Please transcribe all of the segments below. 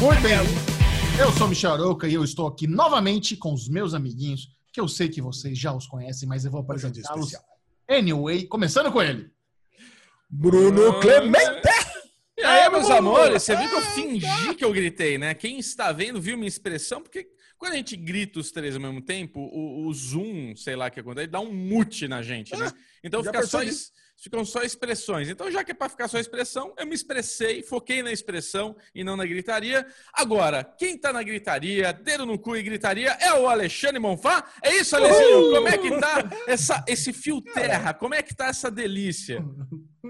Muito bem. Eu sou Michel Arouca e eu estou aqui novamente com os meus amiguinhos, que eu sei que vocês já os conhecem, mas eu vou apresentá-los. Anyway, começando com ele. Bruno Clemente! E aí, meus amores, você viu que eu fingi que eu gritei, né? Quem está vendo viu minha expressão, porque quando a gente grita os três ao mesmo tempo, o, o zoom, sei lá o que acontece, dá um mute na gente, né? Então Já fica só, percebi. Ficam só expressões. Então, já que é para ficar só expressão, eu me expressei, foquei na expressão e não na gritaria. Agora, quem tá na gritaria, dedo no cu e gritaria, é o Alexandre Monfá? É isso, Alezinho? Como é que tá essa, esse fio terra? Como é que tá essa delícia?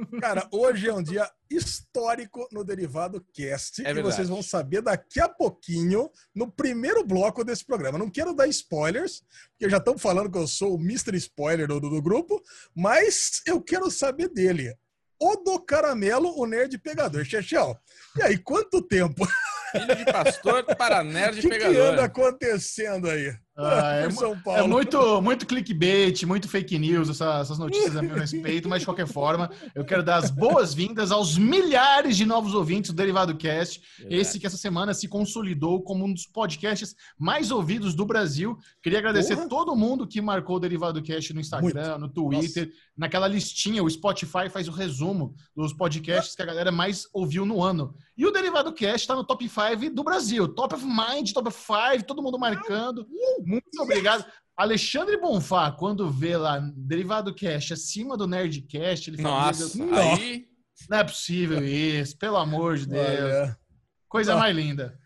Cara, hoje é um dia histórico no Derivado Cast É e vocês vão saber daqui a pouquinho no primeiro bloco desse programa. Não quero dar spoilers, porque já estão falando que eu sou o Mr. Spoiler do, do grupo, mas eu quero saber dele. O do Caramelo, o nerd pegador. Chechel, e aí, quanto tempo? Filho de pastor para O nerd que, que pegador. anda acontecendo aí? Ah, é São Paulo. É muito, muito clickbait, muito fake news, essa- essas notícias a meu respeito, mas de qualquer forma, eu quero dar as boas-vindas aos milhares de novos ouvintes do Derivado Cast. Esse que essa semana se consolidou como um dos podcasts mais ouvidos do Brasil. Queria agradecer Porra. todo mundo que marcou o Derivado Cast no Instagram, no Twitter, naquela listinha. O Spotify faz o resumo dos podcasts que a galera mais ouviu no ano. E o Derivado Cast está no top 5 do Brasil. Top of Mind, top 5, todo mundo marcando. Muito obrigado. Alexandre Bonfá, quando vê lá Derivado Cast acima do Nerdcast, ele fala: Nossa, "Meu Deus, aí não é possível isso, pelo amor de Deus. Olha, Coisa mais linda.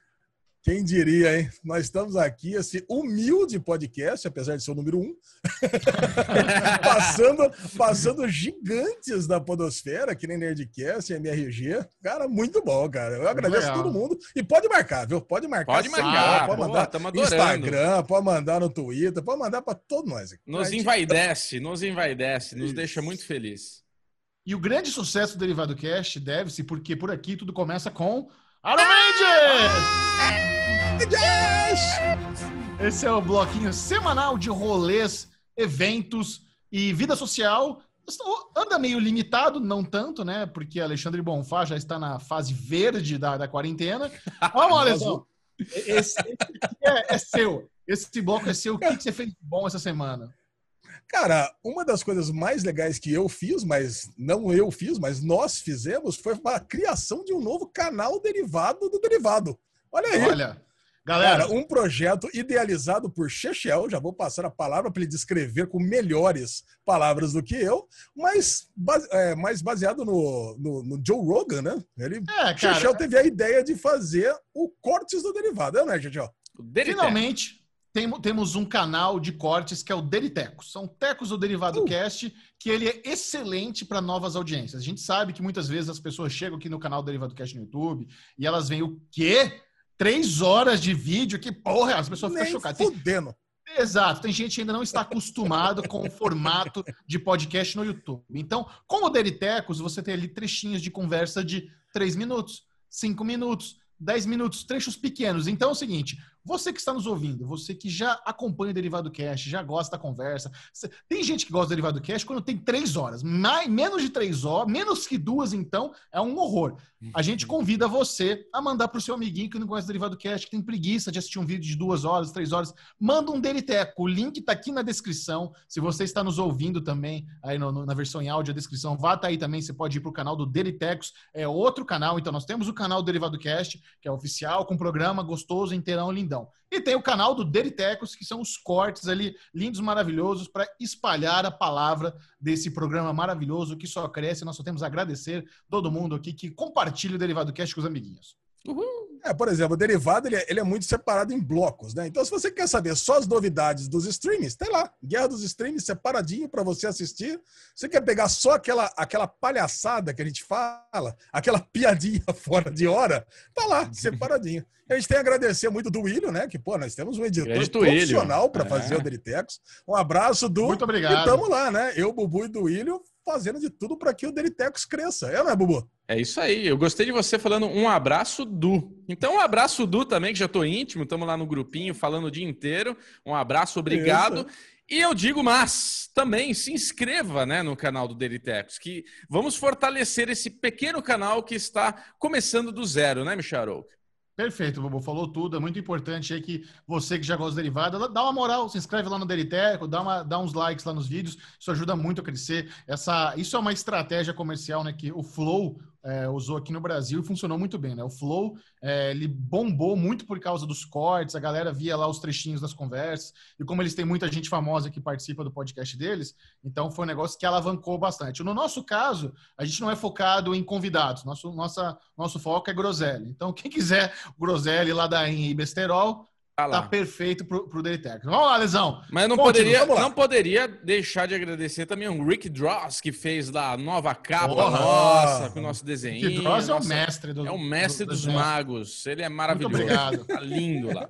Quem diria, hein? Nós estamos aqui, esse humilde podcast, apesar de ser o número um, passando, passando gigantes da podosfera, que nem Nerdcast, MRG. Cara, muito bom, cara. Eu agradeço a legal. todo mundo. E pode marcar, viu? Pode marcar. Pode marcar, Pode mandar no. Instagram, pode mandar no Twitter, pode mandar para todos nós. aqui. nos gente- envaidece, nos envaidece, nos Isso. deixa muito feliz. E o grande sucesso do Derivado Cast deve-se porque por aqui tudo começa com Iron Rangers! Esse é o bloquinho semanal de rolês, eventos e vida social. Anda meio limitado, não tanto, né? Porque Alexandre Bonfá já está na fase verde da, da quarentena. Vamos, Alessandro. Esse, esse é, é seu. Esse bloco é seu. O que, que você fez de bom essa semana? Cara, uma das coisas mais legais que eu fiz, mas não eu fiz, mas nós fizemos, foi a criação de um novo canal derivado do derivado. Olha aí. Olha, galera, Cara, um projeto idealizado por Chechel, já vou passar a palavra para ele descrever com melhores palavras do que eu, mas, base- é, mais baseado no, no, no Joe Rogan, né? Ele, é, cara, Chechel teve a ideia de fazer o Cortes do Derivado, é, né, Chechel? Finalmente, temo- temos um canal de cortes que é o Deritecos. São tecos do Derivado Uh. Cast, que ele é excelente para novas audiências. A gente sabe que muitas vezes as pessoas chegam aqui no canal do Derivado Cast no YouTube e elas veem o quê? Três horas de vídeo? Que porra! As pessoas ficam Nem chocadas. Tem- fudendo. Exato, tem gente que ainda não está acostumado com o formato de podcast no YouTube. Então, com o Deritecos, você tem ali trechinhos de conversa de 3 minutos, 5 minutos, 10 minutos, trechos pequenos. Então é o seguinte: você que está nos ouvindo, você que já acompanha o Derivado Cast, já gosta da conversa. Tem gente que gosta do Derivado Cast quando tem três horas. Mais, menos de três horas, menos que duas, então, é um horror. A gente convida você a mandar para o seu amiguinho que não conhece o Derivado Cast, que tem preguiça de assistir um vídeo de duas horas, três horas manda um Deriteco. O link está aqui na descrição. Se você está nos ouvindo também, aí no- no- na versão em áudio, a descrição vá tá aí também. Você pode ir para o canal do Deritecos, é outro canal. Então, nós temos o canal do Derivado Cast, que é oficial, com programa gostoso, inteirão, lindão. E tem o canal do Deritecos, que são os cortes ali, lindos, maravilhosos, para espalhar a palavra desse programa maravilhoso que só cresce. Nós só temos a agradecer todo mundo aqui que compartilha o Derivado Cast com os amiguinhos. É, por exemplo, o derivado ele é, ele é muito separado em blocos, né? Então, se você quer saber só as novidades dos streams, tem lá, Guerra dos Streams separadinho para você assistir. Você quer pegar só aquela, aquela palhaçada que a gente fala, aquela piadinha fora de hora, tá lá, separadinho. E a gente tem a agradecer muito do Willio, né? Que, pô, nós temos um editor Grande profissional para É. fazer o Deritecos. Um abraço do. Muito E obrigado. tamo lá, né? Eu, Bubu e do Willio fazendo de tudo para que o Delitecos cresça. É, não é, Bubu? É isso aí. Eu gostei de você falando um abraço Du. Então, um abraço Du também, que já tô íntimo, estamos lá no grupinho falando o dia inteiro. Um abraço, obrigado. Isso. E eu digo, mas também se inscreva né, no canal do Delitecos, que vamos fortalecer esse pequeno canal que está começando do zero, né, Michel Arouca? Perfeito, Bobo, falou tudo. É muito importante aí que você que já gosta da derivada, dá uma moral, se inscreve lá no Deriteco, dá, uma, dá uns likes lá nos vídeos, isso ajuda muito a crescer. Essa, isso é uma estratégia comercial, né? Que o Flow é, usou aqui no Brasil e funcionou muito bem, né? O Flow, é, ele bombou muito por causa dos cortes, a galera via lá os trechinhos das conversas, e como eles têm muita gente famosa que participa do podcast deles, então foi um negócio que alavancou bastante. No nosso caso, a gente não é focado em convidados, nosso, nossa, nosso foco é groselha. Então, quem quiser groselha da e Besterol, Tá, tá perfeito pro, pro Daily Tech. Vamos lá, Lesão. Mas não poderia, não poderia deixar de agradecer também o Rick Dross, que fez lá a nova capa Porra. nossa, com o nosso desenho. Rick Dross é o mestre do, É o mestre do, dos do magos. Ele é maravilhoso. Muito obrigado. Tá lindo lá.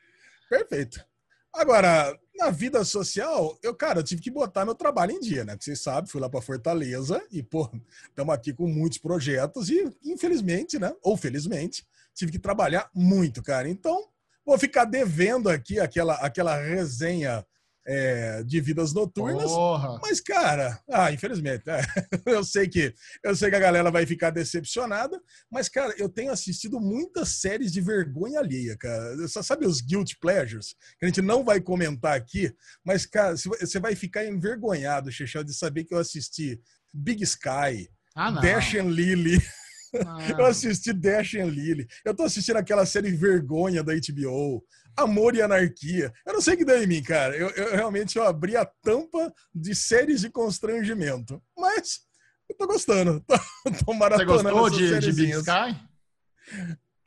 Perfeito. Agora, na vida social, eu, cara, eu tive que botar meu trabalho em dia, né? Porque vocês sabem, fui lá para Fortaleza e, pô, estamos aqui com muitos projetos e, infelizmente, né? Ou felizmente, tive que trabalhar muito, cara. Então, Vou ficar devendo aqui aquela, aquela resenha é, de vidas noturnas. Porra. Mas, cara, ah, infelizmente, é, eu sei que eu sei que a galera vai ficar decepcionada, mas, cara, eu tenho assistido muitas séries de vergonha alheia, cara. Você sabe os guilt pleasures, que a gente não vai comentar aqui, mas, cara, você vai ficar envergonhado, Chechel, de saber que eu assisti Big Sky, ah, Dash and Lily. Ah. Eu assisti Dash and Lily. Eu tô assistindo aquela série Vergonha da HBO. Amor e Anarquia. Eu não sei o que deu em mim, cara. Eu, eu realmente eu abri a tampa de séries de constrangimento. Mas eu tô gostando. Tô, tô Você gostou de, de Big Sky?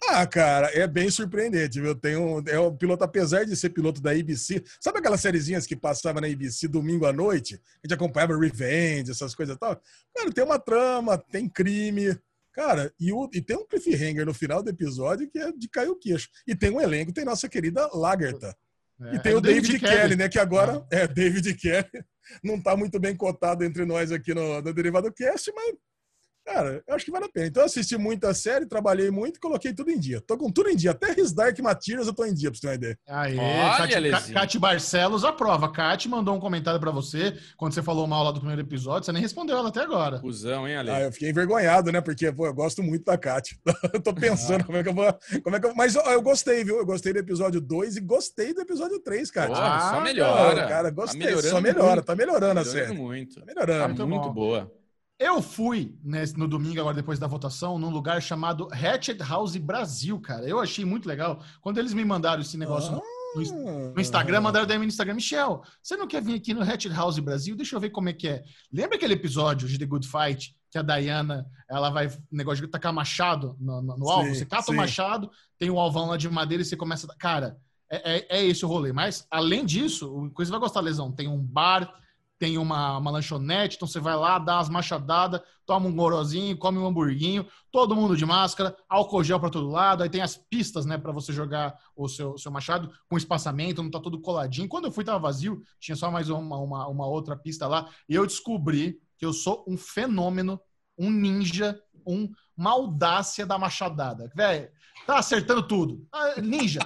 Ah, cara, é bem surpreendente. Eu tenho é um piloto, apesar de ser piloto da ABC, sabe aquelas sériezinhas que passava na ABC domingo à noite? A gente acompanhava Revenge, essas coisas e tal. Cara, tem uma trama, tem crime, Cara, e, o, e tem um cliffhanger no final do episódio que é de cair o queixo. E tem um elenco, tem nossa querida Lagerta. É, e tem é o David, David Kelly, Kelly, né? Que agora ah. é David Kelly. Não está muito bem cotado entre nós aqui no, no Derivado Cast, mas Cara, eu acho que vale a pena. Então eu assisti muita série, trabalhei muito e coloquei tudo em dia. Tô com tudo em dia. Até His Dark Materials eu tô em dia, pra você ter uma ideia. Aí, Cati, Cati Barcelos aprova. Cati mandou um comentário pra você quando você falou mal lá do primeiro episódio. Você nem respondeu ela até agora. Cusão, hein, Ale? Ah, eu fiquei envergonhado, né? Porque, pô, eu gosto muito da Cati. eu tô pensando ah. como é que eu vou. Como é que eu... Mas ó, eu gostei, viu? Eu gostei do episódio 2 e gostei do episódio 3, Cati. Ah, só melhora. Cara, gostei. Tá só melhora. Muito. Tá melhorando a série. Muito. Tá melhorando. Tá muito boa. Eu fui nesse, no domingo, agora depois da votação, num lugar chamado Hatchet House Brasil, cara. Eu achei muito legal. Quando eles me mandaram esse negócio no, no, no, Instagram, mandaram daí no Instagram, Michel, você não quer vir aqui no Hatchet House Brasil? Deixa eu ver como é que é. Lembra aquele episódio de The Good Fight, que a Diana, ela vai, negócio de tacar machado no, no, no alvo? Você cata o machado, tem o um alvão lá de madeira e você começa... Cara, é, é, é esse o rolê. Mas, além disso, coisa vai gostar, Lesão, tem um bar tem uma, uma lanchonete, então você vai lá, dá umas machadadas, toma um gorozinho, come um hamburguinho, todo mundo de máscara, álcool gel para todo lado, aí tem as pistas, né, para você jogar o seu, seu machado com espaçamento, não tá tudo coladinho. Quando eu fui, tava vazio, tinha só mais uma, uma, uma outra pista lá, e eu descobri que eu sou um fenômeno, um ninja, um, uma audácia da machadada. Velho, tá acertando tudo. Ah, ninja,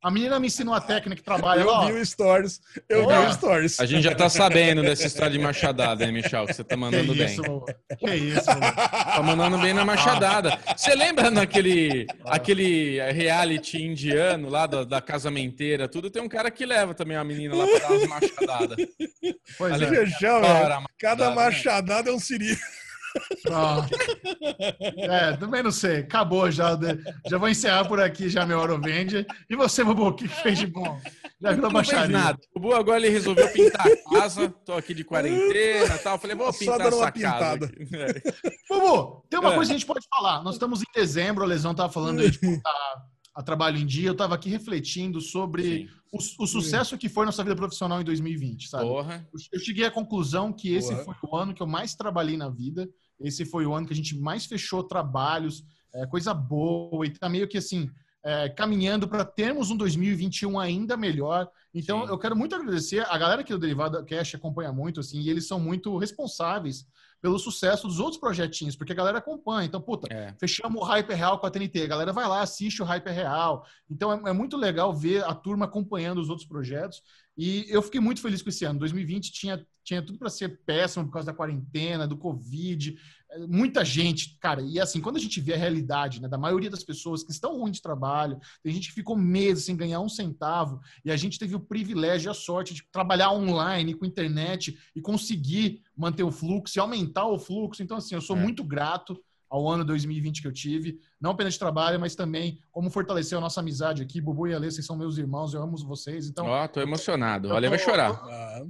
a menina me ensinou a técnica que trabalha eu lá. Eu vi o stories. Eu vi o stories. A gente já tá sabendo dessa história de machadada, hein, Michel? Que você tá mandando que isso, bem. Que isso, mano. Tá mandando bem na machadada. Você lembra naquele aquele reality indiano lá da, da casamenteira, tudo? Tem um cara que leva também a menina lá pra dar umas machadadas. Pois Ali, é. Feijão, Cada machadada né? é um siri. É, também não sei. Acabou já. Já vou encerrar por aqui já meu Eurovende. E você, Bubu, o que fez de bom? Já virou baixaria. Nada. O Bubu agora ele resolveu pintar a casa. Tô aqui de quarentena e tal. Falei, vou pintar essa casa. Bubu, tem uma é. coisa que a gente pode falar. Nós estamos em dezembro, a Lesão tava falando de botar a trabalho em dia. Eu estava aqui refletindo sobre o, o, sucesso que foi nossa vida profissional em 2020, sabe? Porra. Eu cheguei à conclusão que esse Porra. foi o ano que eu mais trabalhei na vida. Esse foi o ano que a gente mais fechou trabalhos, é, coisa boa, e tá meio que assim, é, caminhando para termos um 2021 ainda melhor. Então, Sim. eu quero muito agradecer a galera que o Derivado Cash acompanha muito, assim, e eles são muito responsáveis pelo sucesso dos outros projetinhos, porque a galera acompanha. Então, puta, é. fechamos o Hyper Real com a TNT, a galera vai lá, assiste o Hyper Real. Então, é, é muito legal ver a turma acompanhando os outros projetos. E eu fiquei muito feliz com esse ano. 2020 tinha, tinha tudo para ser péssimo por causa da quarentena, do Covid muita gente, cara, e assim, quando a gente vê a realidade, né, da maioria das pessoas que estão ruim de trabalho, tem gente que ficou meses sem ganhar um centavo, e a gente teve o privilégio e a sorte de trabalhar online com internet e conseguir manter o fluxo e aumentar o fluxo. Então, assim, eu sou é. muito grato ao ano 2020 que eu tive, não apenas de trabalho, mas também como fortalecer a nossa amizade aqui. Bubu e Alê, vocês são meus irmãos, eu amo vocês. Então, ó, oh, tô emocionado. Olha, vai chorar.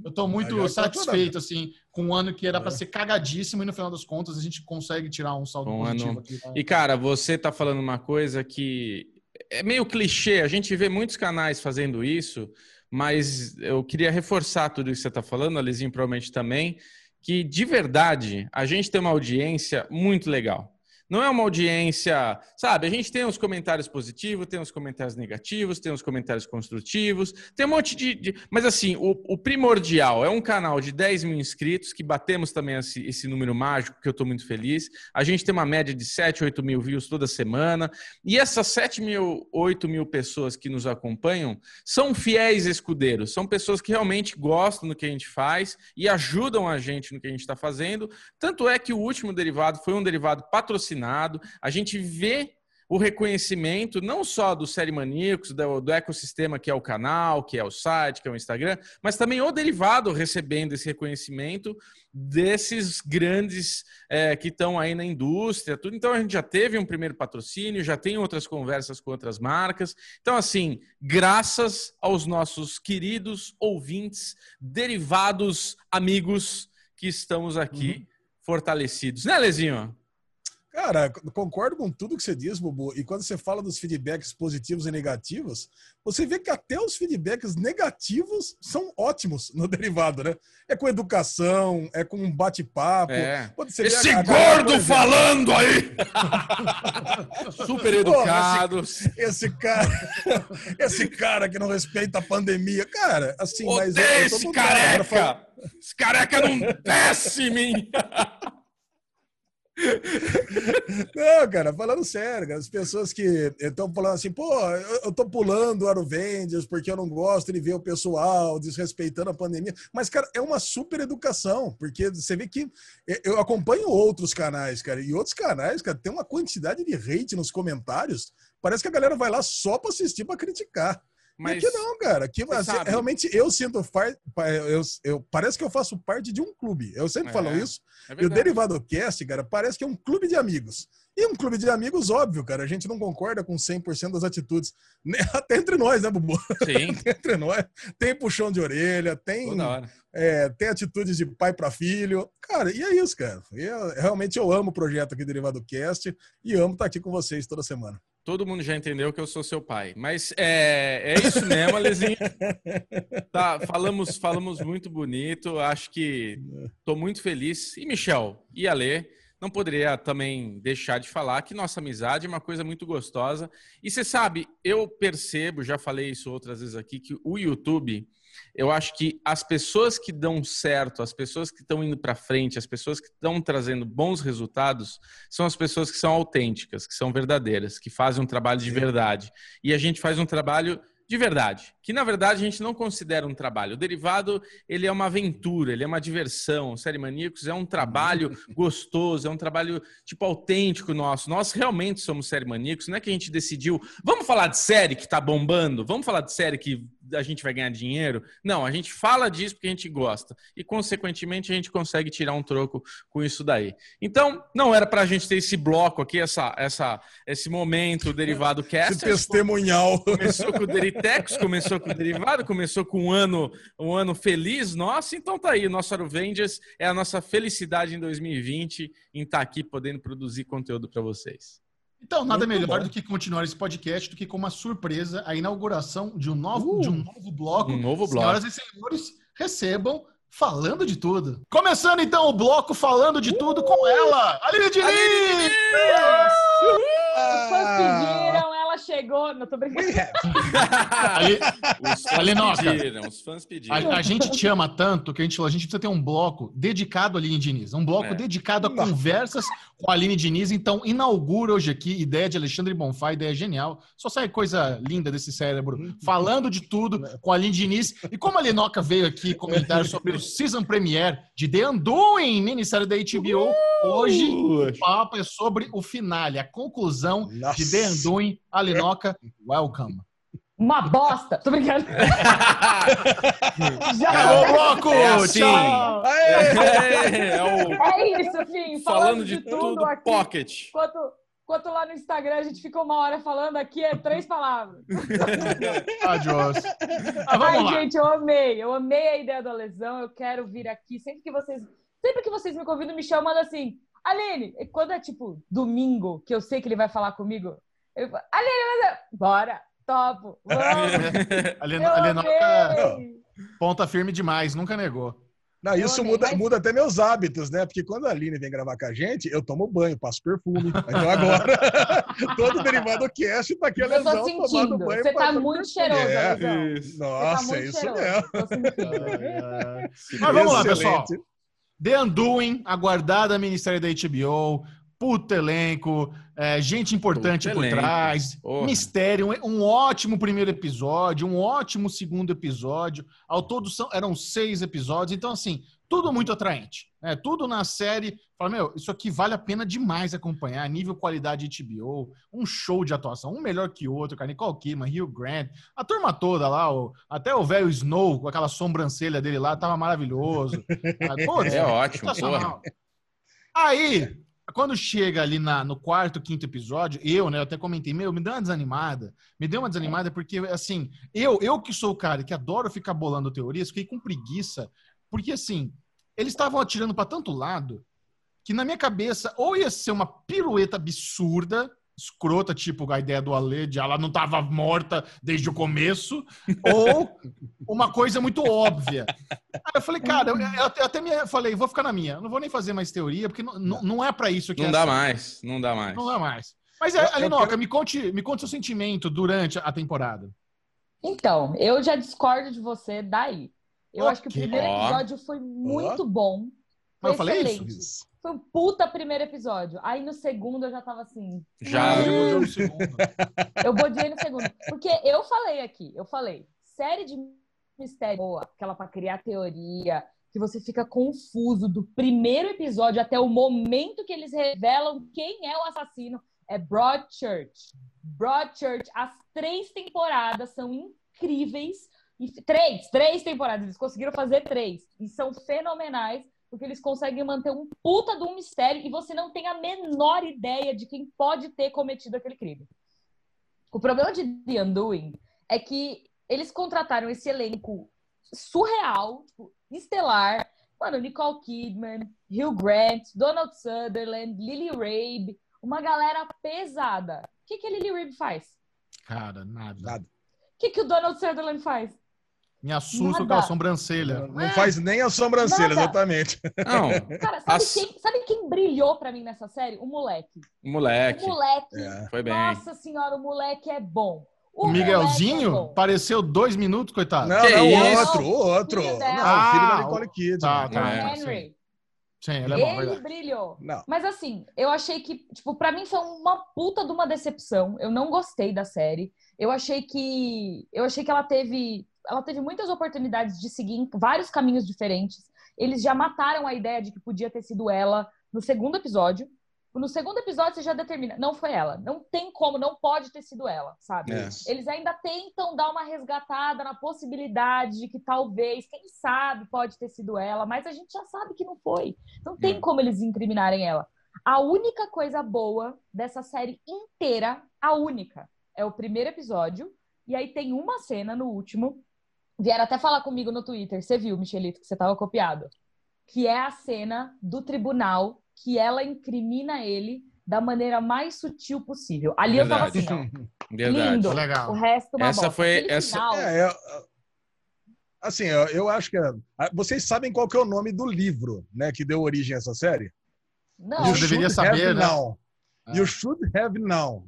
Eu tô muito satisfeito assim com um ano que era para é. ser cagadíssimo e no final das contas a gente consegue tirar um saldo um positivo ano... aqui. Tá? E cara, você tá falando uma coisa que é meio clichê, a gente vê muitos canais fazendo isso, mas eu queria reforçar tudo isso que você tá falando, Alezinho provavelmente também que de verdade a gente tem uma audiência muito legal. Não é uma audiência, sabe? A gente tem os comentários positivos, tem os comentários negativos, tem os comentários construtivos, tem um monte de. de... Mas assim, o, o, primordial é um canal de 10 mil inscritos, que batemos também esse, esse número mágico, que eu estou muito feliz. A gente tem uma média de 7, 8 mil views toda semana. E essas 7 mil, 8 mil pessoas que nos acompanham são fiéis escudeiros, são pessoas que realmente gostam do que a gente faz e ajudam a gente no que a gente está fazendo. Tanto é que o último derivado foi um derivado patrocinado A gente vê o reconhecimento não só do Série Maníacos, do, do, ecossistema que é o canal, que é o site, que é o Instagram, mas também o derivado recebendo esse reconhecimento desses grandes é, que estão aí na indústria, tudo. Então a gente já teve um primeiro patrocínio, já tem outras conversas com outras marcas. Então, assim, graças aos nossos queridos ouvintes, derivados, amigos que estamos aqui uhum. fortalecidos, né, Lezinho? Cara, concordo com tudo que você diz, Bubu. E quando você fala dos feedbacks positivos e negativos, você vê que até os feedbacks negativos são ótimos no derivado, né? É com educação, é com um bate-papo. É. Esse a, gordo falando aí! Super educado. Esse, esse, cara, esse cara que não respeita a pandemia. Cara, assim, Odeio mas. Eu, eu esse careca! Esse careca não desce em mim! Não, cara, falando sério, as pessoas que estão falando assim, pô, eu, tô pulando o Aruvendias porque eu não gosto de ver o pessoal desrespeitando a pandemia. Mas, cara, é uma super educação, porque você vê que eu acompanho outros canais, cara, e outros canais, cara, tem uma quantidade de hate nos comentários. Parece que a galera vai lá só para assistir, para criticar. Mas aqui não, cara. Aqui, assim, realmente eu sinto eu, eu, parece que eu faço parte de um clube. Eu sempre é, falo isso. É e o Derivado Cast, cara, parece que é um clube de amigos. E um clube de amigos, óbvio, cara. A gente não concorda com 100% das atitudes. Até entre nós, né, Bubu? Sim. entre nós. Tem puxão de orelha, tem, é, tem atitudes de pai para filho. Cara, e é isso, cara. Eu, realmente eu amo o projeto aqui Derivado Cast e amo estar aqui com vocês toda semana. Todo mundo já entendeu que eu sou seu pai. Mas é, é isso mesmo, Alezinho. Tá, falamos, falamos muito bonito. Acho que estou muito feliz. E Michel e Ale, não poderia também deixar de falar que nossa amizade é uma coisa muito gostosa. E você sabe, eu percebo, já falei isso outras vezes aqui, que o YouTube eu acho que as pessoas que dão certo, as pessoas que estão indo para frente, as pessoas que estão trazendo bons resultados, são as pessoas que são autênticas, que são verdadeiras, que fazem um trabalho de verdade. E a gente faz um trabalho de verdade, que na verdade a gente não considera um trabalho. O derivado, ele é uma aventura, ele é uma diversão. O Série Maníacos é um trabalho gostoso, é um trabalho tipo autêntico nosso. Nós realmente somos Série Maníacos, não é que a gente decidiu, vamos falar de série que está bombando, vamos falar de série que a gente vai ganhar dinheiro. Não, a gente fala disso porque a gente gosta. E, consequentemente, a gente consegue tirar um troco com isso daí. Então, não era para a gente ter esse bloco aqui, essa, essa, esse momento derivado cast. Esse testemunhal. Começou com o Deritex, começou com o derivado, começou com um ano, um ano feliz nosso. Então, tá aí. O nosso Aruvendias é a nossa felicidade em 2020 em estar tá aqui podendo produzir conteúdo para vocês. Então, nada Muito melhor bom. do que continuar esse podcast do que com uma surpresa, a inauguração de um novo, uh, de um novo bloco. Um novo bloco. Senhoras e senhores, recebam Falando de Tudo. Começando então o bloco Falando de uh, Tudo com ela, Aline Diniz! Os fãs pediram, ela chegou. Não tô brincando. Ali- Os fãs pediram, os fãs pediram. A, a gente te ama tanto que a gente falou, a gente precisa ter um bloco dedicado à Aline Diniz. Um bloco É. dedicado a conversas com a Aline Diniz. Então, inaugura hoje aqui, ideia de Alexandre Bonfá, ideia genial. Só sai coisa linda desse cérebro, falando de tudo com a Aline Diniz. E como a Linoca veio aqui comentar sobre o season premiere de The Undoing, minissérie da HBO, hoje o papo é sobre o finale, a conclusão Nossa. de The Undoing. A Linoca, welcome. Uma bosta. Tô brincando. Já Acabou o bloco! É. Tchau! É, é o É isso, fim. falando de tudo aqui. pocket. Enquanto, enquanto lá no Instagram a gente fica uma hora falando, aqui é três palavras. Adiós. Ah, vamos Ai, lá. gente, eu amei. Eu amei a ideia da lesão. Eu quero vir aqui. Sempre que vocês, sempre que vocês me convidam, me chamam assim. Aline, quando é tipo domingo, que eu sei que ele vai falar comigo, eu falo, é- bora, topo, vamos. A Eu a ponta firme demais, nunca negou. Não, Eu isso amei, muda, mas- muda até meus hábitos, né? Porque quando a Aline vem gravar com a gente, eu tomo banho, passo perfume. Então agora, todo derivado cast tá aqui a Eu tô lesão tomando sentindo. banho. Você tá muito perfume. cheiroso, É. Tá Nossa, muito é isso cheiroso. mesmo. Tô sentindo. Mas vamos lá, pessoal. The Undoing, aguardada ministério da HBO, puto elenco, é, gente importante por elenco. trás, Porra. mistério, um, um ótimo primeiro episódio, um ótimo segundo episódio. Ao todo são, eram seis episódios, então assim, tudo muito atraente. né? tudo na série. Fala, meu, isso aqui vale a pena demais acompanhar, nível qualidade HBO, um show de atuação, um melhor que o outro, cara. Nicole Kidman, Hugh Grant, a turma toda lá, o- até o velho Snow, com aquela sobrancelha dele lá, tava maravilhoso. Ah, É ótimo, sensacional. Aí, quando chega ali na- no quarto, quinto episódio, eu, né, eu até comentei, meu, me deu uma desanimada. Me deu uma desanimada porque, assim, eu, eu que sou o cara que adoro ficar bolando teorias, fiquei com preguiça, porque, assim, eles estavam atirando para tanto lado que na minha cabeça ou ia ser uma pirueta absurda, escrota, tipo a ideia do Ale de ela não tava morta desde o começo, ou uma coisa muito óbvia. Aí eu falei, cara, eu, eu até, me falei, vou ficar na minha, não vou nem fazer mais teoria, porque não, não, não é para isso que Não é dá assim. mais, não dá mais. Não dá mais. Mas, Eu- eu Alinoca, quero- me, conte, me conte seu sentimento durante a temporada. Então, eu já discordo de você daí. Eu acho que o primeiro episódio foi muito bom. Foi Mas eu falei excelente. Isso. Foi um puta primeiro episódio. Aí no segundo eu já tava assim. Já. Eu vou no segundo. Eu bodiei no segundo. Porque eu falei aqui, eu falei, série de mistério boa, aquela pra criar teoria, que você fica confuso do primeiro episódio até o momento que eles revelam quem é o assassino, é Broadchurch. Broadchurch, as três temporadas são incríveis. E, três, três temporadas, eles conseguiram fazer três. E são fenomenais, porque eles conseguem manter um puta de um mistério e você não tem a menor ideia de quem pode ter cometido aquele crime. O problema de The Undoing é que eles contrataram esse elenco surreal, tipo, estelar. Mano, Nicole Kidman, Hugh Grant, Donald Sutherland, Lily Rabe, uma galera pesada. O que, que a Lily Rabe faz? Cara, nada. Nada. O que, que o Donald Sutherland faz? Me assusta Nada. com aquela sobrancelha. Não faz nem a sobrancelha, Nada. exatamente. Não, Cara, sabe, As- quem, sabe quem brilhou pra mim nessa série? O moleque. moleque. O moleque. É. Foi bem. Nossa senhora, o moleque é bom. O é Miguelzinho bom. apareceu dois minutos, coitado. Não, Que não, o isso? outro, o outro. Filho Não, dela. o filho da Ah, Nicole Kidman. tá, O tá. É, Henry. Sim, ele é bom, Ele brilhou. Não. Mas assim, eu achei que, tipo, pra mim foi uma puta de uma decepção. Eu não gostei da série. Eu achei que eu achei que ela teve ela teve muitas oportunidades de seguir em vários caminhos diferentes. Eles já mataram a ideia de que podia ter sido ela no segundo episódio. No segundo episódio você já determina, não foi ela. Não tem como, não pode ter sido ela, sabe? É. Eles ainda tentam dar uma resgatada na possibilidade de que talvez, quem sabe, pode ter sido ela, mas a gente já sabe que não foi. Não tem Não. como eles incriminarem ela. A única coisa boa dessa série inteira, a única, é o primeiro episódio. E aí tem uma cena no último. Vieram até falar comigo no Twitter. Você viu, Michelito, que você tava copiado. Que é a cena do tribunal que ela incrimina ele da maneira mais sutil possível. Ali eu tava assim, Verdade. ó. Verdade. Lindo. O Legal. resto uma Essa bosta. foi- Aquele essa- final, É, é, assim, eu, eu acho que. é- ah, Vocês sabem qual que é o nome do livro, né, que deu origem a essa série? Não, You deveria saber, né? Now. You should have known.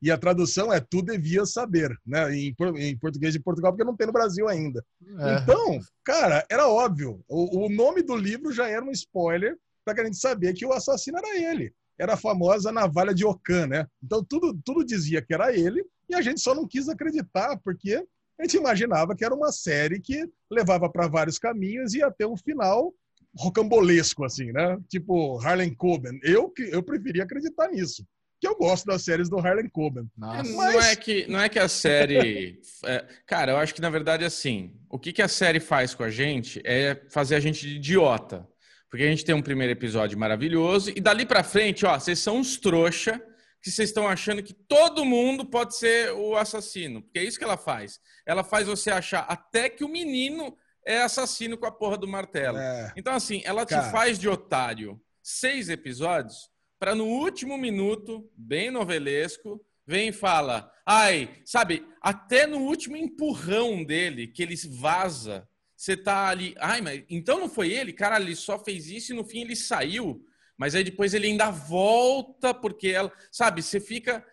E a tradução é tu devia saber, né? Em, em português de Portugal, porque não tem no Brasil ainda. É. Então, cara, era óbvio. O, o nome do livro já era um spoiler para que a gente saber que o assassino era ele. Era a famosa navalha de Ocan, né? Então tudo, tudo dizia que era ele e a gente só não quis acreditar porque a gente imaginava que era uma série que levava para vários caminhos e ia ter um final rocambolesco, assim, né? Tipo Harlan Coben. Eu, eu preferia acreditar nisso. Que eu gosto das séries do Harlan Coben. Mas... Não, é que, não é que a série. É, cara, eu acho que na verdade assim. O que, que a série faz com a gente é fazer a gente de idiota. Porque a gente tem um primeiro episódio maravilhoso e dali para frente, ó, vocês são uns trouxa que vocês estão achando que todo mundo pode ser o assassino. Porque é isso que ela faz. Ela faz você achar até que o menino é assassino com a porra do martelo. É. Então, assim, ela Cara. te faz de otário seis episódios para no último minuto, bem novelesco, vem e fala: ai, sabe, até no último empurrão dele, que ele vaza, você tá ali, ai, mas então não foi ele? Cara, ele só fez isso e no fim ele saiu. Mas aí depois ele ainda volta porque ela, sabe, você fica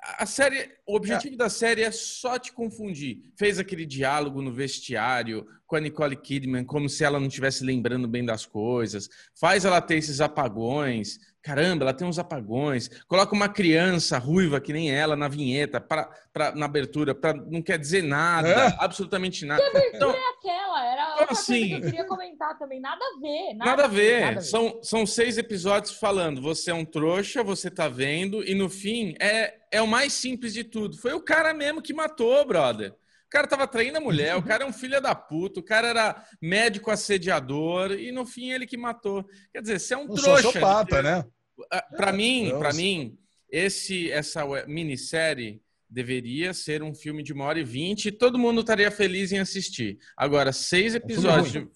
a série, o objetivo é. da série é só te confundir. Fez aquele diálogo no vestiário com a Nicole Kidman, como se ela não estivesse lembrando bem das coisas. Faz ela ter esses apagões. Caramba, ela tem uns apagões. Coloca uma criança ruiva que nem ela na vinheta, pra, pra na abertura, pra, não quer dizer nada, é. absolutamente nada. Que abertura então, é aquela? Era outra assim, coisa que eu queria comentar também. Nada a ver. Nada, nada a ver. Nada a ver. São, são seis episódios falando: você é um trouxa, você tá vendo, e no fim é, é o mais simples de tudo. Foi o cara mesmo que matou, brother. O cara tava traindo a mulher, o cara é um filho da puta, o cara era médico assediador e no fim ele que matou. Quer dizer, você é um, um trouxa. Sociopata, né? Para mim, para mim, esse essa minissérie deveria ser um filme de uma hora e vinte e todo mundo estaria feliz em assistir. Agora, seis episódios.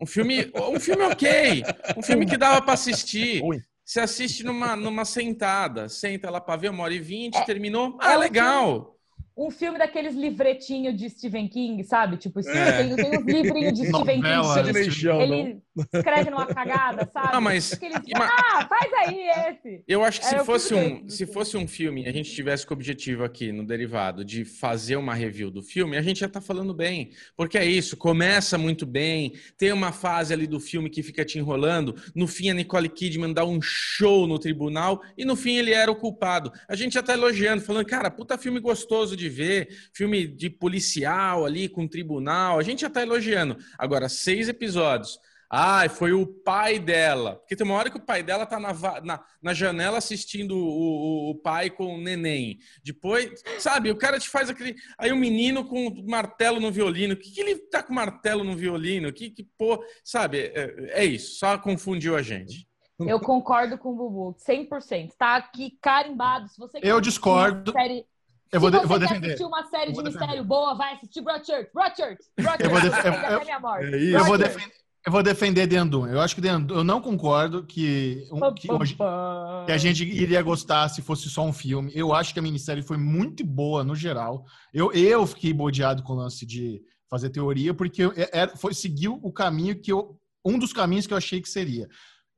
Um filme, um filme ok. Um filme que dava para assistir. Você assiste numa, numa sentada. Senta lá para ver uma hora e vinte, terminou. Ah, legal um filme daqueles livretinhos de Stephen King, sabe? Tipo, é. tem, tem uns livrinhos de Stephen King. Ele, ele escreve numa cagada, sabe? Ah, mas... Ah, faz aí esse! Eu acho que se, fosse um, se fosse um filme e a gente tivesse com o objetivo aqui no Derivado de fazer uma review do filme, a gente já tá falando bem. Porque é isso, começa muito bem, tem uma fase ali do filme que fica te enrolando, no fim a Nicole Kidman dá um show no tribunal e no fim ele era o culpado. A gente já tá elogiando, falando, cara, puta filme gostoso de de ver, filme de policial ali com tribunal, a gente já tá elogiando. Agora, seis episódios. Ai, foi o pai dela. Porque tem uma hora que o pai dela tá na, na, na janela assistindo o, o, o, pai com o neném. Depois, sabe, o cara te faz aquele. Aí o menino com martelo no violino. O que, que ele tá com martelo no violino? Que, que pô. Sabe, é, é isso. Só confundiu a gente. Eu concordo com o Bubu, 100%. Tá aqui carimbado. Se você eu discordo. Série eu vou, Se você vou quer defender. assistir uma série de mistério defender. boa, vai assistir Broadchurch. Broadchurch. Broadchurch. Eu vou, def eu, eu, eu, vou defender. Eu vou defender Dendum. Eu acho que Dendum, eu não concordo que, um, que, hoje, que, a gente iria gostar se fosse só um filme. Eu acho que a minissérie foi muito boa no geral. Eu, eu fiquei bodeado com o lance de fazer teoria, porque é, é, foi seguiu o caminho que eu. Um dos caminhos que eu achei que seria.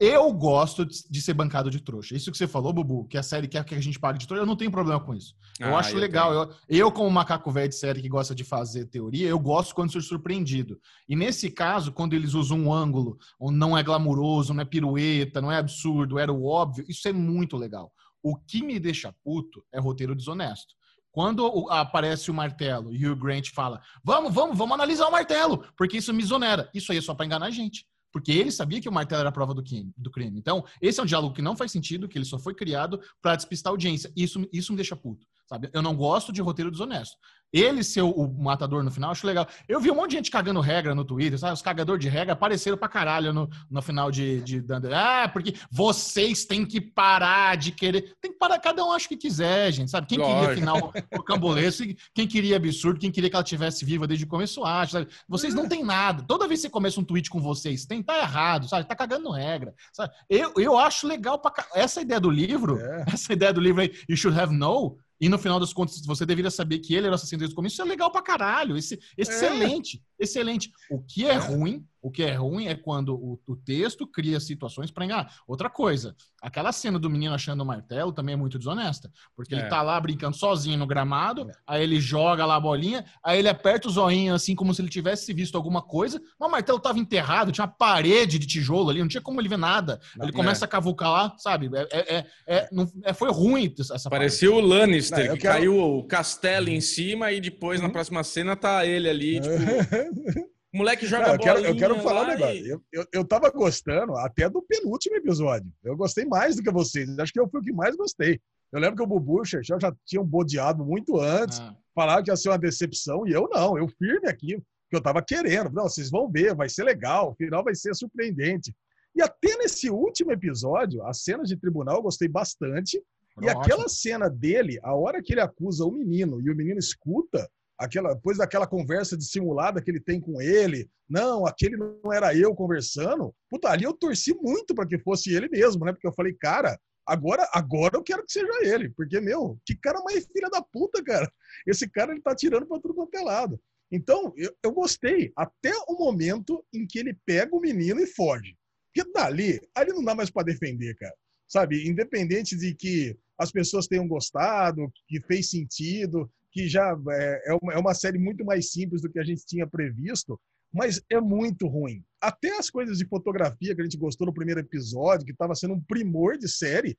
Eu gosto de ser bancado de trouxa. Isso que você falou, Bubu, que a série quer que a gente pague de trouxa, eu não tenho problema com isso. Eu ah, acho eu legal. Eu, eu, como macaco velho de série que gosta de fazer teoria, eu gosto quando sou surpreendido. E nesse caso, quando eles usam um ângulo onde não é glamuroso, não é pirueta, não é absurdo, era o óbvio, isso é muito legal. O que me deixa puto é roteiro desonesto. Quando aparece o martelo e o Grant fala: Vamos, vamos, vamos analisar o martelo, porque isso me exonera. Isso aí é só para enganar a gente. Porque ele sabia que o martelo era a prova do crime, do crime. Então, esse é um diálogo que não faz sentido, que ele só foi criado para despistar a audiência. Isso, isso me deixa puto. Sabe? Eu não gosto de roteiro desonesto. Ele ser o, o matador no final, acho legal. Eu vi um monte de gente cagando regra no Twitter, sabe? Os cagadores de regra apareceram pra caralho no, no final de, de, de, Ah, porque vocês têm que parar de querer. Tem que parar, cada um acha o que quiser, gente, sabe? Quem Lógico. queria final o cambolesco, quem queria absurdo, quem queria que ela tivesse viva desde o começo, acha, sabe? Vocês não têm nada. Toda vez que você começa um tweet com vocês, tem, tá errado, sabe? Tá cagando regra. Sabe? Eu, eu acho legal pra. Essa ideia do livro, é. essa ideia do livro aí, You Should Have Know e no final das contas, você deveria saber que ele era o assassino desde o começo. Isso é legal pra caralho. Esse, é. excelente. excelente. O que é, ruim, o que é ruim é quando o, o texto cria situações para enganar. Outra coisa, aquela cena do menino achando o martelo também é muito desonesta, porque É. ele tá lá brincando sozinho no gramado, aí ele joga lá a bolinha, aí ele aperta o zoinho assim como se ele tivesse visto alguma coisa, mas o martelo tava enterrado, tinha uma parede de tijolo ali, não tinha como ele ver nada. Não, ele começa a cavucar lá, sabe? É, é, é- é- não- é- foi ruim essa parte. Parecia o Lannister, Não, que quero- caiu o castelo em cima e depois, na Uhum. próxima cena, tá ele ali, tipo... O moleque joga Não, eu, quero, eu quero falar um negócio. e- Eu, eu, eu tava gostando até do penúltimo episódio. Eu gostei mais do que vocês. Acho que eu fui o que mais gostei. Eu lembro que o Bubu e o já tinham bodeado muito antes, Ah. falaram que ia ser uma decepção, e eu não, eu firme aqui, que eu tava querendo. Não, vocês vão ver, vai ser legal, o final vai ser surpreendente. E até nesse último episódio, as cenas de tribunal eu gostei bastante. E Ótimo. aquela cena dele, a hora que ele acusa o menino e o menino escuta, aquela, depois daquela conversa dissimulada que ele tem com ele, não, aquele não era eu conversando, puta, ali eu torci muito para que fosse ele mesmo, né? Porque eu falei, cara, agora, agora eu quero que seja ele, porque, meu, que cara mais filha da puta, cara. Esse cara, ele tá tirando pra tudo quanto é lado. Então, eu, eu gostei, até o momento em que ele pega o menino e foge. Porque dali, ali não dá mais para defender, cara. Sabe? Independente de que as pessoas tenham gostado, que fez sentido, que já é, é uma, é uma série muito mais simples do que a gente tinha previsto, mas é muito ruim. Até as coisas de fotografia que a gente gostou no primeiro episódio, que estava sendo um primor de série,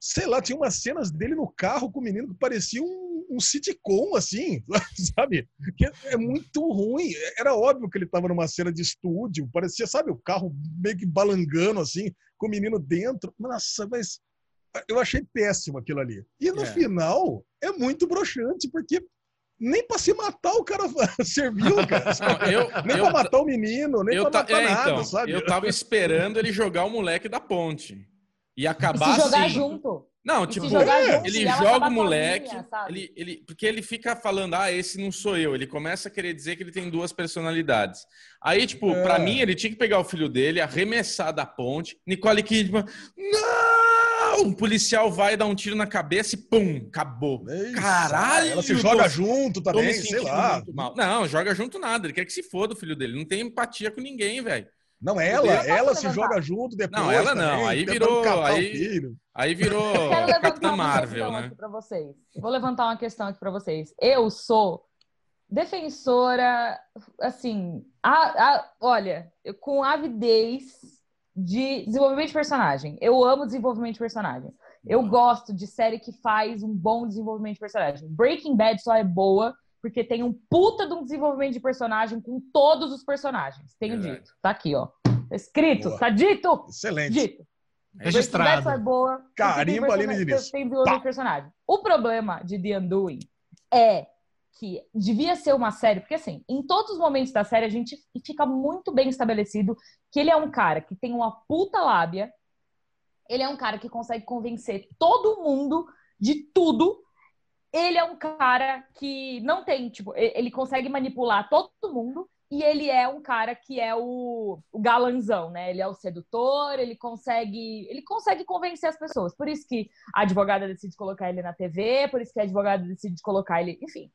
sei lá, tinha umas cenas dele no carro com o menino que parecia um, um sitcom, assim, sabe? Que é muito ruim. Era óbvio que ele estava numa cena de estúdio, parecia, sabe, o carro meio que balangando, assim, com o menino dentro. Nossa, mas eu achei péssimo aquilo ali. E no É. final, é muito broxante, porque nem pra se matar o cara serviu, cara. Não, eu, Nem eu, pra matar o menino, nem eu pra ta- matar é, nada, então, sabe? eu tava esperando ele jogar o moleque da ponte. E E acabar se jogar assim. junto. Não, E tipo, é, junto. ele e joga o moleque, ele, ele, porque ele fica falando, ah, esse não sou eu. Ele começa a querer dizer que ele tem duas personalidades. Aí, tipo, É. pra mim, ele tinha que pegar o filho dele, arremessar da ponte. Nicole Kidman, não! Um policial vai dar um tiro na cabeça e pum, acabou. É isso. Caralho! Ela se joga tô- junto também, sei lá. Não, joga junto nada. Ele quer que se foda o filho dele. Não tem empatia com ninguém, velho. Não, ela, ela se joga junto depois. Não, ela também, não, aí virou- aí-. Aí virou Capitã Marvel, né? aqui pra vocês. Vou levantar uma questão aqui pra vocês. Eu sou defensora, assim, a- a- olha, eu- com avidez de desenvolvimento de personagem. Eu amo desenvolvimento de personagem. Eu gosto de série que faz um bom desenvolvimento de personagem. Breaking Bad só é boa porque tem um puta de um desenvolvimento de personagem com todos os personagens. Tenho Verdade. dito. Tá aqui, ó. Tá escrito, Boa. tá dito. Excelente. Dito. Registrado. Breaking Bad é boa. Carimba Aline persona- Diniz. Tem desenvolvimento de personagem. O problema de The Undoing é que devia ser uma série, porque assim, em todos os momentos da série a gente fica muito bem estabelecido que ele é um cara que tem uma puta lábia, ele é um cara que consegue convencer todo mundo de tudo. Ele é um cara que não tem, tipo, ele consegue manipular todo mundo e ele é um cara que é o, o galanzão, né? Ele é o sedutor, ele consegue, ele consegue convencer as pessoas. Por isso que a advogada decide colocar ele na TV, por isso que a advogada decide colocar ele, enfim.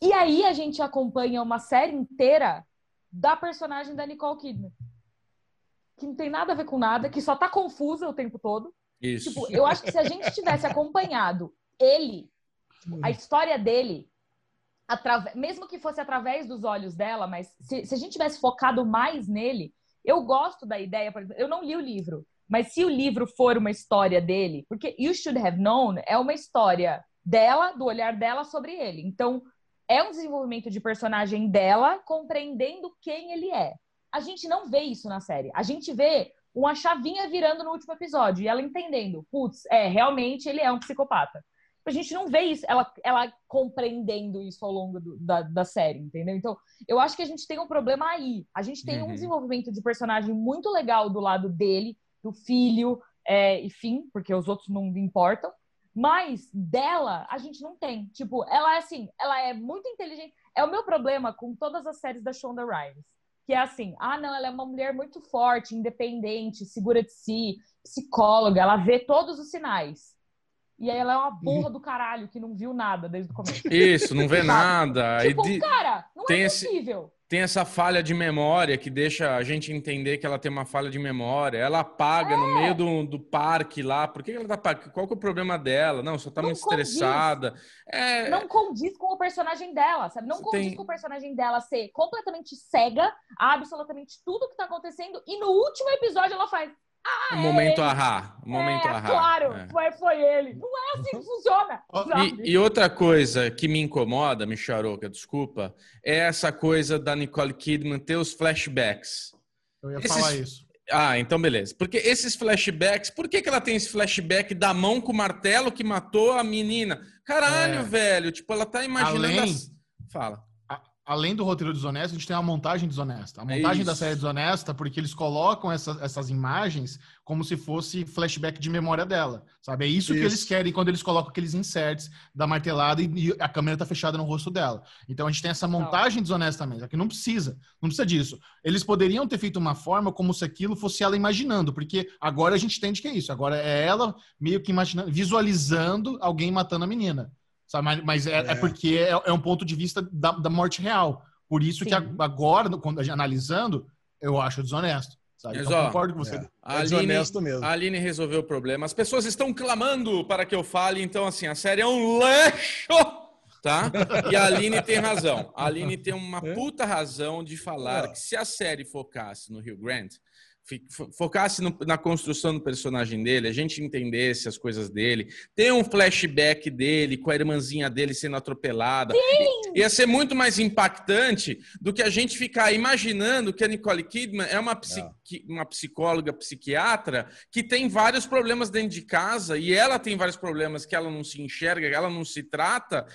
E aí a gente acompanha uma série inteira da personagem da Nicole Kidman. Que não tem nada a ver com nada, que só tá confusa o tempo todo. Isso. Tipo, eu acho que se a gente tivesse acompanhado ele, a história dele, atrave- mesmo que fosse através dos olhos dela, mas se, se a gente tivesse focado mais nele, eu gosto da ideia, por exemplo, eu não li o livro, mas se o livro for uma história dele, porque You Should Have Known é uma história dela, do olhar dela sobre ele. Então, é um desenvolvimento de personagem dela compreendendo quem ele é. A gente não vê isso na série. A gente vê uma chavinha virando no último episódio e ela entendendo, putz, é, realmente ele é um psicopata. A gente não vê isso, ela, ela compreendendo isso ao longo do- da, da série, entendeu? Então, eu acho que a gente tem um problema aí. A gente tem Uhum. um desenvolvimento de personagem muito legal do lado dele, do filho, é, enfim, porque os outros não importam. Mas dela, a gente não tem. Tipo, ela é assim, ela é muito inteligente. É o meu problema com todas as séries da Shonda Rhimes. Que é assim, ah, não, ela é uma mulher muito forte, independente, segura de si, psicóloga, ela vê todos os sinais. E aí ela é uma burra do caralho que não viu nada desde o começo. Isso, não vê nada. Tipo, de- cara, não tem é esse, possível. Tem essa falha de memória que deixa a gente entender que ela tem uma falha de memória. Ela apaga no É. meio do, do parque lá. Por que ela tá apagando? Qual que é o problema dela? Não, só tá Não muito condiz. estressada. É, Não condiz com o personagem dela, sabe? Não condiz tem- com o personagem dela ser completamente cega a absolutamente tudo que tá acontecendo. E no último episódio ela faz. O é momento ele. ahá. O momento é, ahá. claro, É. foi, foi ele. Não é assim que funciona. Ó, sabe? E, e outra coisa que me incomoda, Micharoca, desculpa, é essa coisa da Nicole Kidman ter os flashbacks. Eu ia Esses- falar isso. Ah, então beleza. Porque esses flashbacks, por que, que ela tem esse flashback da mão com o martelo que matou a menina? Caralho, É. velho. Tipo, ela tá imaginando. Além- as- Fala. Além do roteiro desonesto, a gente tem a montagem desonesta. A montagem da É isso. série desonesta, porque eles colocam essa- essas imagens como se fosse flashback de memória dela. Sabe? É isso, que Isso. eles querem quando eles colocam aqueles inserts da martelada e, e a câmera tá fechada no rosto dela. Então a gente tem essa montagem desonesta mesmo. Aqui não precisa. Não precisa disso. Eles poderiam ter feito uma forma como se aquilo fosse ela imaginando, porque agora a gente entende que é isso. Agora é ela meio que imaginando, visualizando alguém matando a menina. Sabe? Mas, mas é, é É. porque é, é um ponto de vista da, da morte real. Por isso que Sim. a- agora, quando analisando, eu acho desonesto. Sabe? Mas, Então, ó, concordo com você. É, A é Aline- desonesto mesmo. A Aline resolveu o problema. As pessoas estão clamando para que eu fale, então, assim, a série é um lixo! Tá? E a Aline tem razão. A Aline tem uma É? puta razão de falar É. que se a série focasse no Rio fo- focasse no- na construção do personagem dele, a gente entendesse as coisas dele, tem um flashback dele com a irmãzinha dele sendo atropelada. Ia ser muito mais impactante do que a gente ficar imaginando que a Nicole Kidman é uma, psiqui- uma psicóloga, psiquiatra, que tem vários problemas dentro de casa e ela tem vários problemas que ela não se enxerga, que ela não se trata.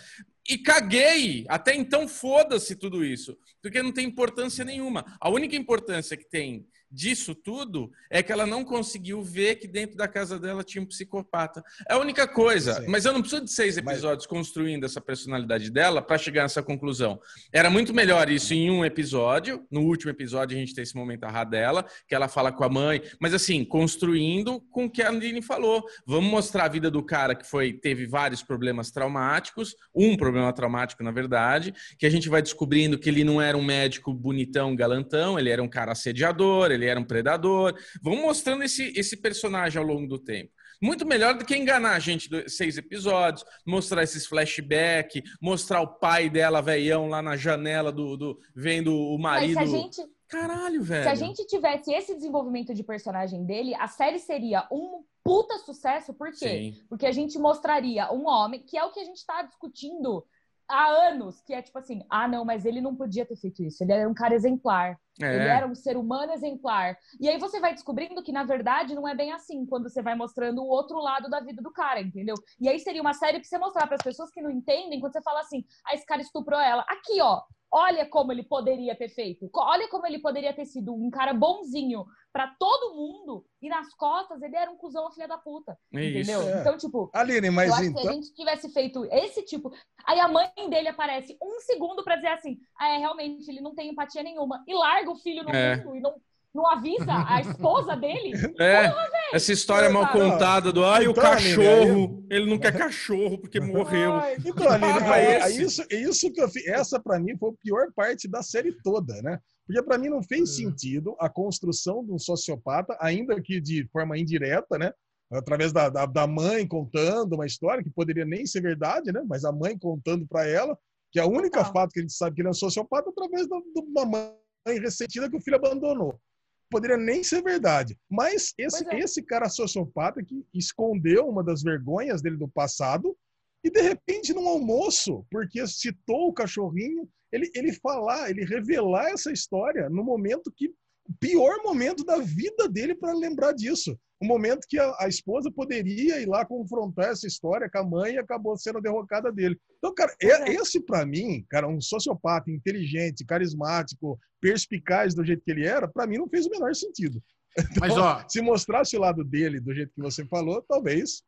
E caguei! Até então, foda-se tudo isso, porque não tem importância nenhuma. A única importância que tem disso tudo é que ela não conseguiu ver que dentro da casa dela tinha um psicopata. É a única coisa. Sim. Mas eu não preciso de seis Mas- episódios construindo essa personalidade dela para chegar nessa conclusão. Era muito melhor isso em um episódio. No último episódio, a gente tem esse momento arra dela, que ela fala com a mãe, mas assim, construindo com o que a Aline falou. Vamos mostrar a vida do cara que foi teve vários problemas traumáticos, um problema traumático, na verdade, que a gente vai descobrindo que ele não era um médico bonitão, galantão, ele era um cara assediador, ele era um predador. Vamos mostrando esse, esse personagem ao longo do tempo. Muito melhor do que enganar a gente seis episódios, mostrar esses flashback, mostrar o pai dela, velhão, lá na janela do, do vendo o Mas marido. se a gente, Caralho, velho. se a gente tivesse esse desenvolvimento de personagem dele, a série seria um puta sucesso. Por quê? Sim. Porque a gente mostraria um homem, que é o que a gente tá discutindo há anos, que é tipo assim, ah, não, mas ele não podia ter feito isso. Ele era um cara exemplar. Ele É. era um ser humano exemplar. E aí você vai descobrindo que, na verdade, não é bem assim, quando você vai mostrando o outro lado da vida do cara, entendeu? E aí seria uma série pra você mostrar para as pessoas que não entendem, quando você fala assim, ah, esse cara estuprou ela. Aqui, ó, olha como ele poderia ter feito. Olha como ele poderia ter sido um cara bonzinho pra todo mundo, e nas costas ele era um cuzão filha da puta. É entendeu? isso. É. Então, tipo, Aline, eu mas acho que se então. a gente tivesse feito esse tipo. Aí a mãe dele aparece um segundo pra dizer assim: ah, é, realmente, ele não tem empatia nenhuma. E larga o filho no É. mundo e não, não avisa a esposa dele. É, essa história mal Cara. contada do ai, o Então, Aline, cachorro. Ele não quer cachorro porque morreu. Ai, Então, aí- é isso, isso que eu fiz, essa para mim foi a pior parte da série toda, né? Porque para mim não fez sentido a construção de um sociopata, ainda que de forma indireta, né? Através da, da, da mãe contando uma história que poderia nem ser verdade, né? Mas a mãe contando para ela, que é a única fato que a gente sabe que ele é um sociopata através da- de uma mãe ressentida que o filho abandonou. Poderia nem ser verdade. Mas esse, é. esse cara sociopata que escondeu uma das vergonhas dele do passado e de repente num almoço, porque citou o cachorrinho, ele, ele falar, ele revelar essa história no momento que pior momento da vida dele para lembrar disso. O momento que a, a esposa poderia ir lá confrontar essa história com a mãe e acabou sendo a derrocada dele. Então, cara, é- esse para mim, cara, um sociopata inteligente, carismático, perspicaz do jeito que ele era, para mim não fez o menor sentido. Mas, ó, Se mostrasse o lado dele do jeito que você falou, talvez.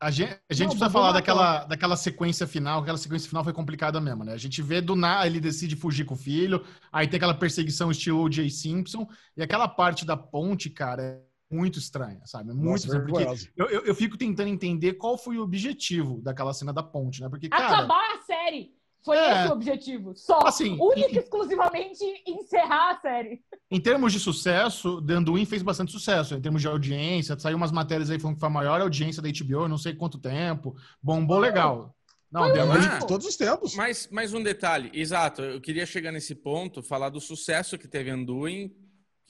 A gente, a gente Não, precisa falar daquela, daquela sequência final, aquela sequência final foi complicada mesmo, né? A gente vê do nada, ele decide fugir com o filho, aí tem aquela perseguição estilo O.J. Simpson, e aquela parte da ponte, cara, muito estranha, sabe? Muito Nossa, estranha, eu, eu, eu fico tentando entender qual foi o objetivo daquela cena da ponte, né? Porque, cara, Acabar a série. Foi É. esse o objetivo. Só. Assim, Única e exclusivamente encerrar a série. Em termos de sucesso, The Anduin fez bastante sucesso. Em termos de audiência, saiu umas matérias aí falando que foi a maior audiência da HBO, não sei quanto tempo. Bombou legal. Não, Foi The Anduin- Ah. De todos os tempos. Mais, mais um detalhe, exato. Eu queria chegar nesse ponto, falar do sucesso que teve Anduin,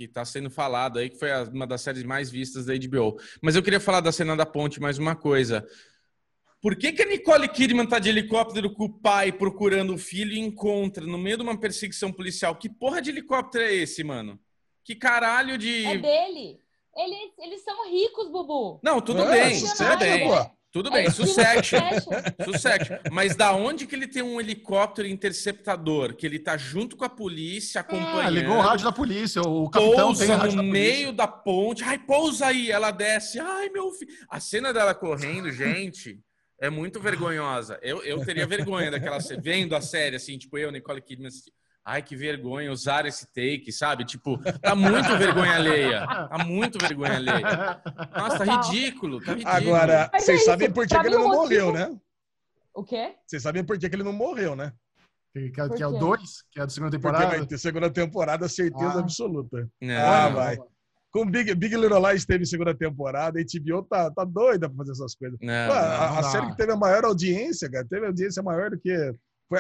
que está sendo falado aí, que foi uma das séries mais vistas da HBO. Mas eu queria falar da cena da ponte mais uma coisa. Por que, que a Nicole Kidman tá de helicóptero com o pai procurando o filho e encontra no meio de uma perseguição policial? Que porra de helicóptero é esse, mano? Que caralho de. É dele. Eles, eles são ricos, Bubu. Não, tudo É, bem, sucesso, tudo bem. pô. Tudo É bem. Succession. Sucesso. Mas da onde que ele tem um helicóptero interceptador? Que ele tá junto com a polícia acompanhando. Ah, ligou o rádio da polícia. O capitão tem pousa o rádio no da meio da ponte. Ai, pousa aí. Ela desce. Ai, meu filho. A cena dela correndo, gente, é muito vergonhosa. Eu, eu teria vergonha daquela cena. Vendo a série, assim, tipo, eu, Nicole Kidman, assisti- Ai, que vergonha usar esse take, sabe? Tipo, tá muito vergonha alheia. Tá muito vergonha alheia. Nossa, tá ridículo. Tá ridículo. Agora, Mas é vocês isso, sabem por que, que ele não motivo- morreu, né? O quê? Vocês sabem por que, que ele não morreu, né? Que, que é- que é o quê? 2, que é a da segunda Porque temporada. vai ter segunda temporada, certeza Ah. absoluta. Não. Ah, vai. Com Big, Big Little Lies teve segunda temporada, a HBO tá, tá doida pra fazer essas coisas. Não, Pô, a, não. a dá. série que teve a maior audiência, cara, teve audiência maior do que. Foi,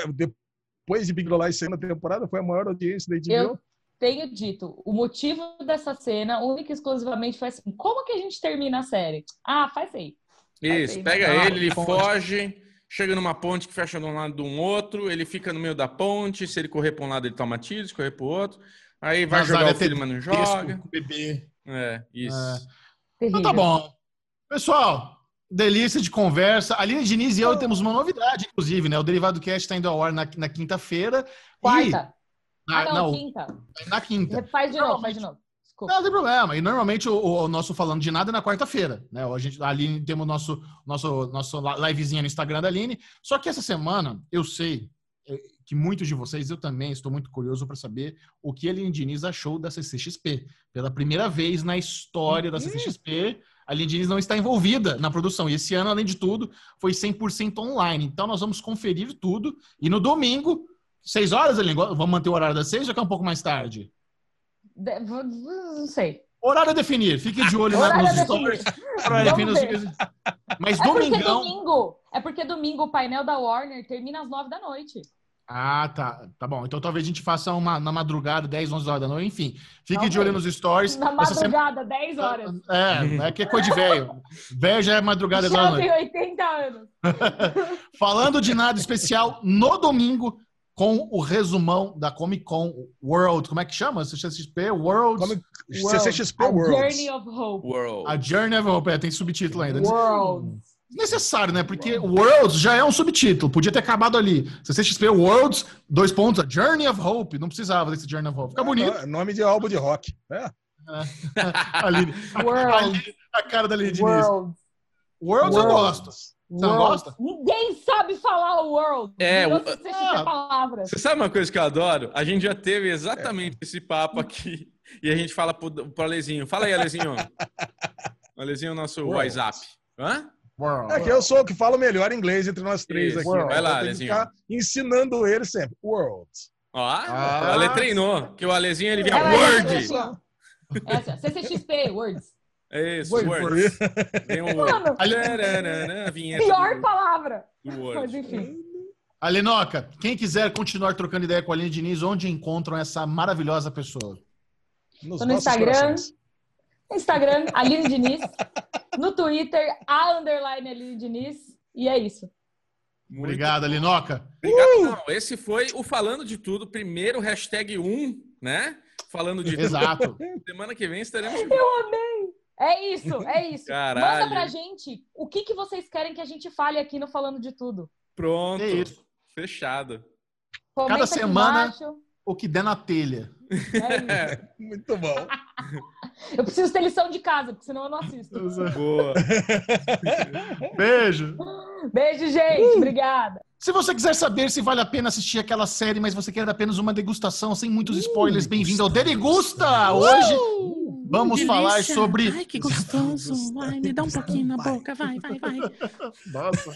depois de Big Little Lies segunda temporada, foi a maior audiência da HBO. Eu tenho dito, o motivo dessa cena, única e exclusivamente, foi assim: como que a gente termina a série? Ah, faz aí. Isso, Aí, pega né? ele, ele foge, chega numa ponte que fecha de um lado de um outro, ele fica no meio da ponte, se ele correr para um lado ele toma tiro, se correr para o outro, aí vai Nazaré jogar o filho, mas não joga. com o bebê. É, isso. Terrível. Então tá bom. Pessoal, delícia de conversa. A Aline Diniz e eu temos uma novidade, inclusive, né? O Derivado Cast está indo ao ar na, na quinta-feira. Quarta. E, Ah, na, não, não, quinta. na quinta. Faz de novo, faz de novo. Desculpa. Não, não tem problema. E normalmente o, o nosso falando de nada é na quarta-feira, né? A gente, a Aline temos nosso nosso nosso livezinha no Instagram da Aline. Só que essa semana eu sei eh, que muitos de vocês, eu também estou muito curioso para saber o que a Aline Diniz achou da CCXP. Pela primeira vez na história da CCXP, a Aline Diniz não está envolvida na produção. E esse ano, além de tudo, foi 100% online. Então nós vamos conferir tudo. E no domingo, seis horas, Aline, vamos manter o horário das seis ou quer um pouco mais tarde? De- Não sei. Horário a definir. Fique de olho Horário nos stories. Horário a definir. Mas É porque domingão. domingo, é porque domingo o painel da Warner termina às nove da noite. Ah, tá. Tá bom. Então talvez a gente faça uma na madrugada, 10, 11 horas da noite. Enfim, fique de Ok. olho nos stories. Na Essa semana- madrugada, 10 horas. É, é que é coisa de velho. Velho já é madrugada, 10 horas da Já noite. tem 80 anos. Falando de nada especial, no domingo, com o resumão da Comic Con World. Como é que chama? CXP World. Como- World. CCXP A Worlds. Journey of Hope. World. A Journey of Hope. É, tem subtítulo ainda. World. Desnecessário, né? Porque Worlds já é um subtítulo. Podia ter acabado ali. CCXP Worlds, dois pontos. Journey of Hope. Não precisava desse Journey of Hope. Fica bonito. É nome de álbum de rock. É. Ali, a, World. a cara da Lili Diniz. World. Worlds eu World. gosto. Você não World. gosta? Ninguém sabe falar o world. É, o- Ah. Você sabe uma coisa que eu adoro? A gente já teve exatamente esse papo aqui. E a gente fala pro, pro Alezinho. Fala aí, Alezinho. Alezinho é o nosso World. WhatsApp. Hã? World. É que eu sou o que falo melhor inglês entre nós três Isso. aqui. World. né? Vai lá, ficar ensinando ele sempre. World. Ó, Ah. o Ale treinou. Que o Alezinho ele vinha é Word. Essa, CCXP, Words. É isso, Word. Word. Tem um Word. Mano, pior palavra. do Mas Word. enfim. Alinoca, quem quiser continuar trocando ideia com a Aline Diniz, onde encontram essa maravilhosa pessoa? Nos no Instagram. corações. No Instagram, Aline Diniz. No Twitter, a underline Aline Diniz. E é isso. Muito Obrigado, Alinoca. Obrigado. Não, esse foi o Falando de Tudo, primeiro hashtag 1, né? Falando de tudo. Exato. Semana que vem estaremos. Eu amei. É isso, é isso. Caralho. Manda pra gente o que, que vocês querem que a gente fale aqui no Falando de Tudo. Pronto. É isso. Fechado. Comenta Cada aqui semana- embaixo. O que der na telha. É isso. Muito bom. Eu preciso ter lição de casa, porque senão eu não assisto. Boa. Beijo. Beijo, gente. Obrigada. Se você quiser saber se vale a pena assistir aquela série, mas você quer apenas uma degustação sem muitos spoilers, bem-vindo ao Derigusta! Hoje, Vamos falar sobre. Ai, que gostoso. Ai, me dá um pouquinho na boca. Vai, vai, vai. Nossa.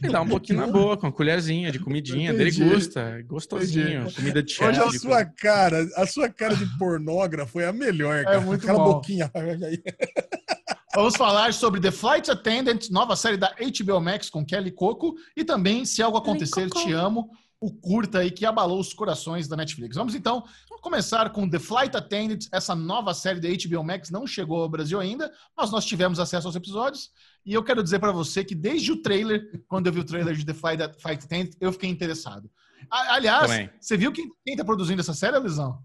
Me dá um pouquinho na boca, uma colherzinha de comidinha. Dele gosta. Gostosinho. Entendi. Comida de Hoje chefe. a sua cara, a sua cara de pornógrafo é a melhor, cara. muito Aquela bom. boquinha. aí. Vamos falar sobre The Flight Attendant, nova série da HBO Max com Kelly Coco. E também, se algo acontecer, te amo. O curta aí que abalou os corações da Netflix. Vamos então começar com The Flight Attendant. Essa nova série da HBO Max não chegou ao Brasil ainda, mas nós tivemos acesso aos episódios. E eu quero dizer para você que desde o trailer, quando eu vi o trailer de The Flight, Flight Attendant, eu fiquei interessado. Aliás, Também. você viu quem, quem tá produzindo essa série, Alisão?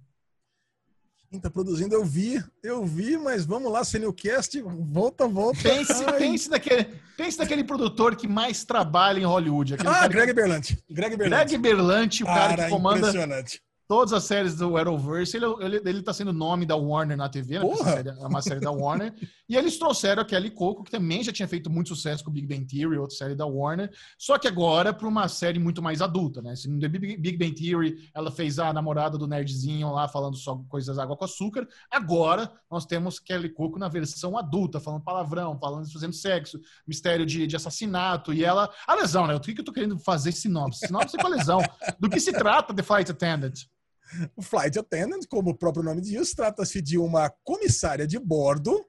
Quem tá produzindo, eu vi, eu vi, mas vamos lá, Senilcast, volta, volta. Pense, Ai. pense, naquele, pense naquele produtor que mais trabalha em Hollywood. Ah, cara que- Greg Berlanti. Greg Berlanti. Greg Berlanti, o cara, que comanda impressionante. Todas as séries do Arrowverse. Ele, ele, ele tá sendo nome da Warner na TV, né? série é uma série da Warner. e eles trouxeram a Kelly Coco, que também já tinha feito muito sucesso com Big Bang Theory, outra série da Warner. Só que agora para uma série muito mais adulta, né? Se no The Big Bang Theory ela fez a namorada do nerdzinho lá falando só coisas água com açúcar. Agora nós temos Kelly Coco na versão adulta, falando palavrão, falando fazendo sexo, mistério de, de assassinato. E ela. A lesão, né? O que que eu tô querendo fazer sinopse? Sinopse com a lesão. Do que se trata The Flight Attendant? O Flight Attendant, como o próprio nome diz, trata-se de uma comissária de bordo,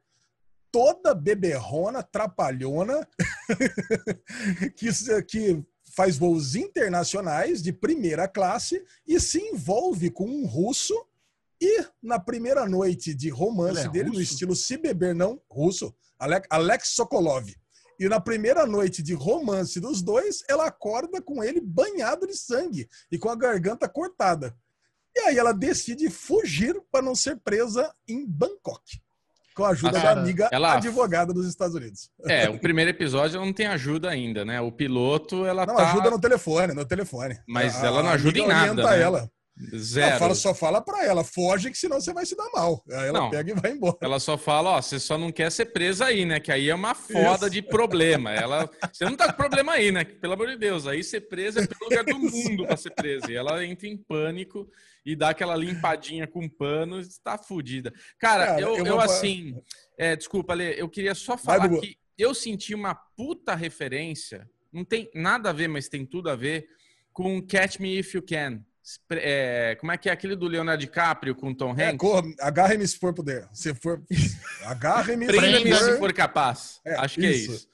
toda beberrona, trapalhona, que, que faz voos internacionais de primeira classe e se envolve com um russo. E na primeira noite de romance é dele, no russo? estilo Se Beber Não, russo, Alex, Alex Sokolov. E na primeira noite de romance dos dois, ela acorda com ele banhado de sangue e com a garganta cortada. E aí ela decide fugir para não ser presa em Bangkok, com a ajuda Ah, da amiga ela- advogada dos Estados Unidos. É, o primeiro episódio não tem ajuda ainda, né? O piloto, ela Não, tá... ajuda no telefone, no telefone. Mas A- ela não ajuda em nada, né? ela. Zero. Ela fala, só fala para ela, foge que senão você vai se dar mal. Aí ela Não. pega e vai embora. Ela só fala, ó, você só não quer ser presa aí, né? Que aí é uma foda Isso. de problema. Ela, você não tá com problema aí, né? Pelo amor de Deus, aí ser presa é pelo lugar do mundo pra ser presa. E ela entra em pânico e dá aquela limpadinha com pano e tá fudida. Cara, Cara, eu, eu eu, vou- assim, é, desculpa, Lê, eu queria só falar Bubu. que eu senti uma puta referência, não tem nada a ver, mas tem tudo a ver, com Catch Me If You Can. É, como é que é aquele do Leonardo DiCaprio com Tom É, Hanks? corra, agarre-me se for puder. Se for. Agarre-me Prenda-me se for- capaz. É, Acho que é isso. isso.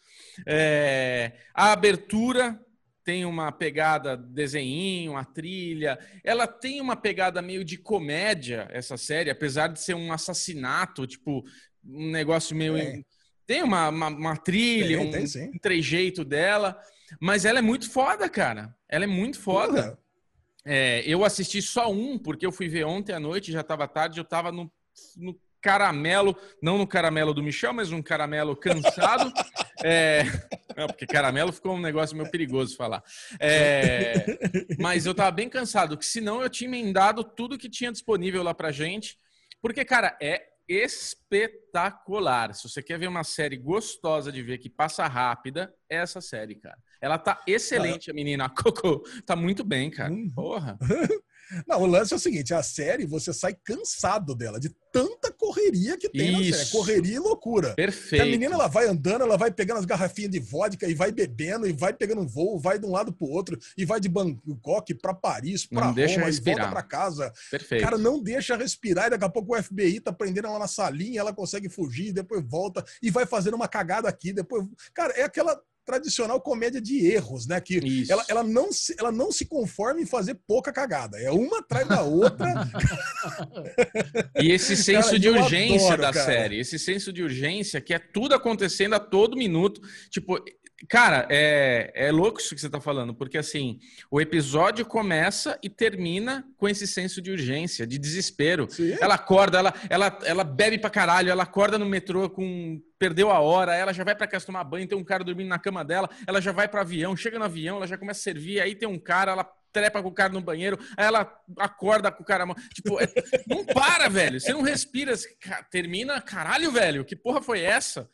É, a abertura tem uma pegada desenho, a trilha. Ela tem uma pegada meio de comédia, essa série, apesar de ser um assassinato, tipo, um negócio meio. Tem. Tem uma, uma, uma trilha, Tem, um, tem um trejeito dela. Mas ela é muito foda, cara. Ela é muito foda. Porra. É, eu assisti só um, porque eu fui ver ontem à noite, já estava tarde, eu estava no, no caramelo, não no caramelo do Michel, mas um caramelo cansado. É, não, porque caramelo ficou um negócio meio perigoso falar. É, mas eu estava bem cansado, que senão eu tinha emendado tudo que tinha disponível lá pra gente. Porque, cara, é espetacular. Se você quer ver uma série gostosa de ver, que passa rápida, é essa série, cara. Ela tá excelente, a menina. A Coco tá muito bem, cara. Uhum. Porra. Não, o lance é o seguinte: a série você sai cansado dela, de tanta correria que tem na série. Isso. Correria e loucura. Perfeito. a menina ela vai andando, ela vai pegando as garrafinhas de vodka e vai bebendo e vai pegando um voo, vai de um lado pro outro e vai de Bangkok pra Paris, pra Não deixa Roma e volta pra casa. Perfeito. Cara, não deixa respirar e daqui a pouco o FBI tá prendendo ela na salinha, ela consegue fugir, depois volta e vai fazendo uma cagada aqui, depois. Cara, é aquela tradicional comédia de erros, né? Que Isso. ela, ela, não se, ela não se conforma em fazer pouca cagada. É uma atrás da outra. E esse senso Cara, de urgência adoro, da cara. série, esse senso de urgência que é tudo acontecendo a todo minuto. Tipo, cara, é, é louco isso que você tá falando, porque assim, o episódio começa e termina com esse senso de urgência, de desespero. Sim. Ela acorda, ela, ela, ela bebe pra caralho, ela acorda no metrô com. Perdeu a hora, ela já vai pra casa tomar banho, tem um cara dormindo na cama dela, ela já vai pro avião, chega no avião, ela já começa a servir, aí tem um cara, ela trepa com o cara no banheiro, aí ela acorda com o cara. Tipo, é- não para, velho. Você não respira. Termina, caralho, velho, que porra foi essa?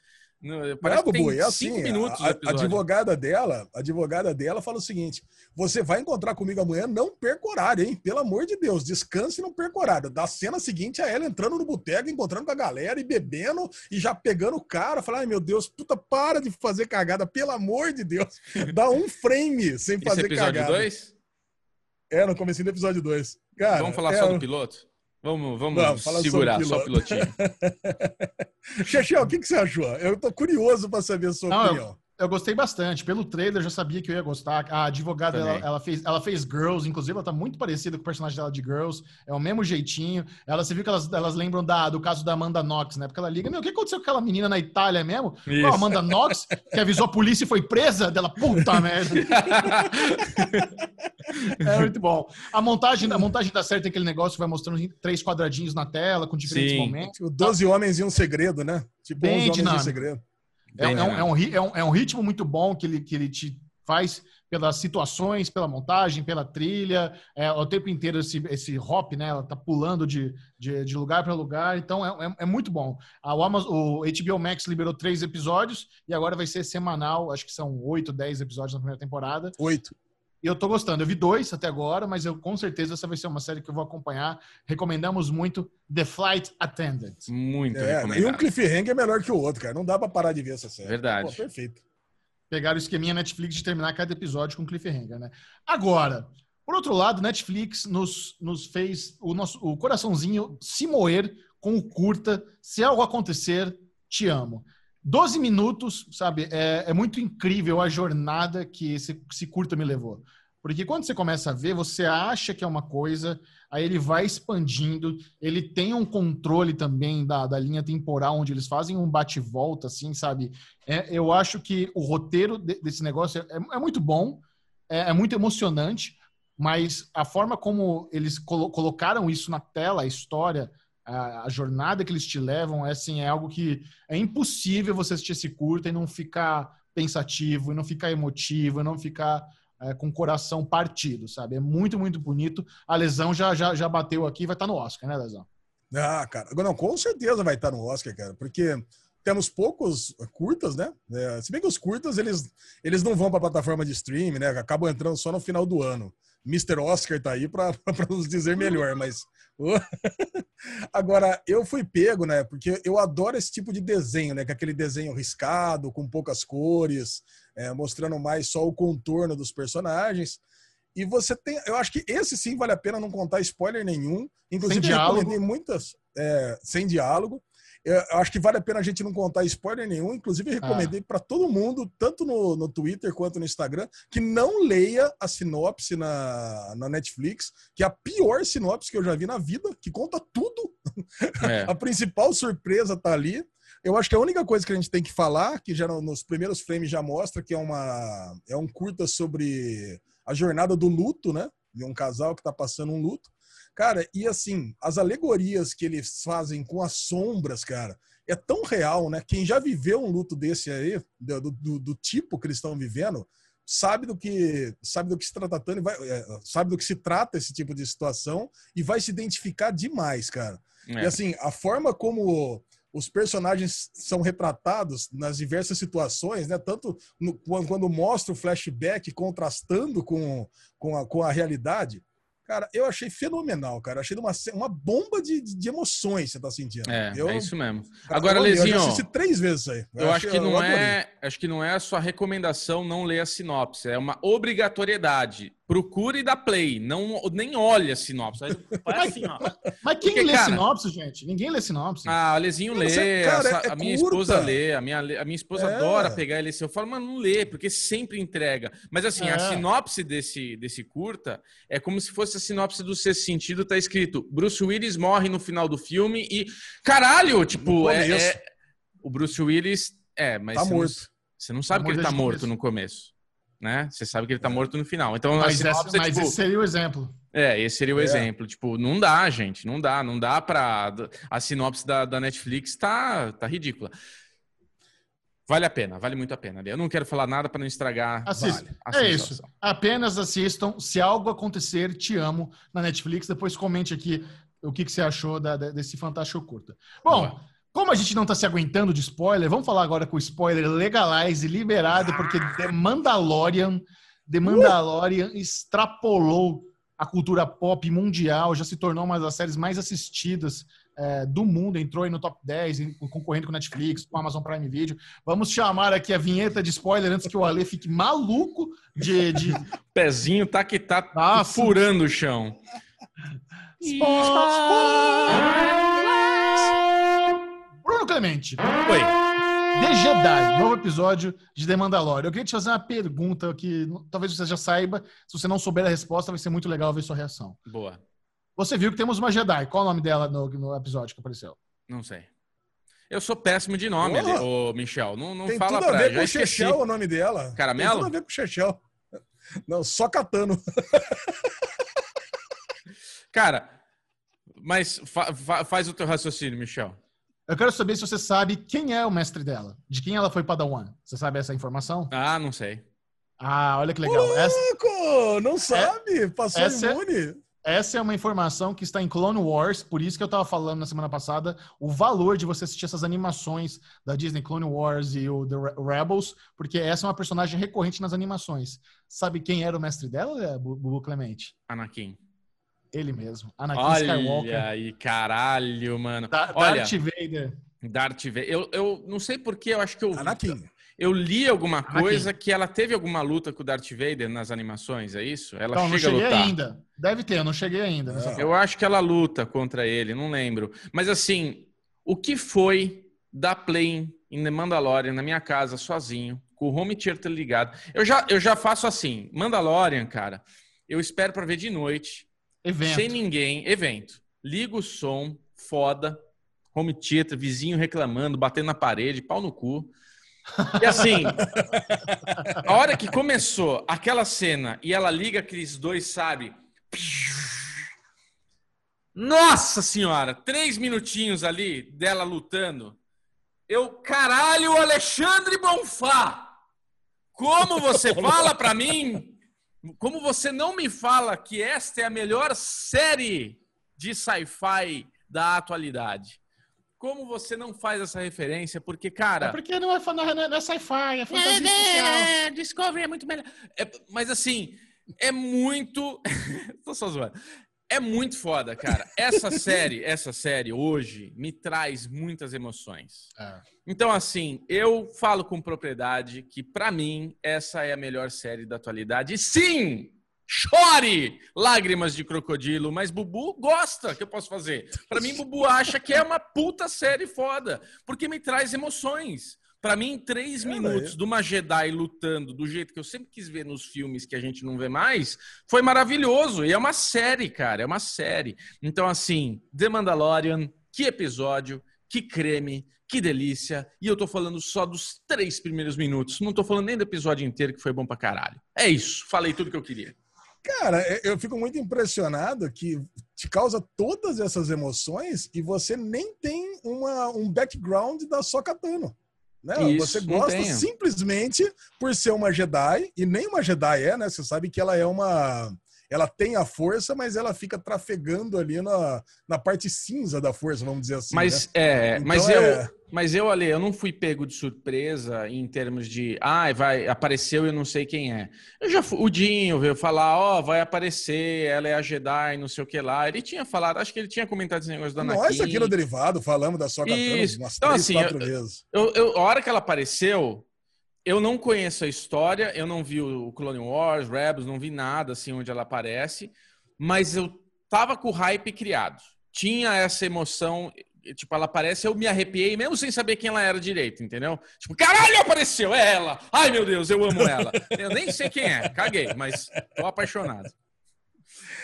Parece tem Bubu, é assim, minutos a, a advogada dela, a advogada dela fala o seguinte: você vai encontrar comigo amanhã, não perca horário, hein? Pelo amor de Deus, descanse e não perca horário. Da cena seguinte, é ela entrando no boteco, encontrando com a galera e bebendo e já pegando o cara, falar, ai meu Deus, puta, para de fazer cagada, pelo amor de Deus. Dá um frame sem Esse fazer episódio cagada. 2? É, no comecinho do episódio 2. Cara, Vamos falar é, só do piloto? Vamos, vamos, segurar só o piloto. pilotinho. Chechel, o que, que você achou? Eu tô curioso pra saber a sua Não, eu- opinião. Eu gostei bastante. Pelo trailer, eu já sabia que eu ia gostar. A advogada, ela, ela fez, ela fez Girls, inclusive, ela tá muito parecida com o personagem dela de Girls. É o mesmo jeitinho. Ela, você viu que elas, elas lembram da, do caso da Amanda Knox, né? Porque ela liga, meu, o que aconteceu com aquela menina na Itália mesmo? A Amanda Knox, que avisou a polícia e foi presa? Dela, puta merda. É muito bom. A montagem, a montagem da série tem aquele negócio que vai mostrando três quadradinhos na tela, com diferentes Sim. momentos. Tipo, 12 homens e um segredo, né? Tipo, Bem 11 homens e um segredo. É, é um, é um ri- é um- é um ritmo muito bom que ele, que ele te faz pelas situações, pela montagem, pela trilha, é, o tempo inteiro esse, esse hop, né? Ela tá pulando de, de, de lugar para lugar, então é, é, é muito bom. A, o, Amazon, o HBO Max liberou três episódios e agora vai ser semanal, acho que são oito, dez episódios na primeira temporada. Oito. E eu tô gostando. Eu vi dois até agora, mas eu com certeza essa vai ser uma série que eu vou acompanhar. Recomendamos muito The Flight Attendant. Muito É, e um recomendado. cliffhanger é melhor que o outro, cara. Não dá pra parar de ver essa série. Verdade. Pô, perfeito. pegaram o esqueminha Netflix de terminar cada episódio com cliffhanger, né? Agora, por outro lado, Netflix nos, nos fez o nosso o coraçãozinho se moer com o curta. Se algo acontecer, te amo. 12 minutos, sabe? É, é muito incrível a jornada que esse, esse curta me levou. Porque quando você começa a ver, você acha que é uma coisa, aí ele vai expandindo, ele tem um controle também da, da linha temporal, onde eles fazem um bate-volta, assim, sabe? É, eu acho que o roteiro de- desse negócio é, é muito bom, é, é muito emocionante, mas a forma como eles colo- colocaram isso na tela, a história, a, a jornada que eles te levam, é, assim, é algo que é impossível você assistir esse curta e não ficar pensativo, e não ficar emotivo, e não ficar é, com o coração partido, sabe? É muito, muito bonito. A Lesão já, já, já bateu aqui, vai estar no Oscar, né, Lesão? Ah, cara. Não, com certeza vai estar no Oscar, cara, porque temos poucos curtas, né? É, se bem que os curtas, eles, eles não vão para plataforma de streaming, né? Acabam entrando só no final do ano. Mr. Oscar tá aí para nos dizer melhor, mas. Agora, eu fui pego, né? Porque eu adoro esse tipo de desenho, né? Que é aquele desenho riscado, com poucas cores, é, mostrando mais só o contorno dos personagens. E você tem. Eu acho que esse sim vale a pena não contar spoiler nenhum. Inclusive, Sem diálogo. muitas. é, sem diálogo. Eu acho que vale a pena a gente não contar spoiler nenhum. Inclusive, eu Ah. recomendei para todo mundo, tanto no, no Twitter quanto no Instagram, que não leia a sinopse na, na Netflix, que é a pior sinopse que eu já vi na vida, que conta tudo. É. A principal surpresa tá ali. Eu acho que a única coisa que a gente tem que falar, que já no- nos primeiros frames já mostra que é uma é um curta sobre a jornada do luto, né? De um casal que tá passando um luto. Cara, e assim, as alegorias que eles fazem com as sombras, cara, é tão real, né? Quem já viveu um luto desse aí, do, do, do tipo que eles estão vivendo, sabe do que sabe do que se tratando, e vai, é, sabe do que se trata esse tipo de situação e vai se identificar demais, cara. É. E assim, a forma como os personagens são retratados nas diversas situações, né? Tanto no- quando, quando mostra o flashback contrastando com, com, a, com a realidade. Cara, eu achei fenomenal, cara. Achei uma, uma bomba de, de emoções você tá sentindo. É, eu, é isso mesmo. cara, Agora, eu, Lezinho, Eu assisti três vezes aí. Eu acho que não é, acho que não é a sua recomendação não ler a sinopse, é uma obrigatoriedade. Procure da play, não nem olhe a sinopse. Aí Faz assim, ó. Mas quem Porque, lê cara- sinopse, gente? Ninguém lê sinopse. Ah, o Lezinho Mas lê, cara, a, é a minha curta. esposa lê, a minha, a minha esposa É. adora pegar ele assim. Eu falo, mas não lê, porque sempre entrega. Mas assim, a É. sinopse desse, desse curta é como se fosse a sinopse do sexto sentido, tá escrito: Bruce Willis morre no final do filme e. Caralho! Tipo, é, é- o Bruce Willis. É, mas Tá você, não, morto. você não sabe Tá que ele morto tá morto começo. no começo. Né? Você sabe que ele tá morto no final. Então, mas é mas tipo. esse seria o exemplo. É, esse seria o É. exemplo. Tipo, não dá, gente. Não dá. Não dá pra. A sinopse da, da Netflix tá, tá ridícula. Vale a pena, vale muito a pena. Eu não quero falar nada pra não estragar Assista. a É isso. Apenas assistam. Se algo acontecer, te amo na Netflix. Depois comente aqui o que, que você achou da- da- desse fantástico curta. Bom, Boa. Como a gente não tá se aguentando de spoiler, vamos falar agora com o spoiler legalize, liberado, porque The Mandalorian, The Mandalorian extrapolou a cultura pop mundial, já se tornou uma das séries mais assistidas é, do mundo, entrou aí no top 10, em- concorrendo com Netflix, com Amazon Prime Video. Vamos chamar aqui a vinheta de spoiler antes que o Ale fique maluco de, de Pezinho tá que tá Nossa. furando o chão. Bruno Clemente. Oi. The Jedi, novo episódio de The Mandalorian. Eu queria te fazer uma pergunta que talvez você já saiba. Se você não souber a resposta, vai ser muito legal ver sua reação. Boa. Você viu que temos uma Jedi. Qual o nome dela no, no episódio que apareceu? Não sei. Eu sou péssimo de nome, Porra. ô Michel. Não, não Tem fala tudo a pra ver com. Chechel, o nome dela. Caramelo? Tem tudo a ver com o Chechel. Não, só catando. Cara, mas fa- fa- faz o teu raciocínio, Michel. Eu quero saber se você sabe quem é o mestre dela. De quem ela foi Padawan. Você sabe essa informação? Ah, não sei. Ah, olha que legal. Essa, Louco, não sabe? Passou essa é- imune. essa é uma informação que está em Clone Wars, por isso que eu estava falando na semana passada o valor de você assistir essas animações da Disney Clone Wars e o The Re- Rebels, porque essa é uma personagem recorrente nas animações. Sabe quem era o mestre dela, Bu- Bubu Clemente? Anakin. Ele mesmo, Anakin Olha Skywalker. aí, caralho, mano. Da- Olha, Darth Vader. Darth Vader. Eu, eu não sei porquê, eu acho que eu, Anakin. eu li alguma Anakin. coisa que ela teve alguma luta com o Darth Vader nas animações, é isso? Ela Então, não chega a cheguei lutar. ainda. Deve ter, eu não cheguei ainda. nessa Não. parte. Eu acho que ela luta contra ele, não lembro. Mas assim, o que foi dar play em The Mandalorian na minha casa sozinho, com o home theater ligado? Eu já, eu já faço assim, Mandalorian, cara, eu espero pra ver de noite, Evento. sem ninguém, evento. Ligo o som, foda, home theater, vizinho reclamando, batendo na parede, pau no cu. E assim, a hora que começou aquela cena e ela liga aqueles dois, sabe? Nossa senhora, três minutinhos ali dela lutando. Eu, caralho, Alexandre Bonfá! Como você fala pra mim? Como você não me fala que esta é a melhor série de sci-fi da atualidade? Como você não faz essa referência? Porque, cara. É porque não é, é, não é sci-fi, é fantasia espacial. É, Discovery é muito melhor. É, mas assim, é muito. Tô só zoando. É muito foda, cara. Essa série, essa série hoje me traz muitas emoções. É. Então, assim, eu falo com propriedade que, pra mim, essa é a melhor série da atualidade. E sim! Chore! Lágrimas de crocodilo, mas Bubu gosta, que eu posso fazer? Pra mim, Bubu acha que é uma puta série foda, porque me traz emoções. Pra mim, três Cara, minutos eu- de uma Jedi lutando do jeito que eu sempre quis ver nos filmes que a gente não vê mais, foi maravilhoso. E é uma série, cara, é uma série. Então, assim, The Mandalorian, que episódio, que creme, que delícia. E eu tô falando só dos três primeiros minutos. Não tô falando nem do episódio inteiro, que foi bom pra caralho. É isso, falei tudo que eu queria. Cara, eu- eu fico muito impressionado que te causa todas essas emoções e você nem tem uma, um background da Sokatano. Né? Isso, você gosta simplesmente por ser uma Jedi, e nem uma Jedi é, né? Você sabe que ela é uma. Ela tem a força, mas ela fica trafegando ali na, na parte cinza da força, vamos dizer assim. Mas, né? é, Então mas é- eu, mas eu, Ale, eu não fui pego de surpresa em termos de, ah, vai, apareceu e eu não sei quem é. Eu já fui, o Dinho veio falar, ó, vai aparecer, ela é a Jedi, não sei o que lá. Ele tinha falado, acho que ele tinha comentado esse negócio da Anakin. Nós aqui no Derivado falamos da Isso. umas Então, três, assim, quatro eu- vezes. Eu, eu- a hora que ela apareceu, eu não conheço a história, eu não vi o Clone Wars, Rebels, não vi nada assim onde ela aparece, mas eu tava com o hype criado. Tinha essa emoção, tipo, ela aparece, eu me arrepiei, mesmo sem saber quem ela era direito, entendeu? Tipo, caralho, apareceu, é ela! Ai, meu Deus, eu amo ela. Eu nem sei quem é, caguei, mas tô apaixonado.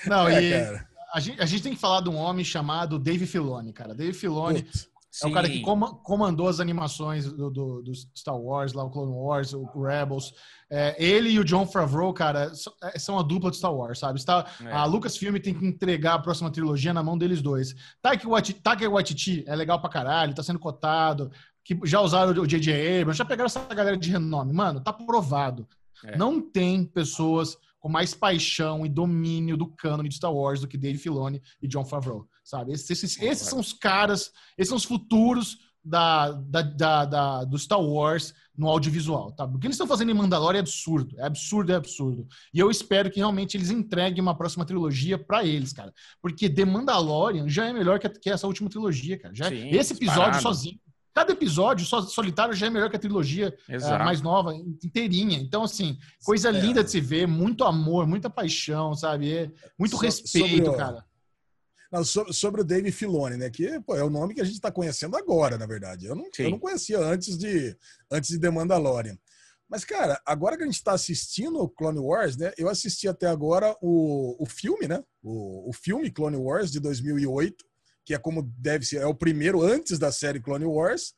Não, É, e a gente, a gente tem que falar de um homem chamado Dave Filoni, cara. Dave Filoni Putz. É o cara que Sim. coma- comandou as animações do, do- do Star Wars, lá o Clone Wars, o Rebels. É, ele e o John Favreau, cara, é, são a dupla de Star Wars, sabe? Está, É. A Lucasfilm tem que entregar a próxima trilogia na mão deles dois. Taika Waititi, Taika Waititi é legal pra caralho, tá sendo cotado. Que já usaram o J.J. Abrams, já pegaram essa galera de renome. Mano, tá provado. É. Não tem pessoas com mais paixão e domínio do cânone de Star Wars do que Dave Filoni e John Favreau, sabe? Esses, esses- esses são os caras, esses são os futuros da, da, da, da, do Star Wars no audiovisual, tá? O que eles estão fazendo em Mandalorian é absurdo, é absurdo, é absurdo. E eu espero que realmente eles entreguem uma próxima trilogia para eles, cara. Porque The Mandalorian já é melhor que, que essa última trilogia, cara. Já, Sim, esse episódio disparado. sozinho Cada episódio só, solitário já é melhor que a trilogia uh, mais nova, inteirinha. Então, assim, coisa é. linda de se ver, muito amor, muita paixão, sabe? É muito so, respeito, o, cara. Não, sobre, sobre, o Dave Filoni, né? Que pô, é o nome que a gente está conhecendo agora, na verdade. Eu não, eu não conhecia antes de, antes de The Mandalorian. Mas, cara, agora que a gente está assistindo o Clone Wars, né? Eu assisti até agora o, o filme, né? O, o filme Clone Wars de 2008 que é como deve ser, é o primeiro antes da série Clone Wars,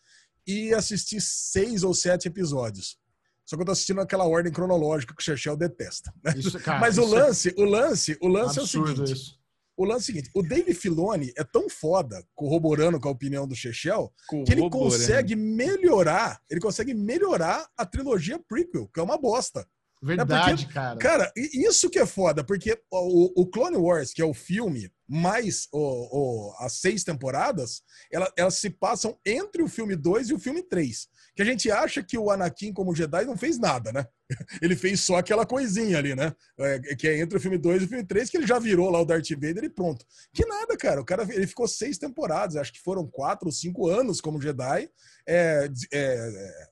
e assisti seis ou sete episódios. Só que eu tô assistindo aquela ordem cronológica que o Chechel detesta. Isso, cara, Mas o lance, é... o lance, o lance é o seguinte. Isso. O lance é o seguinte, o Dave Filoni é tão foda, corroborando com a opinião do Chechel, que ele consegue melhorar, ele consegue melhorar a trilogia prequel, que é uma bosta. Verdade, é porque, cara. Cara, isso que é foda, porque o, o Clone Wars, que é o filme, mais o, o, as seis temporadas, ela, elas se passam entre o filme 2 e o filme 3. Que a gente acha que o Anakin, como Jedi, não fez nada, né? Ele fez só aquela coisinha ali, né? É, que é entre o filme 2 e o filme 3, que ele já virou lá o Darth Vader e pronto. Que nada, cara. O cara ele ficou seis temporadas, acho que foram quatro ou cinco anos como Jedi. É, é,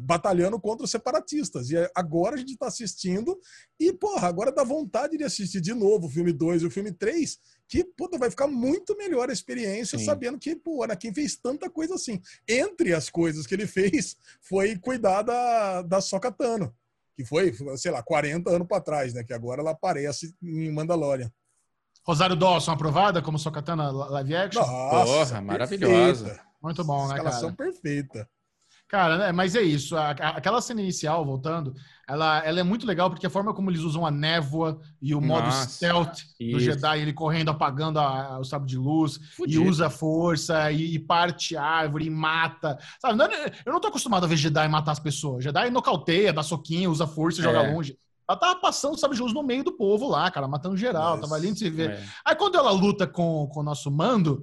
batalhando contra os separatistas. E agora a gente está assistindo e, porra, agora dá vontade de assistir de novo o filme 2 e o filme 3, que, puta, vai ficar muito melhor a experiência Sim. sabendo que, pô, Anakin fez tanta coisa assim. Entre as coisas que ele fez foi cuidar da, da Sokatano, que foi, sei lá, 40 anos para trás, né? Que agora ela aparece em Mandalorian. Rosário Dawson aprovada como Sokatana live action? Nossa, Porra, maravilhosa. Muito bom, né, cara? Escalação perfeita. Cara, né, mas é isso. aquela cena inicial, voltando, ela, ela é muito legal porque a forma como eles usam a névoa e o modo Nossa, stealth isso. do Jedi, ele correndo, apagando a, o sábio de luz, Fudido. e usa força, e, e, parte árvore, e mata. Sabe, não, é, eu não tô acostumado a ver Jedi matar as pessoas. Jedi nocauteia, dá soquinho, usa força e é. joga longe. Ela tava passando, sabe, de luz no meio do povo lá, cara, matando geral. Tava lindo de se ver. É. Aí quando ela luta com, com o nosso mando,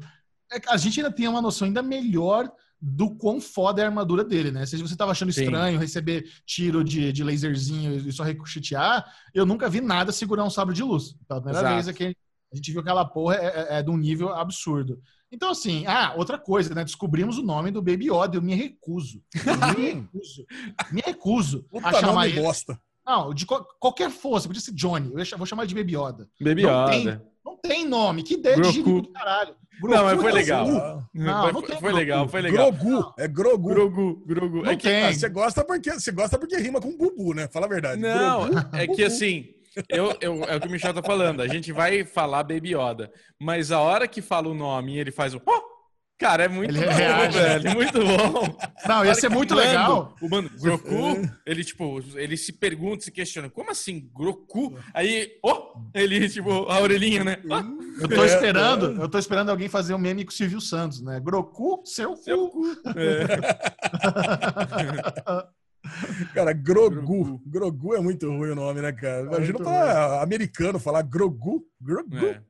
é a gente ainda tem uma noção ainda melhor do quão foda é a armadura dele, né? Se você tava achando estranho Sim. receber tiro de, de laserzinho e só ricochetear, eu nunca vi nada segurar um sabre de luz. Pela primeira Exato. vez aqui, a gente viu que aquela porra é, é, é de um nível absurdo. Então, assim, ah, outra coisa, né? Descobrimos o nome do Baby Yoda, eu me recuso. Eu me recuso. me recuso Puta a chamar ele. Bosta. Não, de co qualquer força, podia ser Johnny, eu vou chamar de Baby Yoda. Baby não Yoda. Tem, não tem nome, que ideia Groku. de gíria do caralho. Grogu não, mas foi legal. Não, não, tem foi legal, foi legal. Grogu, é Grogu. Grogu, Grogu. Não é que, ah, você gosta porque você gosta porque rima com Bubu, né? Fala a verdade. Não, Grogu, é que assim, eu, eu, é o que o Michel tá falando. A gente vai falar Baby Yoda, mas a hora que fala o nome e ele faz o oh! Cara, é muito ele bom, reage. velho. Muito bom. Não, ia ser muito legal. O mano, Groku, ele, tipo, ele se pergunta, se questiona, como assim, Groku? Aí, oh, ele, tipo, a orelhinha, né? Oh. Eu tô esperando, eu tô esperando alguém fazer um meme com o Silvio Santos, né? Groku, seu, seu cu. É. Cara, Grogu. Grogu. Grogu é muito ruim o nome, né, cara? Imagina é pra americano falar Grogu. Grogu. É.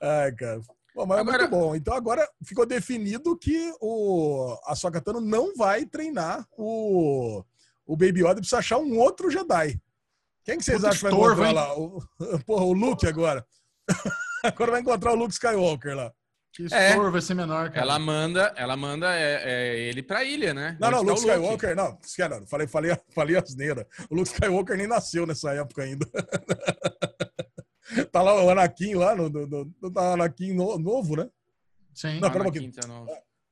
Ai, cara. Bom, mas agora... é muito bom. Então agora ficou definido que o a Sokatano não vai treinar o, o Baby Yoda precisa achar um outro Jedi. Quem que vocês acham que vai encontrar hein? lá? O, porra, o Luke agora. agora vai encontrar o Luke Skywalker lá. Que estorvo é, vai ser menor, cara. Ela manda, ela manda é, é ele pra ilha, né? Não, não, tá Luke Skywalker, não, não, falei, falei, falei asneira. O Luke Skywalker nem nasceu nessa época ainda. Tá lá o Anakin lá, no, no, no, tá o Anakin no, novo, né? Sim. Não, um pouquinho. Tá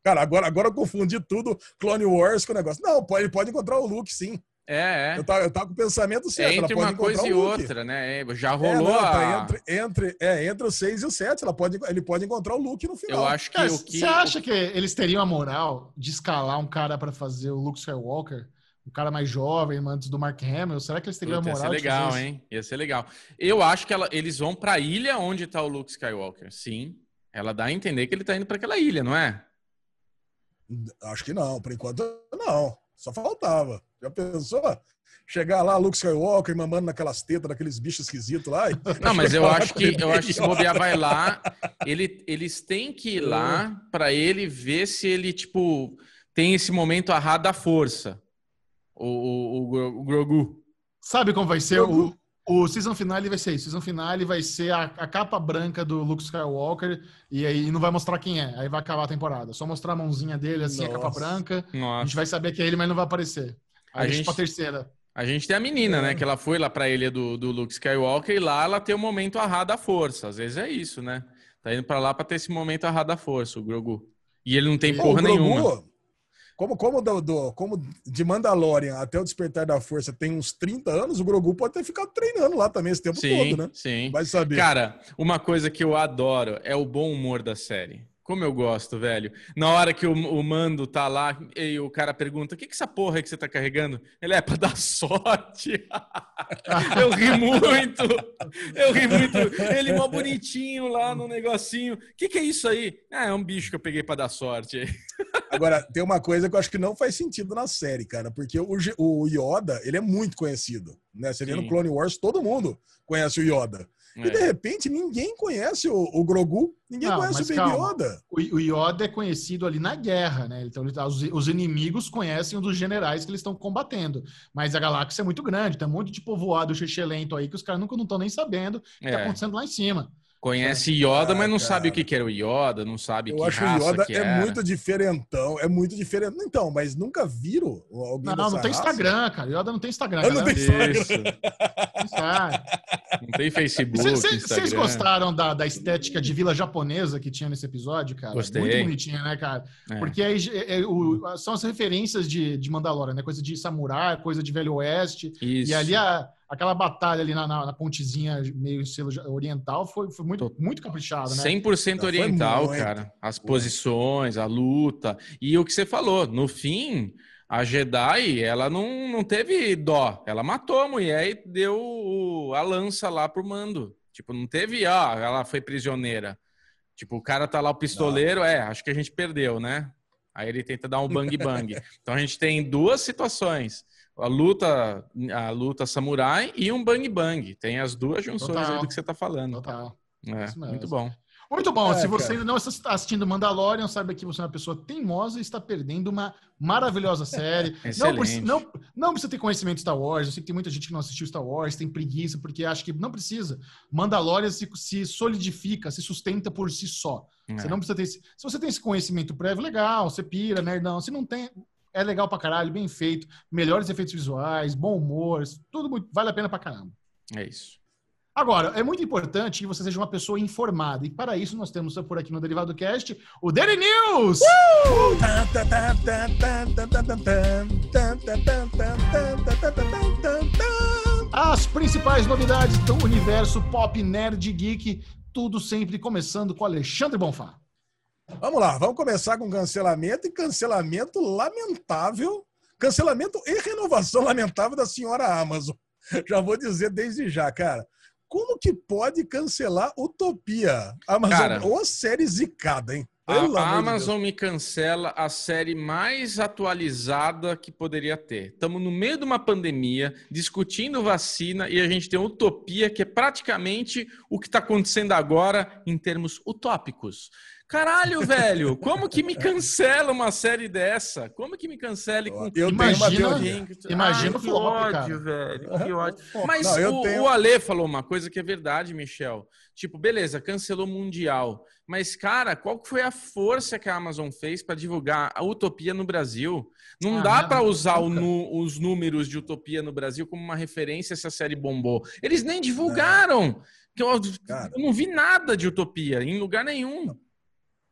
Cara, agora, agora eu confundi tudo Clone Wars com o negócio. Não, ele pode encontrar o Luke, sim. É, é. Eu tava, eu tava com o pensamento certo. É entre uma coisa e outra, né? É, já rolou é, não, tá a... entre, entre, é, entre o 6 e o 7. Ela pode, ele pode encontrar o Luke no final. Eu acho que cara, que... Você acha que eles teriam a moral de escalar um cara para fazer o Luke Skywalker? O cara mais jovem, antes do Mark Hamill, será que eles teriam Puta, a moral? Ia ser legal, hein? Ia ser legal. Eu acho que ela, eles vão para a ilha onde está o Luke Skywalker. Sim. Ela dá a entender que ele está indo para aquela ilha, não é? Acho que não. Por enquanto, não. Só faltava. Já pensou? Chegar lá, Luke Skywalker, mamando naquelas tetas, naqueles bichos esquisitos lá. e- Não, mas eu acho que eu acho que se bobear vai lá, ele, eles têm que ir lá pra ele ver se ele tipo tem esse momento arra da força. O, o, o, o Grogu. Sabe como vai ser? O, o season finale vai ser isso. O season finale vai ser a, a capa branca do Luke Skywalker e aí não vai mostrar quem é. Aí vai acabar a temporada. Só mostrar a mãozinha dele, assim, a capa Nossa. branca. A Nossa. gente vai saber que é ele, mas não vai aparecer. A Aí deixa gente- pra terceira. A gente tem a menina, É. né? Que ela foi lá pra ilha do, do Luke Skywalker e lá ela tem o momento arra da força. Às vezes é isso, né? Tá indo pra lá pra ter esse momento arra da força, o Grogu. E ele não tem Pô, porra o Grogu, nenhuma. Como, como, do, do- como de Mandalorian até o Despertar da Força tem uns 30 anos, o Grogu pode ter ficado treinando lá também esse tempo Sim, todo, né? sim. Vai saber. Cara, uma coisa que eu adoro é o bom humor da série. Como eu gosto, velho. Na hora que o, o mando tá lá e o cara pergunta: o que, que essa porra aí que você tá carregando? Ele é pra dar sorte. eu ri muito. Eu ri muito. Ele mó bonitinho lá no negocinho. O que, que é isso aí? Ah, é um bicho que eu peguei pra dar sorte. Agora, tem uma coisa que eu acho que não faz sentido na série, cara, porque o, o Yoda, ele é muito conhecido, né? Você vê no. Clone Wars, todo mundo conhece o Yoda. E de É. repente, ninguém conhece o, o Grogu, ninguém Não, conhece o Baby calma. Yoda. O, o Yoda é conhecido ali na guerra, né? Então ele tá- os, os inimigos conhecem um dos generais que eles estão combatendo. Mas a galáxia é muito grande, tem um monte de povoado lento aí que os caras nunca não estão nem sabendo o que tá É. acontecendo lá em cima. Conhece Yoda, mas não Ah, sabe o cara. que que era o Yoda, não sabe Eu que acho que o raça Yoda que é era. muito diferentão, é muito diferente. Então, mas nunca viram alguém Não, não, dessa não tem raça? Instagram, cara. Yoda não tem Instagram. Eu não tenho Isso. Não tem Facebook, Vocês Instagram. gostaram da, da estética de vila japonesa que tinha nesse episódio, cara? Gostei. Muito bonitinha, né, cara? É. Porque aí é- é o- são as referências de, de Mandalorian, né? Coisa de samurai, coisa de Velho Oeste. Isso. E ali a- aquela batalha ali na, na- na pontezinha meio estilo oriental foi, foi muito, muito caprichado, né? 100% Não, foi oriental, muito. cara. As posições, a luta. E o que você falou, no fim, a Jedi, ela não, não teve dó. Ela matou a mulher e deu a lança lá pro mando. Tipo, não teve, ó, ela foi prisioneira. Tipo, o cara tá lá, o pistoleiro, é, acho que a gente perdeu, né? Aí ele tenta dar um bang bang. então a gente tem duas situações. A luta, a luta samurai e um bang bang. Tem as duas junções Total. aí do que você tá falando. Total. É, muito bom. Muito bom. É, Se você cara. ainda não está assistindo Mandalorian, saiba que você é uma pessoa teimosa e está perdendo uma maravilhosa série. não, precisa, não, não precisa ter conhecimento de Star Wars. Eu sei que tem muita gente que não assistiu Star Wars, tem preguiça, porque acha que não precisa. Mandalorian se, se solidifica, se sustenta por si só. Você É. não precisa ter esse, Se você tem esse conhecimento prévio, legal, você pira, nerdão. Se não tem, é legal pra caralho, bem feito, melhores efeitos visuais, bom humor, tudo muito- vale a pena pra caramba. É isso. Agora, é muito importante que você seja uma pessoa informada. E para isso, nós temos por aqui no Derivado Cast o Daily News! As principais novidades do universo pop, nerd, geek, tudo sempre começando com Alexandre Bonfá. Vamos lá, vamos começar com cancelamento e cancelamento lamentável. Cancelamento e renovação lamentável da senhora Amazon. Já vou dizer desde já, cara. Como que pode cancelar Utopia? Amazon, Cara, ou série zicada, hein? A, Pelo a de Amazon me cancela a série mais atualizada que poderia ter. Estamos no meio de uma pandemia, discutindo vacina, e a gente tem utopia, que é praticamente o que está acontecendo agora em termos utópicos. Caralho, velho, como que me cancela uma série dessa? Como que me cancele com Eu Imagina- uma teoria. imagina que flop, ódio, cara. velho. Que ódio. Mas Não, o, tenho- o Ale falou uma coisa que é verdade, Michel. Tipo, beleza, cancelou Mundial. Mas, cara, qual que foi a força que a Amazon fez para divulgar a Utopia no Brasil? Não Ah, dá para usar nu- os números de Utopia no Brasil como uma referência se a série bombou. Eles nem divulgaram. Que Eu, Cara. eu não vi nada de Utopia em lugar nenhum.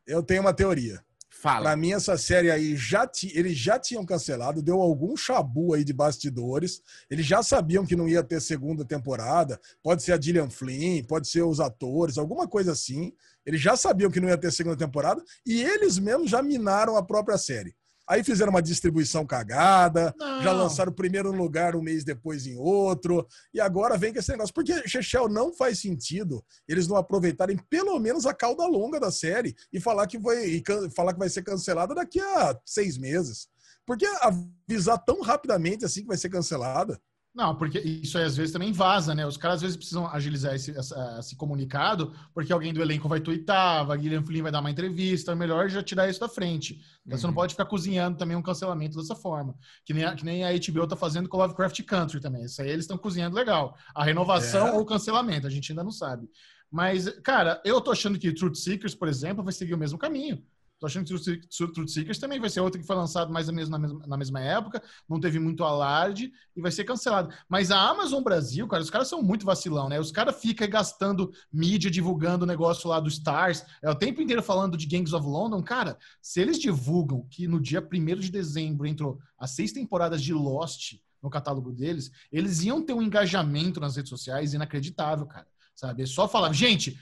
Eu tenho uma teoria. Fala. Pra mim, essa série aí já ti, eles já tinham cancelado, deu algum chabu aí de bastidores. Eles já sabiam que não ia ter segunda temporada. Pode ser a Gillian Flynn, pode ser os atores, alguma coisa assim. Eles já sabiam que não ia ter segunda temporada e eles mesmos já minaram a própria série. Aí fizeram uma distribuição cagada, Não. já lançaram primeiro lugar, um mês depois em outro, e agora vem com esse negócio. Porque, Chechel, não faz sentido eles não aproveitarem pelo menos a cauda longa da série e falar que vai, falar que vai ser cancelada daqui a seis meses. Por que avisar tão rapidamente assim que vai ser cancelada? Não, porque isso aí às vezes também vaza, né? Os caras às vezes precisam agilizar esse, essa- esse comunicado, porque alguém do elenco vai twittar, a Guilherme Flynn vai dar uma entrevista, é melhor já tirar isso da frente. Então você não Uhum. pode ficar cozinhando também um cancelamento dessa forma. Que nem a, que nem a HBO tá fazendo com Lovecraft Country também. Isso aí eles estão cozinhando legal. A renovação É. ou o cancelamento, a gente ainda não sabe. Mas, cara, eu tô achando que Truth Seekers, por exemplo, vai seguir o mesmo caminho. Tô achando que Se- Truth Seekers também vai ser outro que foi lançado mais ou menos na mesma, na mesma época, não teve muito alarde e vai ser cancelado. Mas a Amazon Brasil, cara, os caras são muito vacilão, né? Os caras ficam gastando mídia, divulgando o negócio lá do Stars, é o tempo inteiro falando de Gangs of London. Cara, se eles divulgam que no dia 1 de dezembro entrou as seis temporadas de Lost no catálogo deles, eles iam ter um engajamento nas redes sociais inacreditável, cara. Sabe? É só falar, gente,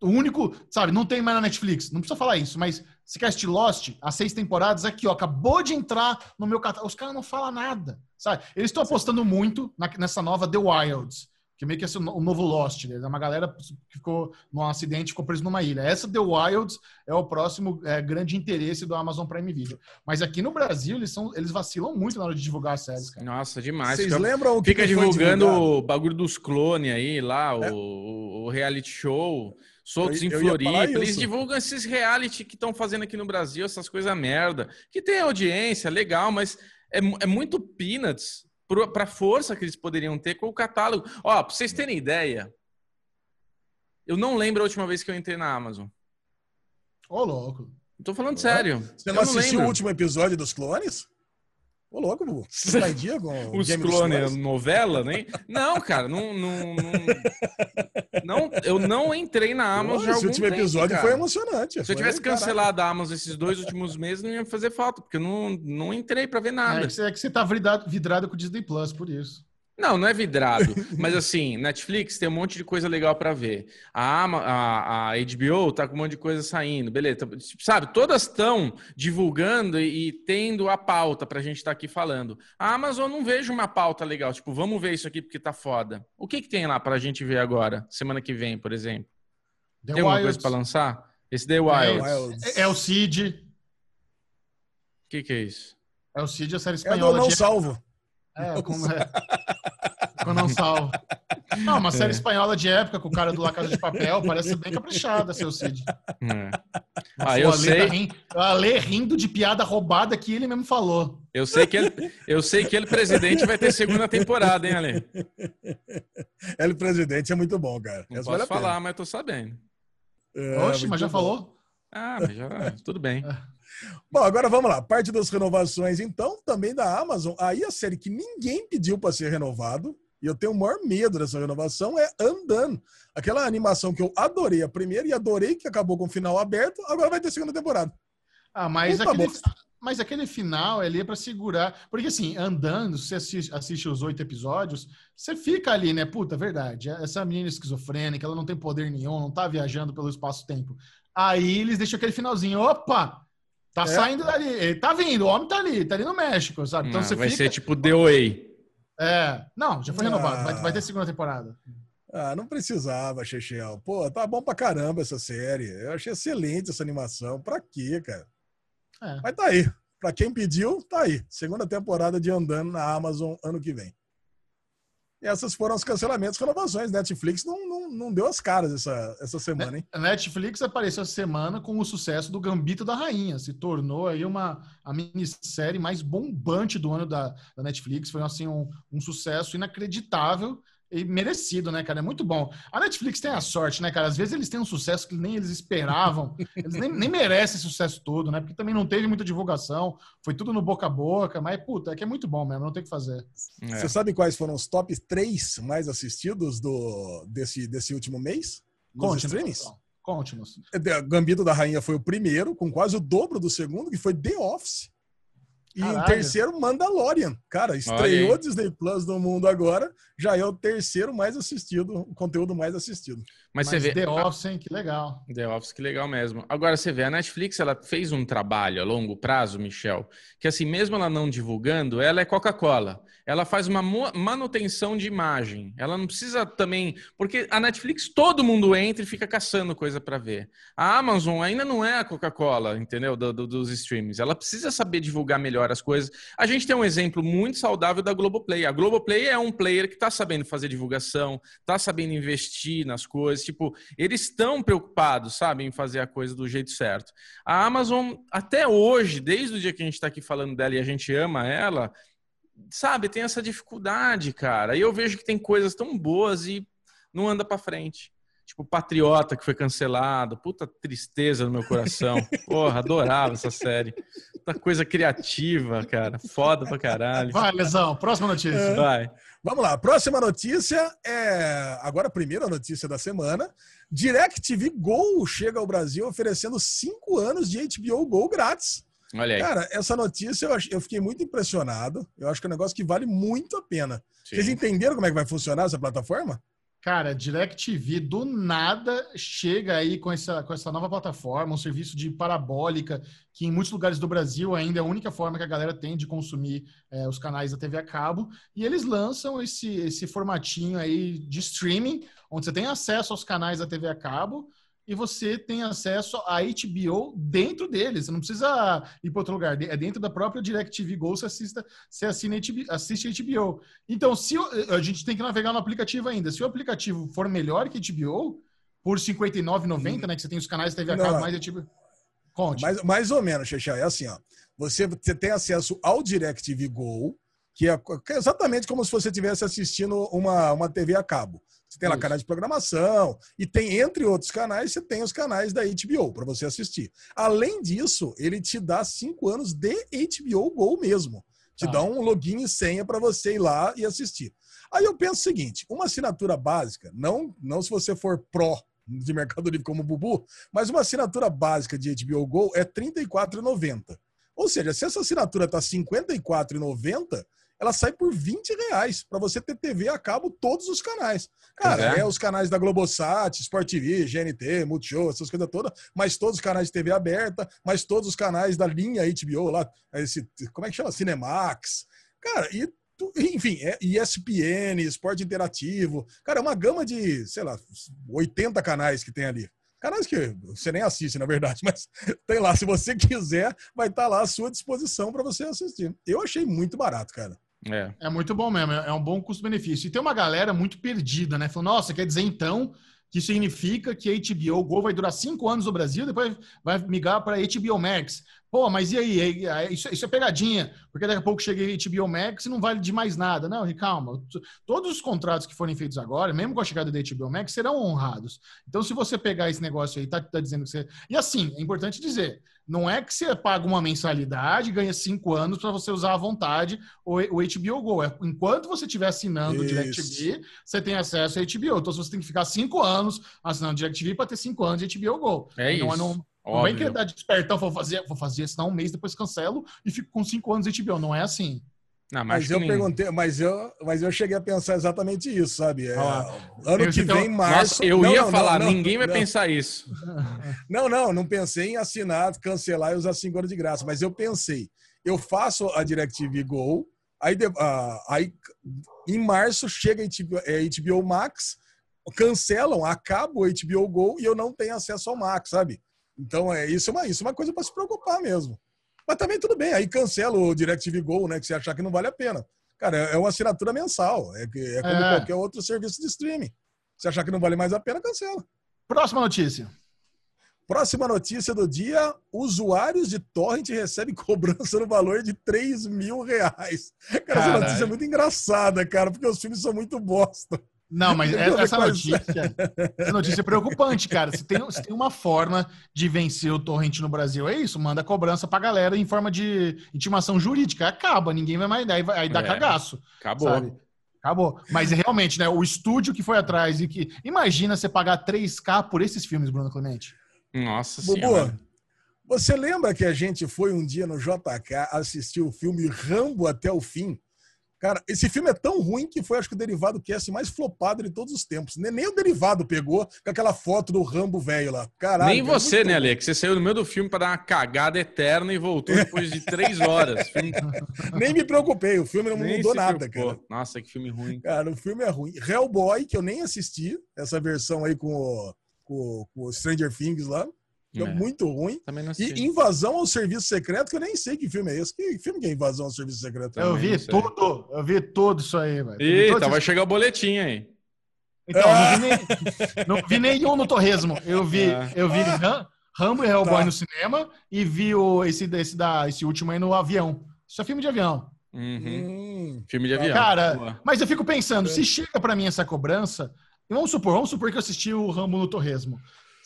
o único, sabe, não tem mais na Netflix, não precisa falar isso, mas se quer assistir Lost, as seis temporadas, aqui, ó, acabou de entrar no meu catálogo. Os caras não falam nada, sabe? Eles estão apostando muito na- nessa nova The Wilds, que meio que é o novo Lost, né? É uma galera que ficou num acidente, ficou preso numa ilha. Essa The Wilds é o próximo é, grande interesse do Amazon Prime Video. Mas aqui no Brasil, eles, são, eles vacilam muito na hora de divulgar as séries, cara. Nossa, demais. Vocês Fica, lembram o que fica divulgando o bagulho dos clones aí, lá, É. o, o- o reality show, soltos Eu- em Floripa. Eles isso. divulgam esses reality que estão fazendo aqui no Brasil, essas coisas merda. Que tem audiência, legal, mas é, é muito peanuts pro- pra força que eles poderiam ter com o catálogo. Ó, pra vocês terem ideia, eu não lembro a última vez que eu entrei na Amazon. Ô, louco. Eu tô falando sério. Você Eu não assistiu lembro. o último episódio dos clones? Ô, louco, Bubu. Você tá em dia com o Os clones, Clones? novela, nem? Não, cara, não, não, não, não- Eu não entrei na Amazon Esse algum último tempo, episódio cara. foi emocionante. Se eu tivesse cancelado a Amazon esses dois últimos meses, não ia fazer falta, porque eu não, não entrei pra ver É nada. que, você, é que você tá vidrado, vidrado com o Disney Plus, por isso. Não, não é vidrado. Mas assim, Netflix tem um monte de coisa legal pra ver. A, Ama- a, a HBO tá com um monte de coisa saindo, beleza. Tipo, Sabe, todas estão divulgando e, e tendo a pauta pra gente estar aqui falando. A Amazon não vejo uma pauta legal, tipo, vamos ver isso aqui porque tá foda. O que que tem lá pra gente ver agora, semana que vem, por exemplo? The tem alguma Wilds. coisa pra lançar? Esse The Wild. É, Wilds. É, é o Cid. O que que é isso? É o Cid, a série É do espanhola. Não de... Salvo. É, como é. Com não salvo. Não, uma série espanhola de época com o cara do La Casa de Papel, parece bem caprichada, seu Cid. É. Ah, eu Ale sei. Tá rindo, o Ale rindo de piada roubada que ele mesmo falou. Eu sei que ele, eu sei que ele presidente vai ter segunda temporada, hein, Ale? Ele presidente é muito bom, cara. Não Essa vale posso a pena. falar, mas tô sabendo. É, Oxe, mas já bom. falou? Ah, mas já tudo bem. Bom, agora vamos lá. Parte das renovações, então, também da Amazon. Aí a série que ninguém pediu para ser renovado, e eu tenho o maior medo dessa renovação, é Undone. Aquela animação que eu adorei a primeira e adorei que acabou com o final aberto, agora vai ter segunda temporada. Ah, mas Puta aquele, bosta. mas aquele final ali é pra segurar. Porque assim, andando, você assiste, assiste os oito episódios, você fica ali, né? Puta, verdade. Essa menina esquizofrênica, ela não tem poder nenhum, não tá viajando pelo espaço-tempo. Aí eles deixam aquele finalzinho. Opa! Tá É. saindo dali. Ele tá vindo, o homem tá ali, tá ali no México, sabe? Então Ah, você vai fica. ser tipo The Way. É. Não, já foi renovado. Vai, Ah. vai ter segunda temporada. Ah, não precisava, Chechel. Pô, tá bom pra caramba essa série. Eu achei excelente essa animação. Pra quê, cara? É. Mas tá aí. Pra quem pediu, tá aí. Segunda temporada de Andando na Amazon ano que vem. Essas foram os cancelamentos renovações. Netflix não, não, não deu as caras essa, essa semana, hein? Netflix apareceu essa semana com o sucesso do Gambito da Rainha. Se tornou aí uma a minissérie mais bombante do ano da, da Netflix. Foi assim um, um sucesso inacreditável e merecido, né, cara? É muito bom. A Netflix tem a sorte, né, cara? Às vezes eles têm um sucesso que nem eles esperavam. Eles nem, nem merecem esse sucesso todo, né? Porque também não teve muita divulgação. Foi tudo no boca a boca. Mas, puta, é que é muito bom mesmo. Não tem o que fazer. É. Você sabe quais foram os top 3 mais assistidos do, desse, desse último mês? Nos Conte-nos. streamings? Conte-nos. The Gambito da Rainha foi o primeiro, com quase o dobro do segundo, que foi The Office. E em Caralho. terceiro, Mandalorian. Cara, estreou. Disney Plus no mundo agora, já é o terceiro mais assistido, o conteúdo mais assistido. Mas, Mas você vê. The Office, hein? Que legal. The Office, que legal mesmo. Agora você vê, a Netflix ela fez um trabalho a longo prazo, Michel, que assim, mesmo ela não divulgando, ela é Coca-Cola. Ela faz uma manutenção de imagem. Ela não precisa também. Porque a Netflix, todo mundo entra e fica caçando coisa para ver. A Amazon ainda não é a Coca-Cola, entendeu? Do- do- dos streams. Ela precisa saber divulgar melhor as coisas. A gente tem um exemplo muito saudável da Globoplay. A Globoplay é um player que está sabendo fazer divulgação, está sabendo investir nas coisas. Tipo, eles estão preocupados, sabe, em fazer a coisa do jeito certo. A Amazon, até hoje, desde o dia que a gente está aqui falando dela e a gente ama ela, sabe, tem essa dificuldade, cara. E eu vejo que tem coisas tão boas e não anda pra frente. Tipo, Patriota, que foi cancelado. Puta tristeza no meu coração. Porra, adorava essa série. Puta coisa criativa, cara. Foda pra caralho. Vai, Lesão, próxima notícia. Vai. Vamos lá, próxima notícia é agora a primeira notícia da semana. DirecTV Go chega ao Brasil oferecendo cinco anos de HBO Go grátis. Olha aí. Cara, essa notícia eu, eu fiquei muito impressionado. Eu acho que é um negócio que vale muito a pena. Vocês Sim. entenderam como é que vai funcionar essa plataforma? Cara, DirecTV do nada chega aí com essa, com essa nova plataforma, um serviço de parabólica, que em muitos lugares do Brasil ainda é a única forma que a galera tem de consumir é, os canais da TV a cabo. E eles lançam esse, esse formatinho aí de streaming, onde você tem acesso aos canais da TV a cabo e você tem acesso à HBO dentro deles. Você não precisa ir para outro lugar. É dentro da própria DirecTV Go, você, assista, você assina HBO, assiste HBO. Então, se o- a gente tem que navegar no aplicativo ainda. Se o aplicativo for melhor que HBO, por R$ 59,90, né? Que você tem os canais TV a cabo mais HBO. Conte. Mais, mais ou menos, Xexá. É assim, ó. Você, você tem acesso ao DirecTV Go, que é, que é exatamente como se você estivesse assistindo uma, uma TV a cabo. Você tem lá canais de programação e tem, entre outros canais, você tem os canais da HBO para você assistir. Além disso, ele te dá cinco anos de HBO Go mesmo. Te Tá. dá um login e senha para você ir lá e assistir. Aí eu penso o seguinte: uma assinatura básica, não, não se você for pró de Mercado Livre como o Bubu, mas uma assinatura básica de HBO Go é R$ 34,90. Ou seja, se essa assinatura está R$ 54,90, ela sai por 20 reais para você ter TV a cabo todos os canais. Cara, é. é. os canais da Globosat, Sport TV, GNT, Multishow, essas coisas todas, mas todos os canais de TV aberta, mas todos os canais da linha HBO lá, esse, como é que chama? Cinemax. Cara, e enfim, é ESPN, Esporte Interativo. Cara, é uma gama de, sei lá, 80 canais que tem ali. Canais que você nem assiste, na verdade, mas tem lá. Se você quiser, vai estar lá à sua disposição para você assistir. Eu achei muito barato, cara. É. É muito bom mesmo, é é um bom custo-benefício. E tem uma galera muito perdida, né? Falando, nossa, quer dizer então que significa que a HBO Go vai durar cinco anos no Brasil, depois vai migrar para HBO Max. Pô, mas e aí? Isso, é pegadinha, porque daqui a pouco chega a HBO Max e não vale de mais nada. Não, calma. Todos os contratos que forem feitos agora, mesmo com a chegada da HBO Max, serão honrados. Então, se você pegar esse negócio aí, tá, tá dizendo que você. E assim, é importante dizer. Não é que você paga uma mensalidade e ganha cinco anos para você usar à vontade o, o HBO Go. É, enquanto você estiver assinando o. DirecTV, você tem acesso a HBO. Então, você tem que ficar cinco anos assinando o DirecTV para ter cinco anos de HBO Go. É não, isso. Não, não vem querer dar despertão, vou fazer, vou fazer, senão um mês depois cancelo e fico com cinco anos de HBO. Não é assim. Não, mas Mas eu nem- perguntei, mas eu, mas eu cheguei a pensar exatamente isso, sabe? É, Ó, ano que então- vem, março. Nossa, eu Não, ia não, falar, não, ninguém vai pensar isso. Não, não, não pensei em assinar, cancelar e usar 5 anos de graça, mas eu pensei, eu faço a DirecTV Go, aí, ah, aí em março chega a HBO, é, HBO Max, cancelam, acaba o HBO Go e eu não tenho acesso ao Max, sabe? Então, é, isso, é uma, isso é uma coisa para se preocupar mesmo. Mas também tudo bem, aí cancela o DirecTV Go, né, que você achar que não vale a pena. Cara, é uma assinatura mensal, é, é como É. qualquer outro serviço de streaming. Se achar que não vale mais a pena, cancela. Próxima notícia. Próxima notícia do dia: usuários de torrent recebem cobrança no valor de 3 mil reais. Cara, essa notícia é muito engraçada, cara, porque os filmes são muito bosta. Não, mas vou essa notícia, essa notícia é preocupante, cara. Se tem, se tem uma forma de vencer o torrent no Brasil, é isso. Manda cobrança pra galera em forma de intimação jurídica. Acaba, ninguém vai mais dar. Aí, vai- aí dá É. cagaço. Acabou. sabe? Acabou. Mas realmente, né? O estúdio que foi atrás e que. Imagina você pagar 3K por esses filmes, Bruno Clemente. Nossa Bubu, senhora. você lembra que a gente foi um dia no JK assistir o filme Rambo até o fim? Cara, esse filme é tão ruim que foi, acho que, o Derivado Cast mais flopado de todos os tempos. Nem, nem o Derivado pegou com aquela foto do Rambo velho lá. Caralho. Nem cara, você, né. Ale? Que você saiu no meio do filme pra dar uma cagada eterna e voltou depois de três horas. Filme- Nem me preocupei, o filme não Nem mudou nada, preocupou. cara. Nossa, que filme ruim. Cara, o filme é ruim. Hellboy, que eu nem assisti, essa versão aí com o, com, com o Stranger Things lá. É. É, muito ruim. Também não E. Invasão ao Serviço Secreto, que eu nem sei que filme é esse. Que filme que é Invasão ao Serviço Secreto? Eu vi tudo, eu vi tudo isso aí, velho. Eita, todos vai esses- chegar o boletim aí. Então, não vi, nem- não vi nenhum no Torresmo. Eu vi, É. eu vi Ram- Rambo e Hellboy Tá. no cinema e vi o, esse, esse, da, esse último aí no avião. Isso é filme de avião. Uhum. Hum, Filme de avião. Cara, Boa. mas eu fico pensando, É. se chega pra mim essa cobrança, vamos supor, vamos supor que eu assisti o Rambo no Torresmo.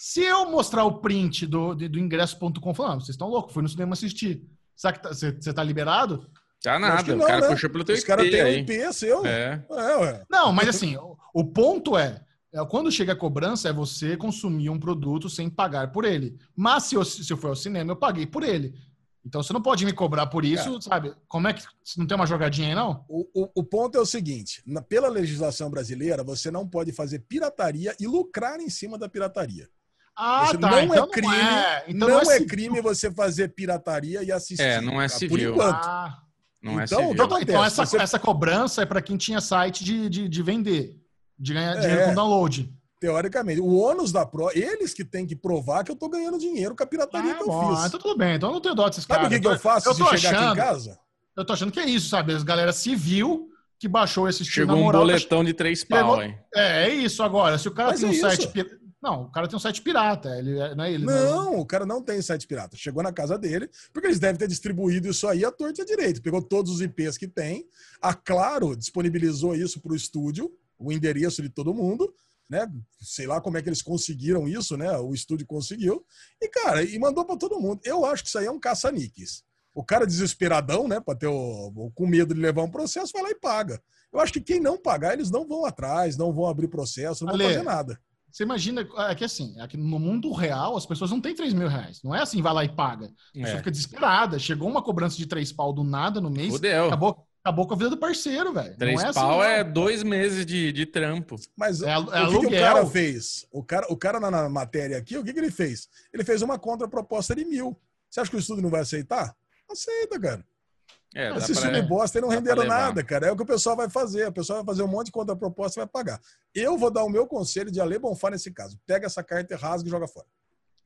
Se eu mostrar o print do, do, do ingresso.com, falar, ah, vocês estão loucos, fui no cinema assistir. Será que você tá, tá liberado? Tá nada. que o não, cara né? puxou pelo teu os caras IP têm um aí. IP seu. É, É. ué. Não, mas assim, o, o ponto é, é, quando chega a cobrança, é você consumir um produto sem pagar por ele. Mas se eu, se eu for ao cinema, eu paguei por ele. Então você não pode me cobrar por isso, sabe? Como é que. Não tem uma jogadinha aí, não? O, o, o ponto é o seguinte: na- pela legislação brasileira, você não pode fazer pirataria e lucrar em cima da pirataria. Ah, Você tá. não então é crime, é. Então não, é, civil. crime você fazer pirataria e assistir. É, não é tá? Por civil. enquanto. Ah, Não é Então, civil. então- então, então essa, Você- essa cobrança é para quem tinha site de, de, de vender, de ganhar É. dinheiro com download. Teoricamente. O ônus da prova, eles que têm que provar que eu tô ganhando dinheiro com a pirataria Ah, que eu bom, fiz. então tudo bem. Então eu não tenho dó desses Sabe caras. o que, que eu faço eu se tô chegar aqui achando- em casa? Eu tô achando que é isso, sabe? As galera civil que baixou esse estilo Chegou na um moral. tá boletão de três Chegou- pau, hein? É, é isso agora. Se o cara Mas tem um é isso. site. Não, o cara tem um site pirata. Ele, é- não é ele. Não, o cara não tem site pirata. Chegou na casa dele, porque eles devem ter distribuído isso aí à torta e à direita. Pegou todos os IPs que tem. A Claro disponibilizou isso para o estúdio, o endereço de todo mundo, né? Sei lá como é que eles conseguiram isso, né? O estúdio conseguiu. E, cara, e mandou para todo mundo. Eu acho que isso aí é um caça-níqueis. O cara desesperadão, né? Para ter o, com medo de levar um processo, vai lá e paga. Eu acho que quem não pagar, eles não vão atrás, não vão abrir processo, não vão Ale, fazer nada. Você imagina, é que assim, é que no mundo real as pessoas não têm 3 mil reais. Não é assim, vai lá e paga. A pessoa É. fica desesperada. Chegou uma cobrança de 3 pau do nada no mês. Fudeu. Acabou, acabou com a vida do parceiro, velho. Três é pau assim, é não. dois meses de, de trampo. Mas É, o é que, que o cara fez? O cara, o cara na, na matéria aqui, o que, que ele fez? Ele fez uma contraproposta de mil. Você acha que o estúdio não vai aceitar? Aceita, cara. É, Esses pra- filmes bosta aí não renderam nada, cara. É o que o pessoal vai fazer. O pessoal vai fazer um monte de contraproposta e vai pagar. Eu vou dar o meu conselho de Ale Bonfá nesse caso. Pega essa carta, rasga e joga fora.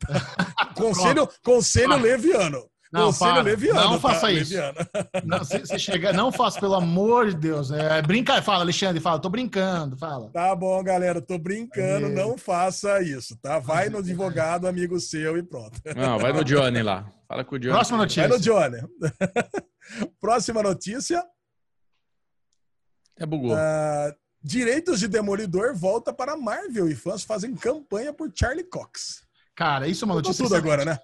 conselho conselho leviano. Não, para. leviano. Não tá? faça isso. Leviano. Não, você, você chega, não faça, pelo amor de Deus. É, brinca, fala, Alexandre, fala, tô brincando, fala. Tá bom, galera. Tô brincando. Não faça isso, tá? Vai no advogado, amigo seu e pronto. Não, vai no Johnny lá. Fala com o Johnny. Próxima Vai notícia. no Johnny. Próxima notícia. É bugou. Ah, direitos de Demolidor volta para Marvel e fãs fazem campanha por Charlie Cox. Cara, isso é uma notícia. tudo agora, né?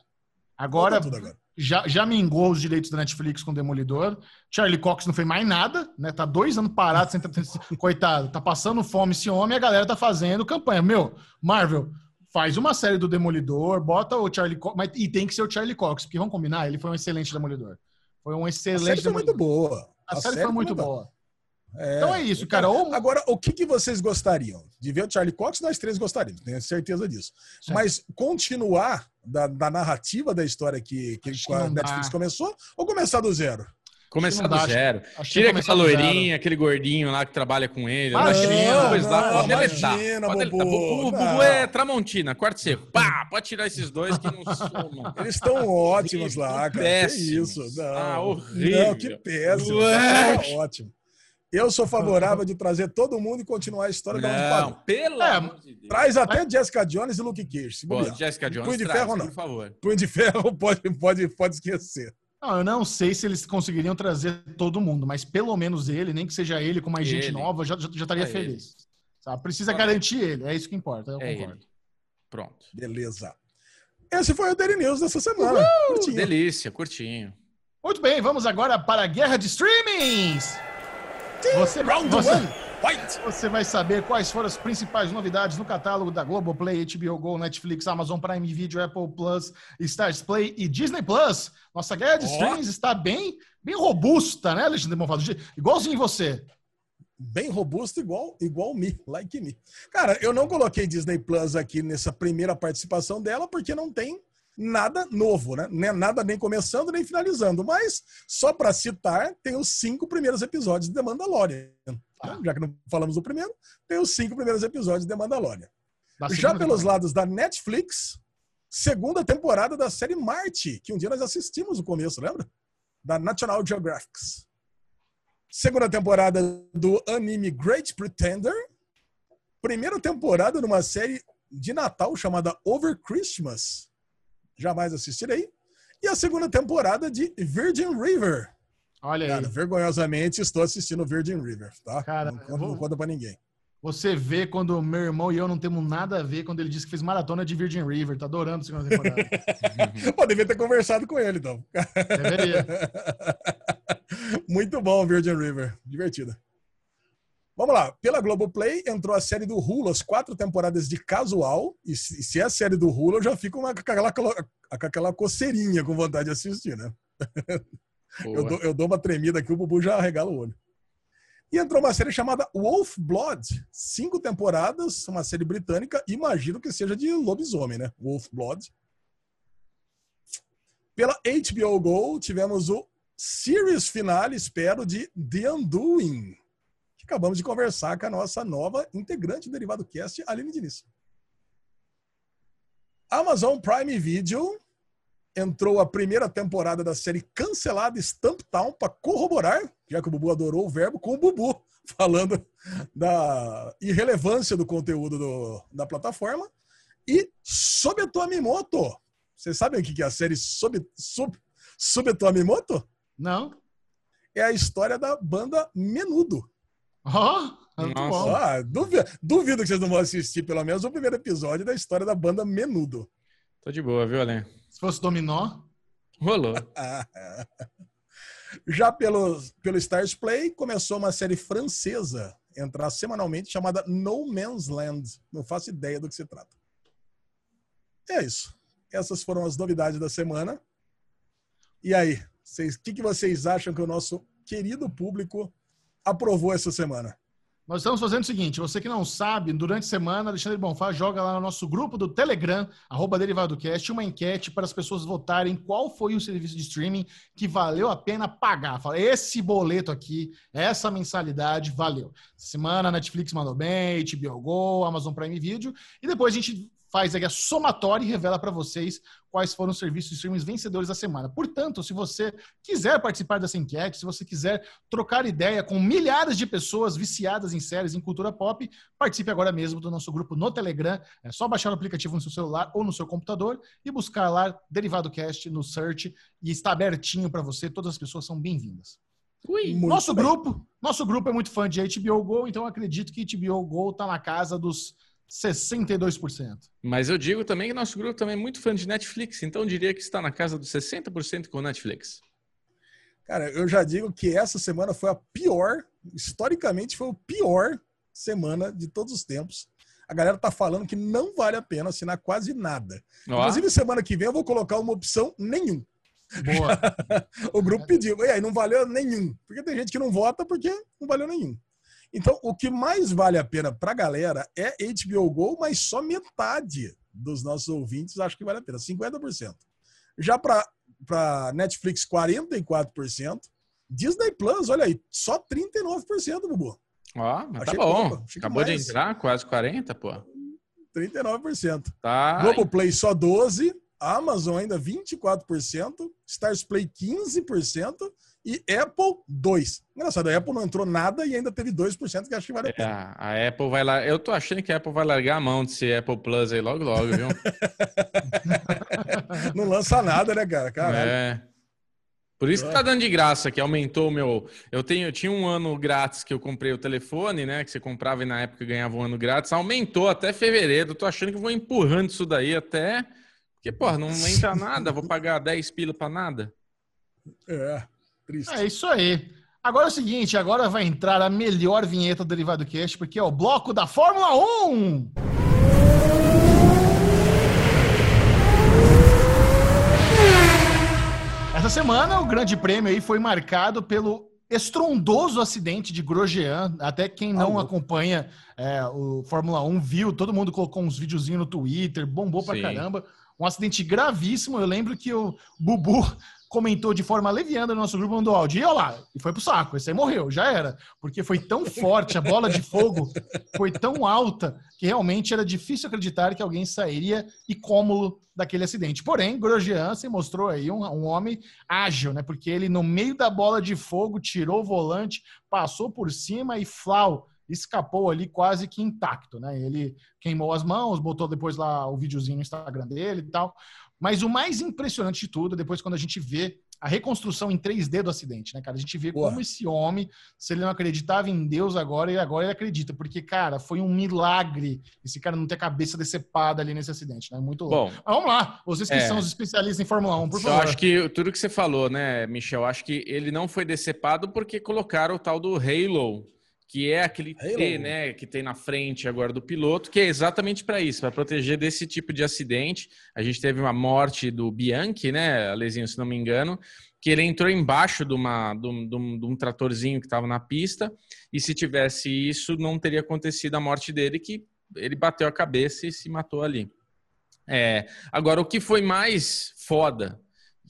Agora, agora. Já, já mingou os direitos da Netflix com o Demolidor. Charlie Cox não fez mais nada, né? Tá dois anos parado, sem, coitado, tá passando fome esse homem e a galera tá fazendo campanha. Meu, Marvel, faz uma série do Demolidor, bota o Charlie Cox, mas, e tem que ser o Charlie Cox, porque vamos combinar, ele foi um excelente Demolidor. Foi um A excelente série foi muito boa. A, série, foi muito da- boa. É. Então é isso, cara. Ou, Agora, o que, que vocês gostariam? De ver o Charlie Cox, nós três gostaríamos, tenho certeza disso. Certo. Mas continuar da, da narrativa da história que, que a Netflix dá. começou ou começar do zero? Começar do zero. Tira aquela loirinha, aquele gordinho lá que trabalha com ele. Imagina, lá, pode deletar. imagina, Pode deletar. O Bubu é Tramontina, quarto seco. Pá, pode tirar esses dois que não somam. Eles estão ótimos lá, cara. Péssimos. Que isso? Não. Ah, horrível. Não, que péssimo. Ué. Tá ótimo. Eu sou favorável de trazer todo mundo e continuar a história da onde Não, parou. pelo É, amor de Deus. Traz até Jessica Jones e Luke Cage. Bobear. Jessica Jones, Punho de traz, ferro, não. por favor. Punho de ferro pode, pode, pode esquecer. Não, eu não sei se eles conseguiriam trazer todo mundo, mas pelo menos ele, nem que seja ele com mais gente Ele. nova, já, já, já estaria É feliz. Sabe? Precisa Só- garantir ele, é isso que importa, eu É concordo. ele. Pronto. Beleza. Esse foi o Daily News dessa semana. Curtinho. Delícia, curtinho. Muito bem, vamos agora para a guerra de streamings! Você, você! Você vai saber quais foram as principais novidades no catálogo da Globoplay, HBO Go, Netflix, Amazon Prime Video, Apple Plus, Stars Play e Disney Plus. Nossa guerra de streams está bem, bem robusta, né, Alexandre Bonfado? Igualzinho você. Bem robusto, igual, igual me, like me. Cara, eu não coloquei Disney Plus aqui nessa primeira participação dela, porque não tem nada novo, né? Nem- Nada nem começando, nem finalizando. Mas, só para citar, tem os cinco primeiros episódios de The Mandalorian. Ah. né? Já que não falamos do primeiro, tem os cinco primeiros episódios de The Mandalorian. Da Já pelos temporada. lados da Netflix, segunda temporada da série Marte, que um dia nós assistimos no começo, lembra? Da National Geographic. Segunda temporada do anime Great Pretender. Primeira temporada numa série de Natal chamada Over Christmas. Jamais assistirei. E a segunda temporada de Virgin River. Olha aí. Cara, vergonhosamente estou assistindo Virgin River, tá? Cara, não, conta- vou- não conta pra ninguém. Você vê quando meu irmão e eu não temos nada a ver quando ele disse que fez maratona de Virgin River. Tá adorando a segunda temporada. Pô, devia ter conversado com ele, então. Deveria. Muito bom, Virgin River. Divertida. Vamos lá. Pela Globoplay entrou a série do Hulu, as quatro temporadas de casual. E se, se é a série do Hulu, eu já fico uma- com aquela, com aquela coceirinha com vontade de assistir, né? Eu dou, eu dou uma tremida aqui, o Bubu já arregala o olho. E entrou uma série chamada Wolf Blood. Cinco temporadas, uma série britânica. Imagino que seja de lobisomem, né? Wolf Blood. Pela HBO Go, tivemos o series finale, espero, de The Undoing. Acabamos de conversar com a nossa nova integrante do Derivado Cast, Aline Diniz. Amazon Prime Video entrou a primeira temporada da série cancelada Stamp Town para corroborar, já que o Bubu adorou o verbo, com o Bubu, falando da irrelevância do conteúdo do- da plataforma. E Sobetomimoto. Vocês sabem o que que é a série Sobe, Sub, Sobetomimoto? Não? É a história da banda Menudo. Bom. Ah, duvido, duvido que vocês não vão assistir pelo menos o primeiro episódio da história da banda Menudo. Tô de boa, viu, Ale? Se fosse dominó, Rolou. Já pelo, pelo Stars Play, começou uma série francesa entrar semanalmente chamada No Man's Land. Não faço ideia do que se trata. É isso. Essas foram as novidades da semana. E aí, o que, que vocês acham que o nosso querido público aprovou essa semana? Nós estamos fazendo o seguinte, você que não sabe, durante a semana, Alexandre Bonfá joga lá no nosso grupo do Telegram, arroba DerivadoCast, uma enquete para as pessoas votarem qual foi o serviço de streaming que valeu a pena pagar. Fala, esse boleto aqui, essa mensalidade, valeu. Semana, Netflix mandou bem, HBO Go, Amazon Prime Video, e depois a gente faz a somatória e revela para vocês quais foram os serviços de streaming vencedores da semana. Portanto, se você quiser participar dessa enquete, se você quiser trocar ideia com milhares de pessoas viciadas em séries, em cultura pop, participe agora mesmo do nosso grupo no Telegram. É só baixar o aplicativo no seu celular ou no seu computador e buscar lá Derivado Cast no search e está abertinho para você. Todas as pessoas são bem-vindas. Ui. Nosso bem. grupo, nosso grupo é muito fã de HBO Go, então acredito que HBO Go está na casa dos 62%. Mas eu digo também que nosso grupo também é muito fã de Netflix, então eu diria que está na casa dos 60% com Netflix. Cara, eu já digo que essa semana foi a pior, historicamente foi o pior semana de todos os tempos. A galera tá falando que não vale a pena assinar quase nada. Ó, Inclusive, semana que vem eu vou colocar uma opção nenhum. Boa. O grupo pediu, e aí não valeu nenhum. Porque tem gente que não vota porque não valeu nenhum. Então, o que mais vale a pena pra galera é HBO Go, mas só metade dos nossos ouvintes acho que vale a pena, 50%. Já para Netflix, 44%. Disney Plus, olha aí, só 39%, Bubu. ó, mas tá bom. pouco, Acabou de entrar, quase 40, pô. 39%. Tá. Globoplay só 12%, Amazon ainda 24%, Stars Play 15% e Apple 2%. Engraçado, a Apple não entrou nada e ainda teve 2% que acho que vale a É, pena. a Apple vai lá. Eu tô achando que a Apple vai largar a mão de ser Apple Plus aí logo, logo, viu? Não lança nada, né, cara? Caralho. É. Por isso que tá dando de graça, que aumentou o meu. Eu tenho, eu tinha um ano grátis que eu comprei o telefone, né? Que você comprava e na época ganhava um ano grátis. Aumentou até fevereiro. Eu tô achando que vou empurrando isso daí até. Porque, porra, não entra nada, vou pagar 10 pila pra nada. É, triste. É isso aí. Agora é o seguinte, agora vai entrar a melhor vinheta do Derivado Cast, porque é o bloco da Fórmula 1! Essa semana o Grande Prêmio aí foi marcado pelo estrondoso acidente de Grosjean. Até quem não Ah, acompanha é, o Fórmula 1 viu, todo mundo colocou uns videozinhos no Twitter, bombou pra Sim. caramba. Um acidente gravíssimo. Eu lembro que o Bubu comentou de forma leviana no nosso grupo, mandou áudio. E olha lá, e foi pro saco. Esse aí morreu, já era. Porque foi tão forte, a bola de fogo foi tão alta que realmente era difícil acreditar que alguém sairia incômodo daquele acidente. Porém, Grosjean se mostrou aí um, um homem ágil, né? Porque ele, no meio da bola de fogo, tirou o volante, passou por cima e flau, escapou ali quase que intacto, né? Ele queimou as mãos, botou depois lá o videozinho no Instagram dele e tal. Mas o mais impressionante de tudo, depois quando a gente vê a reconstrução em 3D do acidente, né, cara? A gente vê Boa. como esse homem, se ele não acreditava em Deus agora, e agora ele acredita. Porque, cara, foi um milagre esse cara não ter a cabeça decepada ali nesse acidente, né? Muito louco. Bom, Mas vamos lá, vocês que É. são os especialistas em Fórmula 1, por eu favor. acho que tudo que você falou, né, Michel? Acho que ele não foi decepado porque colocaram o tal do Halo, que é aquele. T, né, que tem na frente agora do piloto, que é exatamente para isso, para proteger desse tipo de acidente. A gente teve uma morte do Bianchi, né, Alezinho, se não me engano, que ele entrou embaixo de, uma, de, um, de um- de um tratorzinho que estava na pista, e se tivesse isso, não teria acontecido a morte dele, que ele bateu a cabeça e se matou ali. É, agora, o que foi mais foda,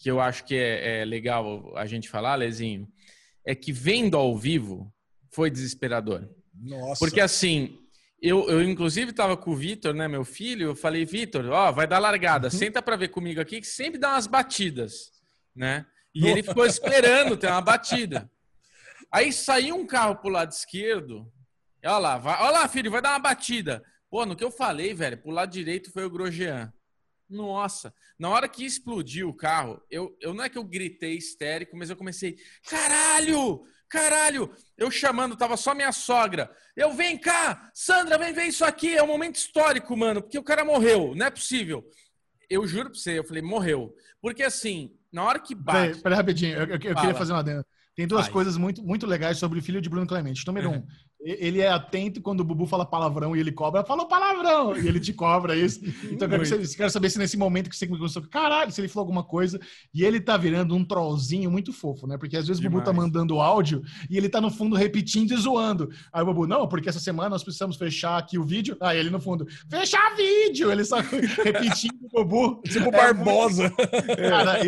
que eu acho que é, é legal a gente falar, Lezinho, é que vendo ao vivo foi desesperador. Nossa. Porque assim, eu, eu inclusive estava com o Vitor, né, meu filho, eu falei, Vitor, ó, vai dar largada, senta para ver comigo aqui, que sempre dá umas batidas, né? E ele ficou esperando ter uma batida. Aí saiu um carro pro lado esquerdo, olha lá, vai, olha lá, filho, vai dar uma batida. Pô, no que eu falei, velho, pro lado direito foi o Grosjean. Nossa, na hora que explodiu o carro, eu, eu não é que eu gritei histérico, mas eu comecei, caralho, caralho, eu chamando, tava só minha sogra. Eu, vem cá, Sandra, vem ver isso aqui, é um momento histórico, mano, porque o cara morreu, não é possível. Eu juro pra você, eu falei, morreu. Porque assim, na hora que bate. peraí rapidinho, eu, eu- eu queria fazer uma adenda. Tem duas Vai. coisas muito, muito legais sobre o filho de Bruno Clemente. Número Uhum. um, ele é atento quando o Bubu fala palavrão e ele cobra, falou palavrão, e ele te cobra isso. Então eu quero, quero saber se nesse momento que você começou, caralho, se ele falou alguma coisa, e ele tá virando um trollzinho muito fofo, né? Porque às vezes o Bubu tá Demais. mandando áudio e ele tá no fundo repetindo e zoando. Aí o Bubu, não, porque essa semana nós precisamos fechar aqui o vídeo. Aí ele no fundo, fechar vídeo! Ele só repetindo o Bubu. Tipo É Barbosa. Cara,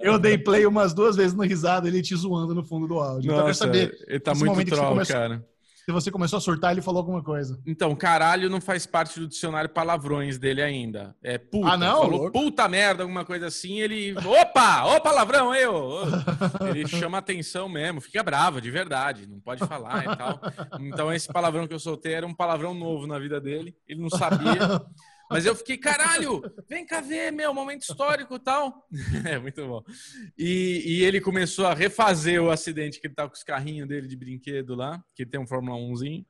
eu- dei play umas duas vezes no risada, ele te zoando no fundo do áudio. então eu quero Nossa, saber ele tá muito troll, começou- cara. Se você começou a surtar, ele falou alguma coisa. Então, caralho não faz parte do dicionário palavrões dele ainda. É puta. Ah, não? Falou Louco. puta merda, alguma coisa assim, ele. Opa! Ô palavrão, eu! Ele chama atenção mesmo, fica bravo, de verdade, não pode falar e tal. Então, esse palavrão que eu soltei era um palavrão novo na vida dele, ele não sabia. Mas eu fiquei, caralho, vem cá ver, meu, momento histórico e tal. É muito bom. E, e ele começou a refazer o acidente que ele tá com os carrinhos dele de brinquedo lá, que tem um Fórmula 1zinho.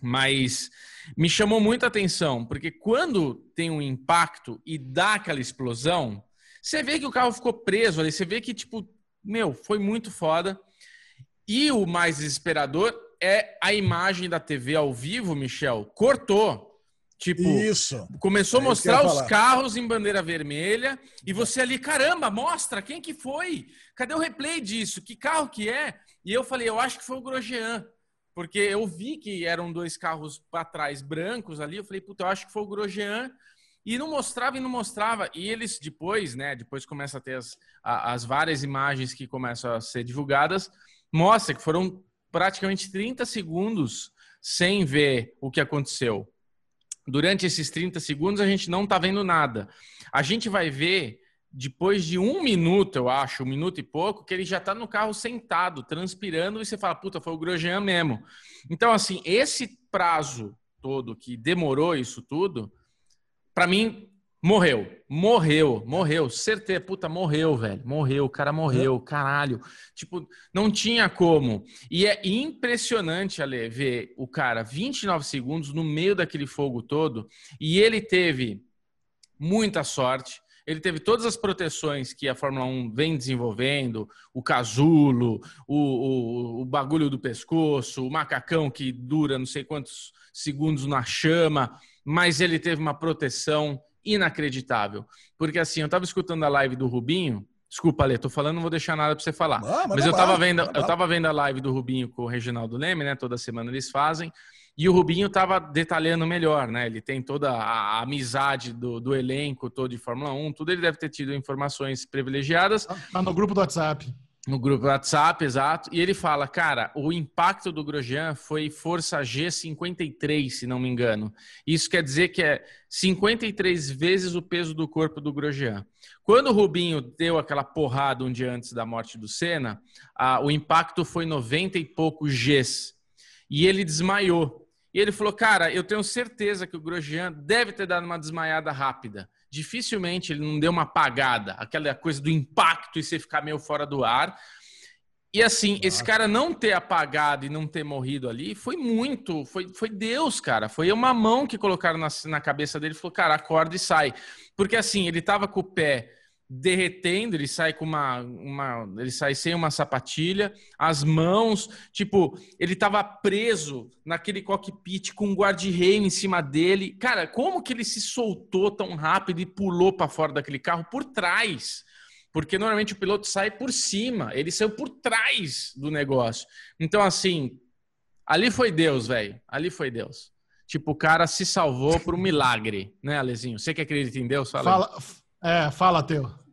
Mas me chamou muita atenção, porque quando tem um impacto e dá aquela explosão, você vê que o carro ficou preso ali, você vê que, tipo, meu, foi muito foda. E o mais desesperador é a imagem da TV ao vivo, Michel, cortou. Tipo, Isso. começou a É mostrar os carros em bandeira vermelha e você ali, caramba, mostra quem que foi? Cadê o replay disso? Que carro que é? E eu falei, eu acho que foi o Grosjean. Porque eu vi que eram dois carros para trás brancos ali, eu falei, puta, eu acho que foi o Grosjean. E não mostrava e não mostrava. E eles depois, né, depois começa a ter as, as várias imagens que começam a ser divulgadas, mostra que foram praticamente 30 segundos sem ver o que aconteceu durante esses 30 segundos a gente não tá vendo nada. A gente vai ver depois de um minuto, eu acho, um minuto e pouco, que ele já tá no carro sentado, transpirando, e você fala, puta, foi o Grosjean mesmo. Então, assim, esse prazo todo que demorou isso tudo, para mim, morreu. Morreu, morreu. Certeza, puta, morreu, velho. Morreu, o cara morreu, caralho. Tipo, não tinha como. E é impressionante, Ale, ver o cara 29 segundos no meio daquele fogo todo. E ele teve muita sorte. ele teve todas as proteções que a Fórmula 1 vem desenvolvendo, o casulo, o, o, o bagulho do pescoço, o macacão que dura não sei quantos segundos na chama, mas ele teve uma proteção inacreditável. Porque assim, eu estava escutando a live do Rubinho, Desculpa, Ale, tô falando, não vou deixar nada para você falar. Ah, mas eu estava vendo, eu tava vendo a live do Rubinho com o Reginaldo Leme, né? Toda semana eles fazem. E o Rubinho estava detalhando melhor, né? Ele tem toda a, amizade do, do, elenco todo de Fórmula 1, tudo ele deve ter tido informações privilegiadas. Tá no grupo do WhatsApp. No grupo WhatsApp, exato. E ele fala, cara, o impacto do Grosjean foi força G53, se não me engano. Isso quer dizer que é 53 vezes o peso do corpo do Grosjean. Quando o Rubinho deu aquela porrada um dia antes da morte do Senna, a, o impacto foi 90 e poucos Gs. E ele desmaiou. E ele falou: Cara, eu tenho certeza que o Grosjean deve ter dado uma desmaiada rápida. Dificilmente ele não deu uma apagada, aquela coisa do impacto e você ficar meio fora do ar. E assim, Nossa. esse cara não ter apagado e não ter morrido ali foi muito. Foi, foi Deus, cara. Foi uma mão que colocaram na, na cabeça dele e falou: Cara, acorda e sai. Porque assim, ele tava com o pé derretendo, ele sai com uma, uma ele sai sem uma sapatilha, as mãos, tipo, ele tava preso naquele cockpit com um guarda-reio em cima dele. Cara, como que ele se soltou tão rápido e pulou para fora daquele carro por trás? Porque normalmente o piloto sai por cima, ele saiu por trás do negócio. Então assim, ali foi Deus, velho. Ali foi Deus. Tipo, o cara se salvou por um milagre, né, Alezinho? Você que acredita em Deus, fala. Fala, é, fala, Teu.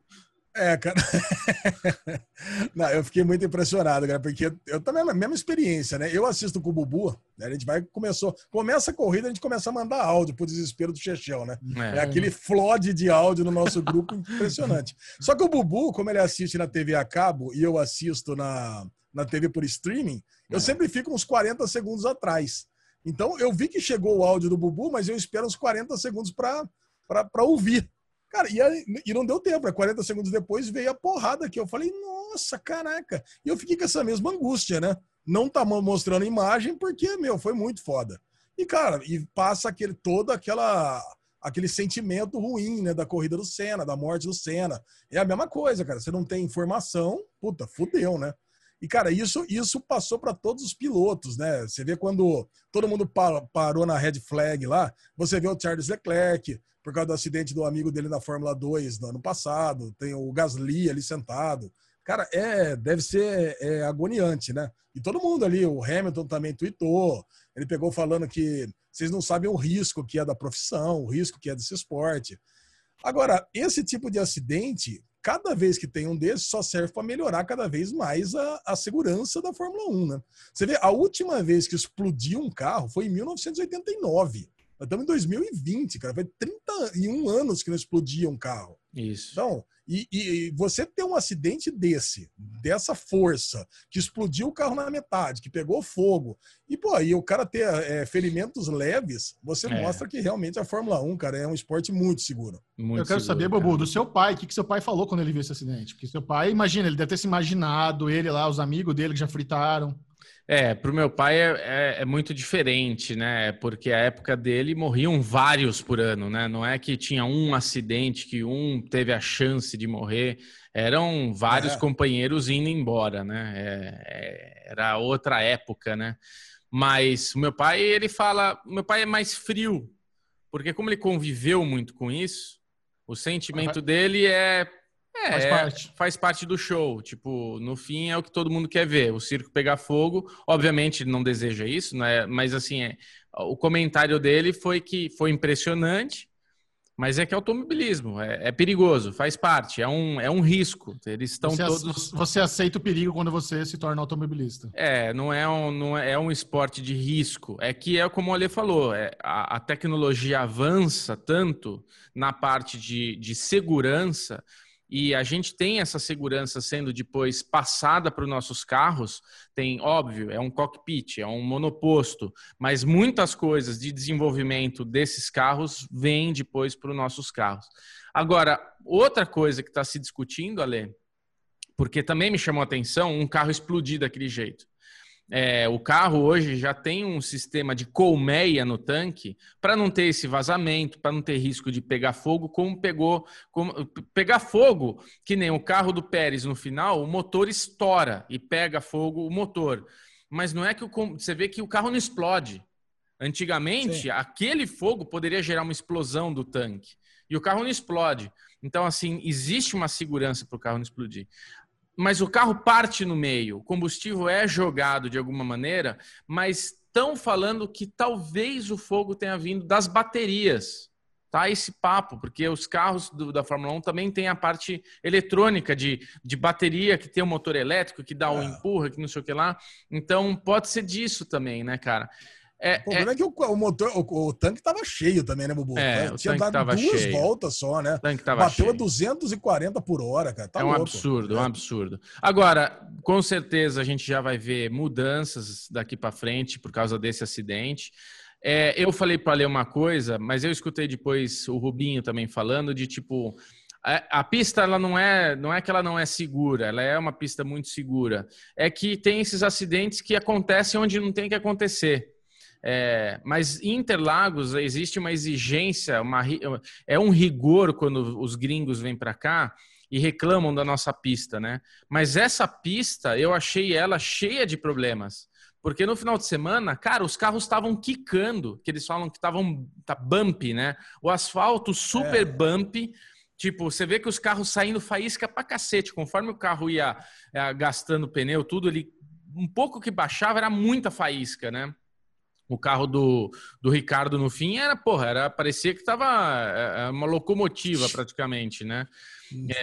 É, cara. Não, eu fiquei muito impressionado, cara, porque eu também a mesma experiência, né? Eu assisto com o Bubu, né? a gente vai começou, começa a corrida, a gente começa a mandar áudio pro desespero do Chechel, né? É, é aquele flood de áudio no nosso grupo impressionante. Só que o Bubu, como ele assiste na TV a cabo e eu assisto na, na TV por streaming, eu é. sempre fico uns 40 segundos atrás. Então eu vi que chegou o áudio do Bubu, mas eu espero uns 40 segundos para ouvir. Cara, e, e não deu tempo, 40 né? segundos depois veio a porrada aqui. Eu falei, nossa, caraca. E eu fiquei com essa mesma angústia, né? Não tá mostrando imagem porque, meu, foi muito foda. E, cara, e passa aquele, todo aquela, aquele sentimento ruim, né? Da corrida do Senna, da morte do Senna. É a mesma coisa, cara. Você não tem informação, puta, fudeu, né? E, cara, isso, isso passou para todos os pilotos, né? Você vê quando todo mundo parou na red flag lá, você vê o Charles Leclerc, por causa do acidente do amigo dele na Fórmula 2 no ano passado, tem o Gasly ali sentado. Cara, é, deve ser é, agoniante, né? E todo mundo ali, o Hamilton também tweetou, ele pegou falando que vocês não sabem o risco que é da profissão, o risco que é desse esporte. Agora, esse tipo de acidente, cada vez que tem um desses, só serve para melhorar cada vez mais a, a segurança da Fórmula 1, né? Você vê, a última vez que explodiu um carro foi em 1989. Nós estamos em 2020, cara. Foi 31 anos que não explodia um carro. Isso. Então, e, e, você ter um acidente desse, dessa força, que explodiu o carro na metade, que pegou fogo, e, pô, e o cara ter é, ferimentos leves, você é. mostra que realmente a Fórmula 1, cara, é um esporte muito seguro. Muito Eu quero seguro, saber, Bobo, do seu pai, o que, que seu pai falou quando ele viu esse acidente? Porque seu pai, imagina, ele deve ter se imaginado, ele lá, os amigos dele que já fritaram. É, para o meu pai é, é, é, muito diferente, né? Porque a época dele morriam vários por ano, né? Não é que tinha um acidente que um teve a chance de morrer, eram vários é. companheiros indo embora, né? É, é, era outra época, né? Mas o meu pai, ele fala, meu pai é mais frio, porque como ele conviveu muito com isso, o sentimento dele é é, faz parte. faz parte do show. Tipo, no fim é o que todo mundo quer ver. O circo pegar fogo. Obviamente ele não deseja isso, né? Mas assim, é, o comentário dele foi que foi impressionante, mas é que é automobilismo, é, é perigoso, faz parte, é um, é um risco. Eles estão você todos. Você aceita o perigo quando você se torna automobilista. É, não é um, não é, é um esporte de risco. É que é como o Ale falou, é, a, a tecnologia avança tanto na parte de, de segurança e a gente tem essa segurança sendo depois passada para os nossos carros, tem, óbvio, é um cockpit, é um monoposto, mas muitas coisas de desenvolvimento desses carros vêm depois para os nossos carros. Agora, outra coisa que está se discutindo, Ale, porque também me chamou a atenção um carro explodir daquele jeito. É, o carro hoje já tem um sistema de colmeia no tanque para não ter esse vazamento, para não ter risco de pegar fogo, como pegou. Como, pegar fogo, que nem o carro do Pérez no final, o motor estoura e pega fogo o motor. Mas não é que o, você vê que o carro não explode. Antigamente, Sim. aquele fogo poderia gerar uma explosão do tanque. E o carro não explode. Então, assim, existe uma segurança para o carro não explodir mas o carro parte no meio, o combustível é jogado de alguma maneira, mas estão falando que talvez o fogo tenha vindo das baterias. Tá esse papo, porque os carros do, da Fórmula 1 também tem a parte eletrônica de, de bateria, que tem o um motor elétrico, que dá o um é. empurra, que não sei o que lá. Então pode ser disso também, né, cara? É, o problema é, é que o, o motor, o, o, tanque tava cheio também, né, Bubu? É, Tinha dado duas cheio. voltas só, né? O tanque tava Bateu cheio. a 240 por hora, cara. Tá é um louco. absurdo, é um absurdo. Agora, com certeza a gente já vai ver mudanças daqui para frente por causa desse acidente. É, eu falei para ler uma coisa, mas eu escutei depois o Rubinho também falando de tipo a, a, pista ela não é não é que ela não é segura, ela é uma pista muito segura. É que tem esses acidentes que acontecem onde não tem que acontecer. É, mas em Interlagos existe uma exigência, uma, é um rigor quando os gringos vêm para cá e reclamam da nossa pista, né? Mas essa pista eu achei ela cheia de problemas. Porque no final de semana, cara, os carros estavam quicando, que eles falam que estavam tá bump, né? O asfalto super é. bump. Tipo, você vê que os carros saindo faísca pra cacete. Conforme o carro ia, ia gastando pneu, tudo, ele um pouco que baixava era muita faísca, né? O carro do, do Ricardo no fim era, porra, era, parecia que tava é, é, uma locomotiva praticamente, né?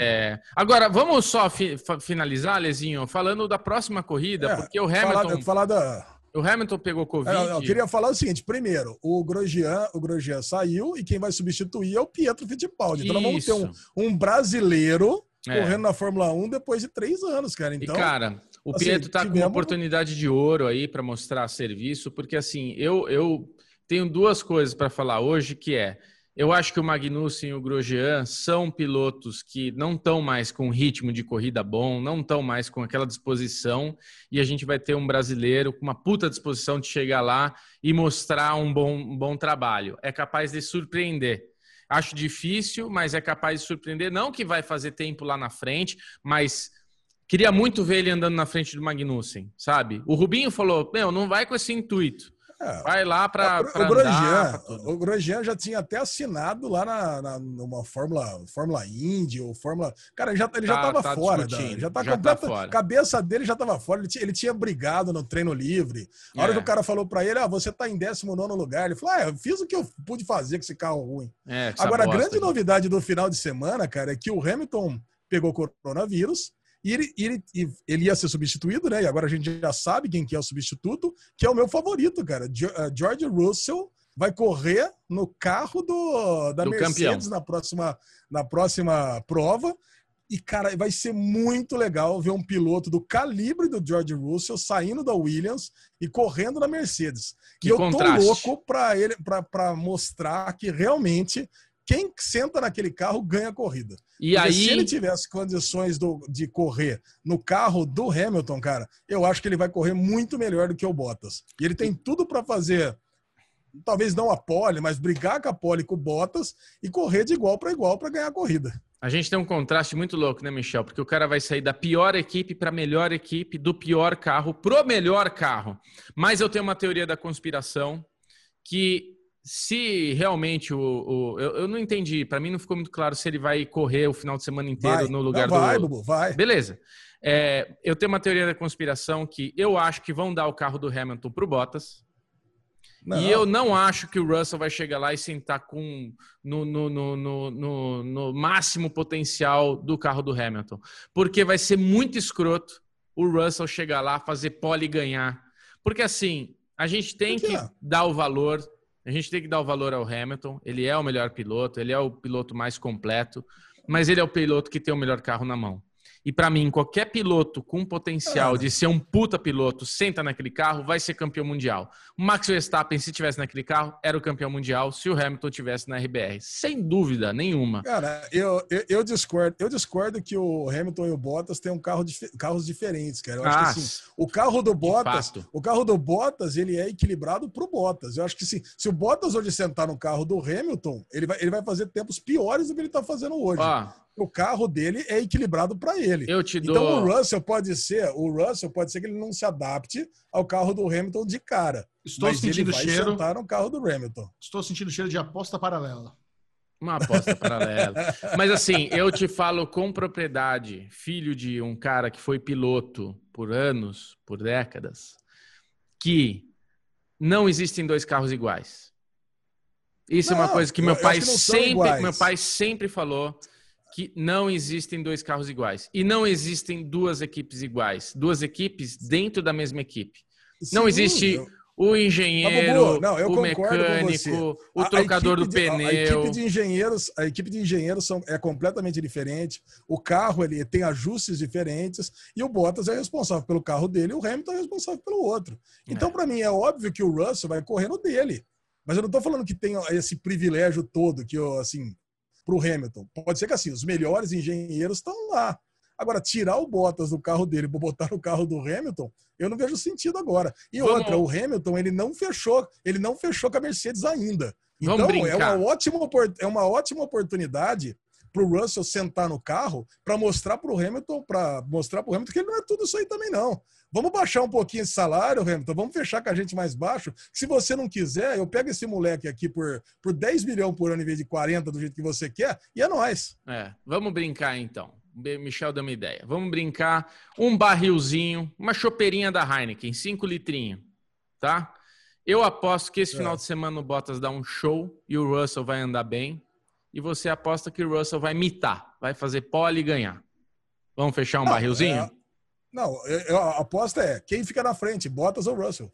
É, agora, vamos só fi, finalizar, Lezinho, falando da próxima corrida, é, porque o Hamilton... Falar, falar da... O Hamilton pegou Covid. É, eu queria falar o seguinte: primeiro, o Grosjean, o Grosjean saiu e quem vai substituir é o Pietro Fittipaldi. Então, nós vamos ter um, um brasileiro é. correndo na Fórmula 1 depois de três anos, cara. Então, e, cara, o assim, Pietro tá tivemos... com uma oportunidade de ouro aí para mostrar serviço, porque assim, eu, eu tenho duas coisas para falar hoje, que é eu acho que o Magnussen e o Grosjean são pilotos que não estão mais com ritmo de corrida bom, não estão mais com aquela disposição, e a gente vai ter um brasileiro com uma puta disposição de chegar lá e mostrar um bom, um bom trabalho. É capaz de surpreender. Acho difícil, mas é capaz de surpreender. Não que vai fazer tempo lá na frente, mas Queria muito ver ele andando na frente do Magnussen, sabe? O Rubinho falou: Meu, não vai com esse intuito. É, vai lá para. O, o, Grosjean, o Grosjean já tinha até assinado lá na, na numa Fórmula, Fórmula Indy ou Fórmula. Cara, ele já, ele tá, já tava tá fora. Da, já tá já completa, tá fora. cabeça dele já tava fora. Ele tinha, ele tinha brigado no treino livre. A hora é. que o cara falou para ele: Ah, você tá em 19 lugar. Ele falou: Ah, eu fiz o que eu pude fazer com esse carro ruim. É, Agora, a grande novidade do final de semana, cara, é que o Hamilton pegou coronavírus e ele, ele, ele ia ser substituído, né? E agora a gente já sabe quem que é o substituto, que é o meu favorito, cara. Eh, George Russell vai correr no carro do, da do Mercedes na próxima, na próxima prova. E, cara, vai ser muito legal ver um piloto do calibre do George Russell saindo da Williams e correndo na Mercedes. Que e eu contraste. tô louco para ele para mostrar que realmente quem senta naquele carro ganha a corrida. E Porque aí... se ele tivesse condições do, de correr no carro do Hamilton, cara, eu acho que ele vai correr muito melhor do que o Bottas. E ele tem tudo para fazer, talvez não a pole, mas brigar com a pole com o Bottas e correr de igual para igual para ganhar a corrida. A gente tem um contraste muito louco, né, Michel? Porque o cara vai sair da pior equipe para a melhor equipe, do pior carro pro melhor carro. Mas eu tenho uma teoria da conspiração que se realmente o. o eu, eu, não entendi, para mim não ficou muito claro se ele vai correr o final de semana inteiro vai. no lugar não, vai, do. Bubu, vai. Beleza. É, eu tenho uma teoria da conspiração que eu acho que vão dar o carro do Hamilton pro Bottas. Não. E eu não acho que o Russell vai chegar lá e sentar com no, no, no, no, no máximo potencial do carro do Hamilton. Porque vai ser muito escroto o Russell chegar lá, fazer pole e ganhar. Porque assim, a gente tem que dar o valor a gente tem que dar o valor ao Hamilton. Ele é o melhor piloto, ele é o piloto mais completo, mas ele é o piloto que tem o melhor carro na mão. E para mim, qualquer piloto com potencial É. de ser um puta piloto, senta naquele carro, vai ser campeão mundial. O Max Verstappen, se tivesse naquele carro, era o campeão mundial se o Hamilton tivesse na RBR. Sem dúvida nenhuma. Cara, eu, eu, eu discordo. Eu discordo que o Hamilton e o Bottas tenham carro dif- carros diferentes, cara. Eu acho Ah, que assim, o carro do Bottas, o carro do Bottas, ele é equilibrado pro Bottas. Eu acho que sim, se o Bottas hoje sentar no carro do Hamilton, ele vai, ele vai fazer tempos piores do que ele tá fazendo hoje. Ó, O carro dele é equilibrado para ele. eu te dou. Então o Russell pode ser, o Russell pode ser que ele não se adapte ao carro do Hamilton de cara. Estou mas ele sentindo o vai cheiro. sentar no carro do Hamilton. Estou sentindo o cheiro de aposta paralela. Uma aposta paralela. Mas assim, eu te falo com propriedade, filho de um cara que foi piloto por anos, por décadas, que não existem dois carros iguais. Isso é uma Não, coisa que eu- meu eu pai que não sempre, iguais. meu pai sempre falou que não existem dois carros iguais e não existem duas equipes iguais, duas equipes dentro da mesma equipe. Não Sim, existe eu- O engenheiro, não, o mecânico, o A- a trocador do de- pneu. A equipe de engenheiros, a equipe de engenheiros são, é completamente diferente. O carro ele tem ajustes diferentes e o Bottas é responsável pelo carro dele, e o Hamilton é responsável pelo outro. Então, É. para mim é óbvio que o Russell vai correr no dele. Mas eu não estou falando que tem esse privilégio todo que eu, assim, para o Hamilton. Pode ser que assim, os melhores engenheiros estão lá. Agora, tirar o Bottas do carro dele para botar no carro do Hamilton, eu não vejo sentido agora. E Vamos- outra, o Hamilton, ele não fechou, ele não fechou com a Mercedes ainda. Vamos Então, é uma ótima, é uma ótima oportunidade para o Russell sentar no carro para mostrar para o Hamilton, para mostrar para o Hamilton que ele não é tudo isso aí também não. Vamos baixar um pouquinho esse salário, Hamilton. Vamos fechar com a gente mais baixo. Se você não quiser, eu pego esse moleque aqui por, por 10 milhões por ano em vez de 40 do jeito que você quer, e é nóis. É, vamos brincar então. Michel deu uma ideia. Vamos brincar um barrilzinho, uma chopeirinha da Heineken, 5 litrinhos, tá? Eu aposto que esse É. final de semana o Bottas dá um show e o Russell vai andar bem. E você aposta que o Russell vai mitar, vai fazer pole e ganhar. Vamos fechar um Não, barrilzinho? é- Não, eu- eu- a aposta é quem fica na frente, Bottas ou Russell.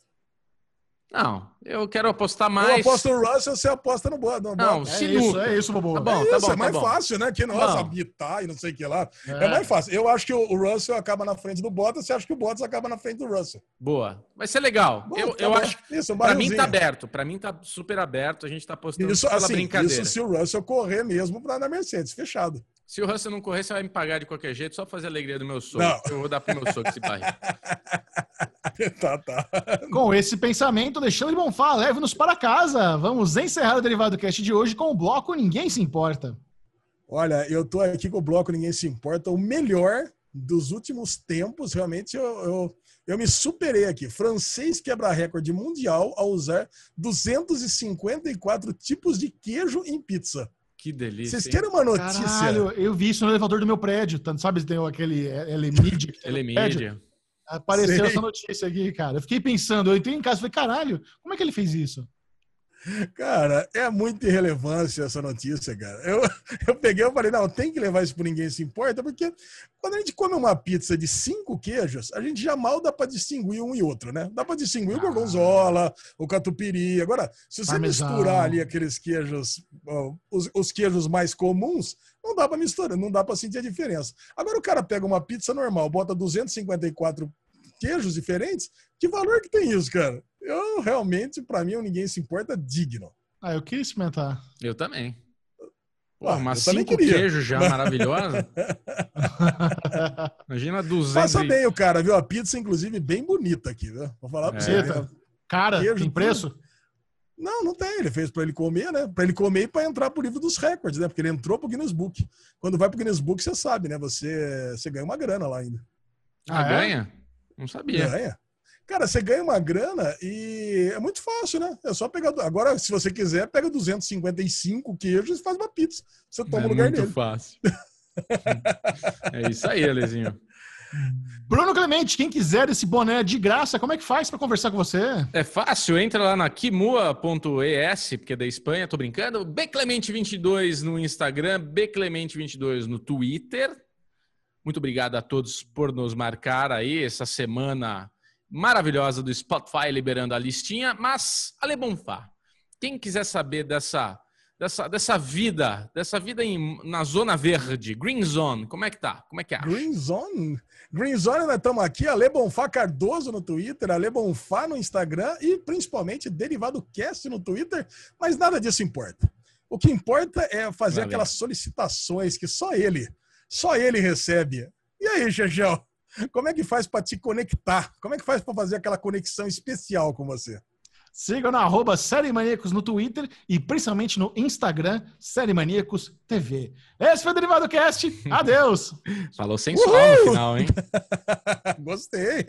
Não, eu quero apostar Eu mais. aposto no Russell, você aposta no, Bo- no Não, Bottas. É Sinuca. isso, é isso, Bobo. Tá bom, é tá isso, bom, é mais tá bom. fácil, né? Que nossa, bom. habitar e não sei o que lá. É. É. mais fácil. Eu acho que o Russell acaba na frente do Bottas, você acha que o Bottas acaba na frente do Russell. Boa. Vai ser legal. Bom, eu tá eu bom. acho. Isso, um Pra mim tá aberto. Pra mim tá super aberto. A gente tá postando Isso, pela assim, brincadeira. isso se o Russell correr mesmo pra na Mercedes, fechado. Se o Russell não correr, você vai me pagar de qualquer jeito, só fazer a alegria do meu sogro. Não. Eu vou dar pro meu sogro esse barril. tá, tá. Com esse pensamento, Alexandre Bonfá, leve-nos para casa. Vamos encerrar o Derivado Cast de hoje com o bloco Ninguém Se Importa. Olha, eu tô aqui com o bloco Ninguém Se Importa, o melhor dos últimos tempos. Realmente, eu, eu, eu me superei aqui. Francês quebra recorde mundial ao usar 254 tipos de queijo em pizza. Que delícia. Vocês querem uma notícia? Caralho, eu vi isso no elevador do meu prédio. Tanto, sabe, tem aquele L-Media. Ele é prédio. mídia. Apareceu Sei. essa notícia aqui, cara. Eu fiquei pensando, eu entrei em casa e falei, caralho, como é que ele fez isso? Cara, é muita irrelevância essa notícia, cara. Eu, eu peguei e falei, não, tem que levar isso por ninguém se importa, porque quando a gente come uma pizza de cinco queijos, a gente já mal dá para distinguir um e outro, né? Dá para distinguir o Ah. gorgonzola, o catupiry. Agora, se você Parmesão. misturar ali aqueles queijos, os, os queijos mais comuns, não dá para misturar, não dá para sentir a diferença. Agora o cara pega uma pizza normal, bota 254 queijos diferentes, que valor que tem isso, cara? Eu realmente, para mim, ninguém se importa digno. Ah, eu queria experimentar. Eu também. Pô, Ah, também cinco queria. queijos já maravilhosa. Imagina 200 Passa bem o cara, viu? A pizza, inclusive, bem bonita aqui, viu? Vou falar pra É. você. Viu? Cara, Queijo, tem preço? Não, não tem. Ele fez para ele comer, né? Para ele comer e para entrar pro livro dos recordes, né? Porque ele entrou pro Guinness Book. Quando vai pro Guinness Book, você sabe, né? Você, você ganha uma grana lá ainda. Ah, Ah, é? ganha? Não sabia. Ganha. Cara, você ganha uma grana e é muito fácil, né? É só pegar. Agora, se você quiser, pega 255 queijos e faz uma pizza. Você toma é o lugar muito dele. fácil. é isso aí, Alezinho. Bruno Clemente, quem quiser esse boné de graça, como é que faz para conversar com você? É fácil, entra lá na kimua.es, porque é da Espanha, tô brincando. Bclemente22 no Instagram, Bclemente22 no Twitter. Muito obrigado a todos por nos marcar aí essa semana maravilhosa do Spotify liberando a listinha. Mas, Ale Bonfá, quem quiser saber dessa dessa, dessa vida, dessa vida em, na zona verde, Green Zone. Como é que tá? Como é que é? Green Zone? Green Zone, nós estamos aqui, Ale Bonfá Cardoso no Twitter, Ale Bonfá no Instagram e principalmente Derivado Cast no Twitter, mas nada disso importa. O que importa é fazer Valeu. aquelas solicitações que só ele, só ele recebe. E aí, Xexão, como é que faz para te conectar? Como é que faz para fazer aquela conexão especial com você? Sigam na arroba Série Maníacos no Twitter e principalmente no Instagram, Série Maníacos TV. Esse foi o Derivado Cast. Adeus! Falou sensual no final, hein? Gostei.